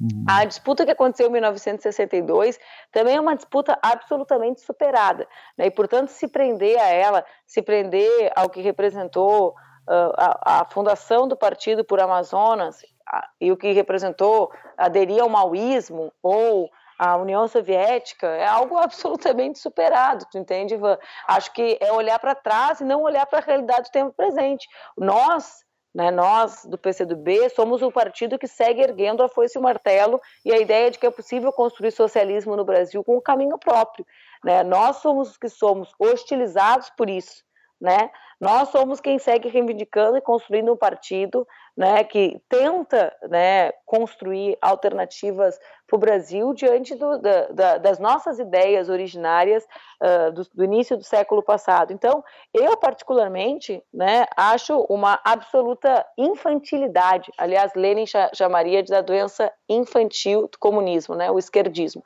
Uhum. A disputa que aconteceu em 1962 também é uma disputa absolutamente superada, né? e portanto se prender a ela, se prender ao que representou uh, a, a, fundação do partido por Amazonas a, e o que representou aderir ao maoísmo ou a União Soviética é algo absolutamente superado, tu entende, Ivan? Acho que é olhar para trás e não olhar para a realidade do tempo presente. Nós, né, nós do PCdoB, somos o partido que segue erguendo a foice e o martelo e a ideia de que é possível construir socialismo no Brasil com um caminho próprio. Né? Nós somos os que somos hostilizados por isso. Né? Nós somos quem segue reivindicando e construindo um partido né, que tenta né, construir alternativas para o Brasil diante do, da, da, das nossas ideias originárias uh, do, do, início do século passado. Então, eu particularmente né, acho uma absoluta infantilidade. Aliás, Lenin chamaria de da doença infantil do comunismo, né, o esquerdismo.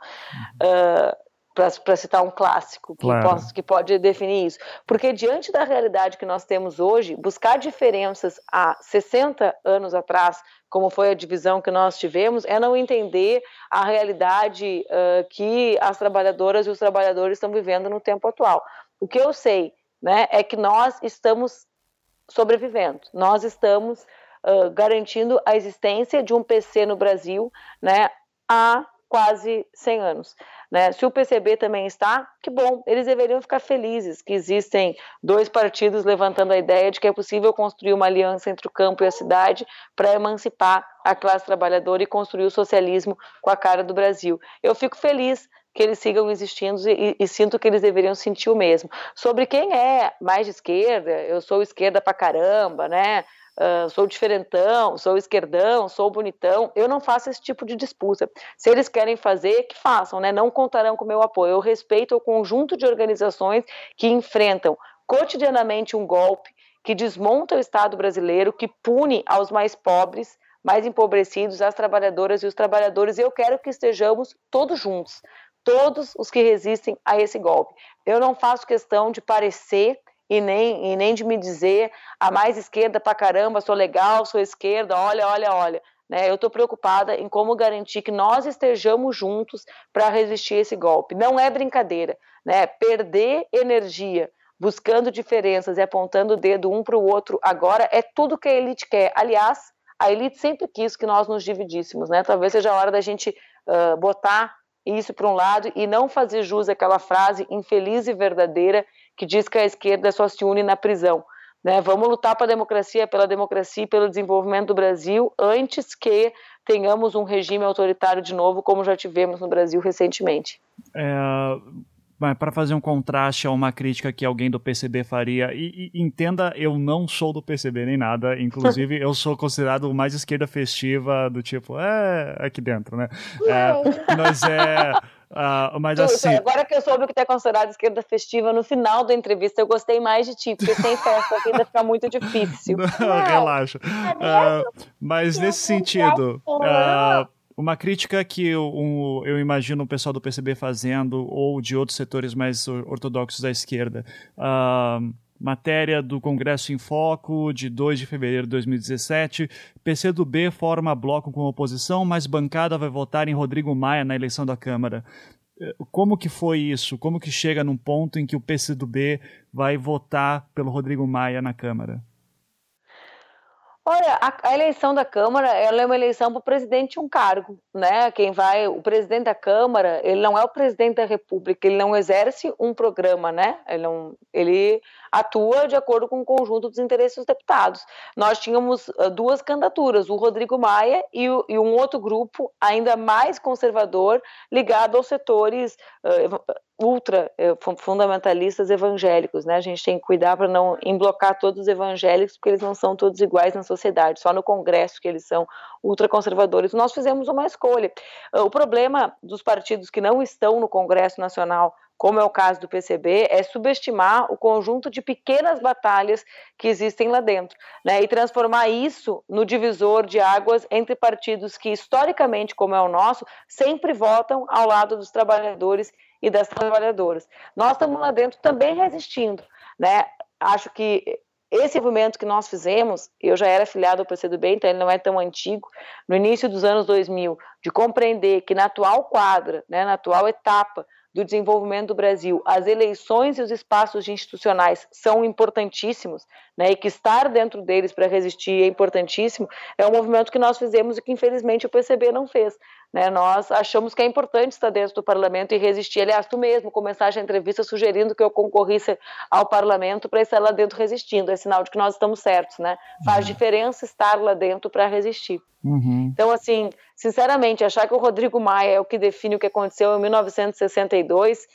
Uh, para citar um clássico que, claro. posso, que pode definir isso. Porque diante da realidade que nós temos hoje, buscar diferenças há 60 anos atrás, como foi a divisão que nós tivemos, é não entender a realidade uh, que as trabalhadoras e os trabalhadores estão vivendo no tempo atual. O que eu sei né, é que nós estamos sobrevivendo, nós estamos uh, garantindo a existência de um PC no Brasil né, há quase 100 anos. Né? Se o PCB também está, que bom, eles deveriam ficar felizes que existem dois partidos levantando a ideia de que é possível construir uma aliança entre o campo e a cidade para emancipar a classe trabalhadora e construir o socialismo com a cara do Brasil. Eu fico feliz que eles sigam existindo e, e, sinto que eles deveriam sentir o mesmo. Sobre quem é mais de esquerda, eu sou esquerda pra caramba, né? Uh, sou diferentão, sou esquerdão, sou bonitão. Eu não faço esse tipo de disputa. Se eles querem fazer, que façam, né? Não contarão com meu apoio. Eu respeito o conjunto de organizações que enfrentam cotidianamente um golpe que desmonta o Estado brasileiro, que pune aos mais pobres, mais empobrecidos, as trabalhadoras e os trabalhadores. E eu quero que estejamos todos juntos todos os que resistem a esse golpe. Eu não faço questão de parecer e nem, e nem de me dizer a mais esquerda pra caramba, sou legal, sou esquerda, olha, olha, olha. Né? Eu estou preocupada em como garantir que nós estejamos juntos para resistir esse golpe. Não é brincadeira. Né? Perder energia buscando diferenças e apontando o dedo um para o outro agora é tudo que a elite quer. Aliás, a elite sempre quis que nós nos dividíssemos. Né? Talvez seja a hora da gente uh, botar isso por um lado e não fazer jus àquela frase infeliz e verdadeira que diz que a esquerda só se une na prisão. Né? Vamos lutar para a democracia, pela democracia e pelo desenvolvimento do Brasil antes que tenhamos um regime autoritário de novo, como já tivemos no Brasil recentemente. É, para fazer um contraste a uma crítica que alguém do PCB faria, e, e, entenda, eu não sou do PCB nem nada, inclusive eu sou considerado o mais esquerda festiva do tipo, é, aqui dentro, né? É, mas é. Uh, mas assim... Agora que eu soube que tu é considerado esquerda festiva, no final da entrevista eu gostei mais de ti, porque sem festa ainda fica muito difícil. Não, relaxa. Uh, mas nesse sentido, uh, uma crítica que eu, um, eu imagino o pessoal do PCB fazendo, ou de outros setores mais ortodoxos da esquerda. Uh, matéria do Congresso em Foco, de 2 de fevereiro de 2017. PCdoB forma bloco com oposição, mas bancada vai votar em Rodrigo Maia na eleição da Câmara. Eh, como que foi isso? Como que chega num ponto em que o PCdoB vai votar pelo Rodrigo Maia na Câmara? Olha, a, a, eleição da Câmara ela é uma eleição para o presidente de um cargo, né? Quem vai, o presidente da Câmara, ele não é o presidente da República, ele não exerce um programa, né? Ele, não, ele atua de acordo com o conjunto dos interesses dos deputados. Nós tínhamos uh, duas candidaturas, o Rodrigo Maia e, o, e, um outro grupo ainda mais conservador ligado aos setores uh, ultra eh, fundamentalistas evangélicos, né? A gente tem que cuidar para não emblocar todos os evangélicos, porque eles não são todos iguais na sociedade, só no Congresso que eles são ultraconservadores. Nós fizemos uma escolha. Ah, o problema dos partidos que não estão no Congresso Nacional como é o caso do PCB, é subestimar o conjunto de pequenas batalhas que existem lá dentro, né? E transformar isso no divisor de águas entre partidos que, historicamente, como é o nosso, sempre votam ao lado dos trabalhadores e das trabalhadoras. Nós estamos lá dentro também resistindo, né? Acho que esse movimento que nós fizemos, eu já era afiliado ao PCdoB, então ele não é tão antigo, no início dos anos 2000, de compreender que na atual quadra, né, na atual etapa do desenvolvimento do Brasil, as eleições e os espaços institucionais são importantíssimos, né, e que estar dentro deles para resistir é importantíssimo, é um movimento que nós fizemos e que infelizmente o PCB não fez. Né? Nós achamos que é importante estar dentro do parlamento e resistir. Aliás, tu mesmo começaste a entrevista sugerindo que eu concorrisse ao parlamento para estar lá dentro resistindo. É sinal de que nós estamos certos, né? Faz uhum. diferença estar lá dentro para resistir. Uhum. Então, assim, sinceramente, achar que o Rodrigo Maia é o que define o que aconteceu em 1962,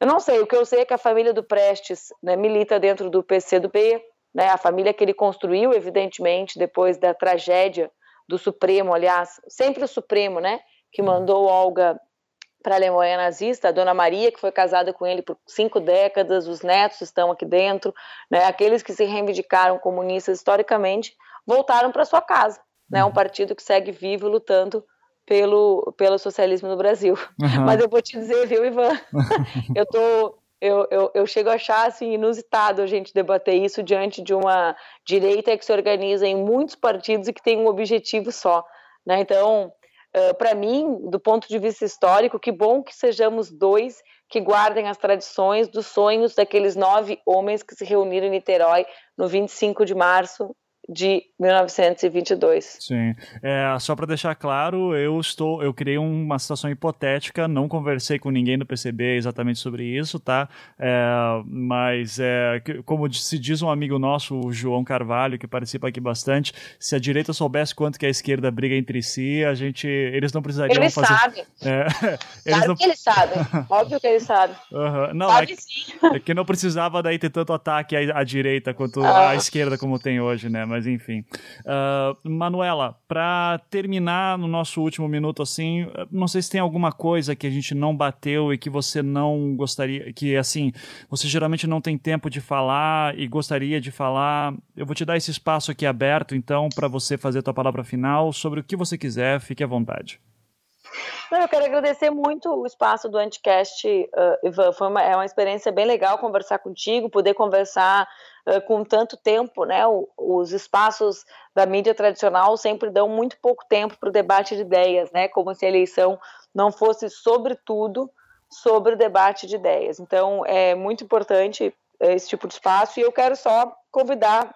eu não sei. O que eu sei é que a família do Prestes né, milita dentro do PCdoB, né? A família que ele construiu, evidentemente, depois da tragédia do Supremo, aliás, sempre o Supremo, né? Que mandou Olga para a Alemanha nazista, a Dona Maria, que foi casada com ele por cinco décadas, os netos estão aqui dentro, né? aqueles que se reivindicaram comunistas historicamente voltaram para sua casa, né? um partido que segue vivo lutando pelo, pelo socialismo no Brasil. Uhum. Mas eu vou te dizer, viu, Ivan, eu tô, eu, eu, eu, chego a achar assim, inusitado a gente debater isso diante de uma direita que se organiza em muitos partidos e que tem um objetivo só. Né? Então, Uh, para mim, do ponto de vista histórico, que bom que sejamos dois que guardem as tradições dos sonhos daqueles nove homens que se reuniram em Niterói no 25 de março de 1922. Sim. É, só para deixar claro, eu estou, eu criei uma situação hipotética, não conversei com ninguém do PCB exatamente sobre isso, tá? É, mas é, como se diz um amigo nosso, o João Carvalho, que participa aqui bastante, se a direita soubesse quanto que a esquerda briga entre si, a gente, eles não precisariam eles fazer. Sabem. É, eles claro não... que eles sabem. Óbvio que eles sabem. Uhum. Não, Sabe é, sim. é que não precisava daí ter tanto ataque à, à direita quanto ah. à esquerda como tem hoje, né? Mas enfim. Uh, Manuela, para terminar no nosso último minuto assim, não sei se tem alguma coisa que a gente não bateu e que você não gostaria, que assim, você geralmente não tem tempo de falar e gostaria de falar. Eu vou te dar esse espaço aqui aberto, então, para você fazer a tua palavra final sobre o que você quiser, fique à vontade. Eu quero agradecer muito o espaço do Anticast, uh, Ivan. Foi uma, é uma experiência bem legal conversar contigo, poder conversar com tanto tempo, né? Os espaços da mídia tradicional sempre dão muito pouco tempo para o debate de ideias, né? Como se a eleição não fosse, sobretudo, sobre o debate de ideias. Então, é muito importante esse tipo de espaço e eu quero só convidar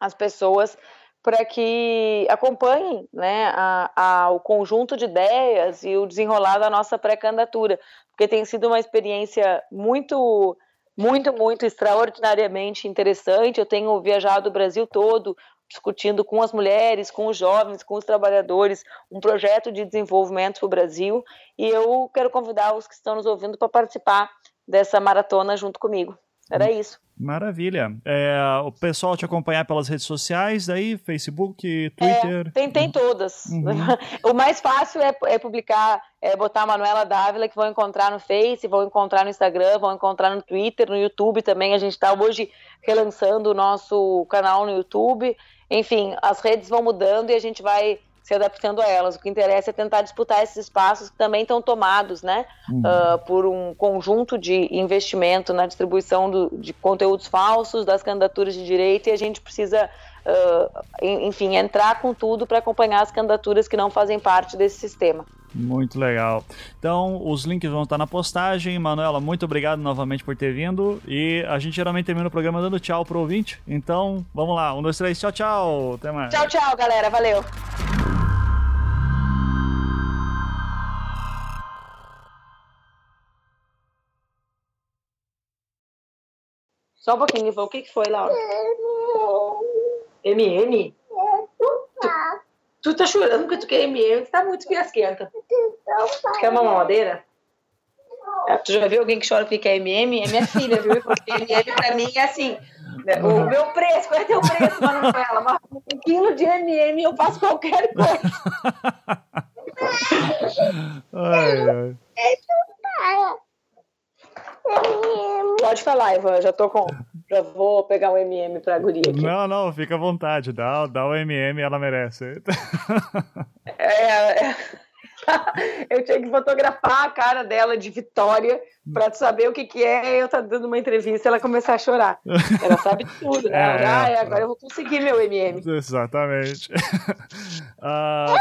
as pessoas para que acompanhem né, a, a, o conjunto de ideias e o desenrolar da nossa pré-candidatura, porque tem sido uma experiência muito, muito, muito extraordinariamente interessante. Eu tenho viajado o Brasil todo discutindo com as mulheres, com os jovens, com os trabalhadores, um projeto de desenvolvimento para o Brasil. E eu quero convidar os que estão nos ouvindo para participar dessa maratona junto comigo. Era isso. Maravilha. É, o pessoal te acompanhar pelas redes sociais, aí Facebook, Twitter. É, tem, tem todas. Uhum. O mais fácil é, é publicar, é botar a Manuela Dávila, que vão encontrar no Face, vão encontrar no Instagram, vão encontrar no Twitter, no YouTube também. A gente está hoje relançando o nosso canal no YouTube. Enfim, as redes vão mudando e a gente vai se adaptando a elas. O que interessa é tentar disputar esses espaços que também estão tomados, né, uhum. uh, por um conjunto de investimento na distribuição do, de conteúdos falsos, das candidaturas de direita, e a gente precisa, uh, enfim, entrar com tudo para acompanhar as candidaturas que não fazem parte desse sistema. Muito legal. Então, os links vão estar na postagem. Manuela, muito obrigado novamente por ter vindo. E a gente geralmente termina o programa dando tchau pro ouvinte. Então, vamos lá. Um, dois, três. Tchau, tchau. Até mais. Tchau, tchau, galera. Valeu. Só um pouquinho, Ivan. O que, que foi, Laura? MM? Tu, tu tá chorando porque tu quer MM? Tu tá muito fiasquenta. Quer uma mamadeira? É, tu já viu alguém que chora porque quer MM? É minha filha, viu? Porque MM pra mim é assim. Né, o meu preço, qual é teu preço, Manuela? Um quilo de MM eu faço qualquer coisa. ai, ai. Pode falar, Ivan, já tô com. Já vou pegar o um MM pra guria aqui. Não, não, fica à vontade, dá, dá o MM, ela merece. É, é, eu tinha que fotografar a cara dela de vitória pra saber o que, que é. Eu tá dando uma entrevista e ela começar a chorar. Ela sabe tudo, né? É, já, é, agora eu vou conseguir meu MM. Exatamente. uh...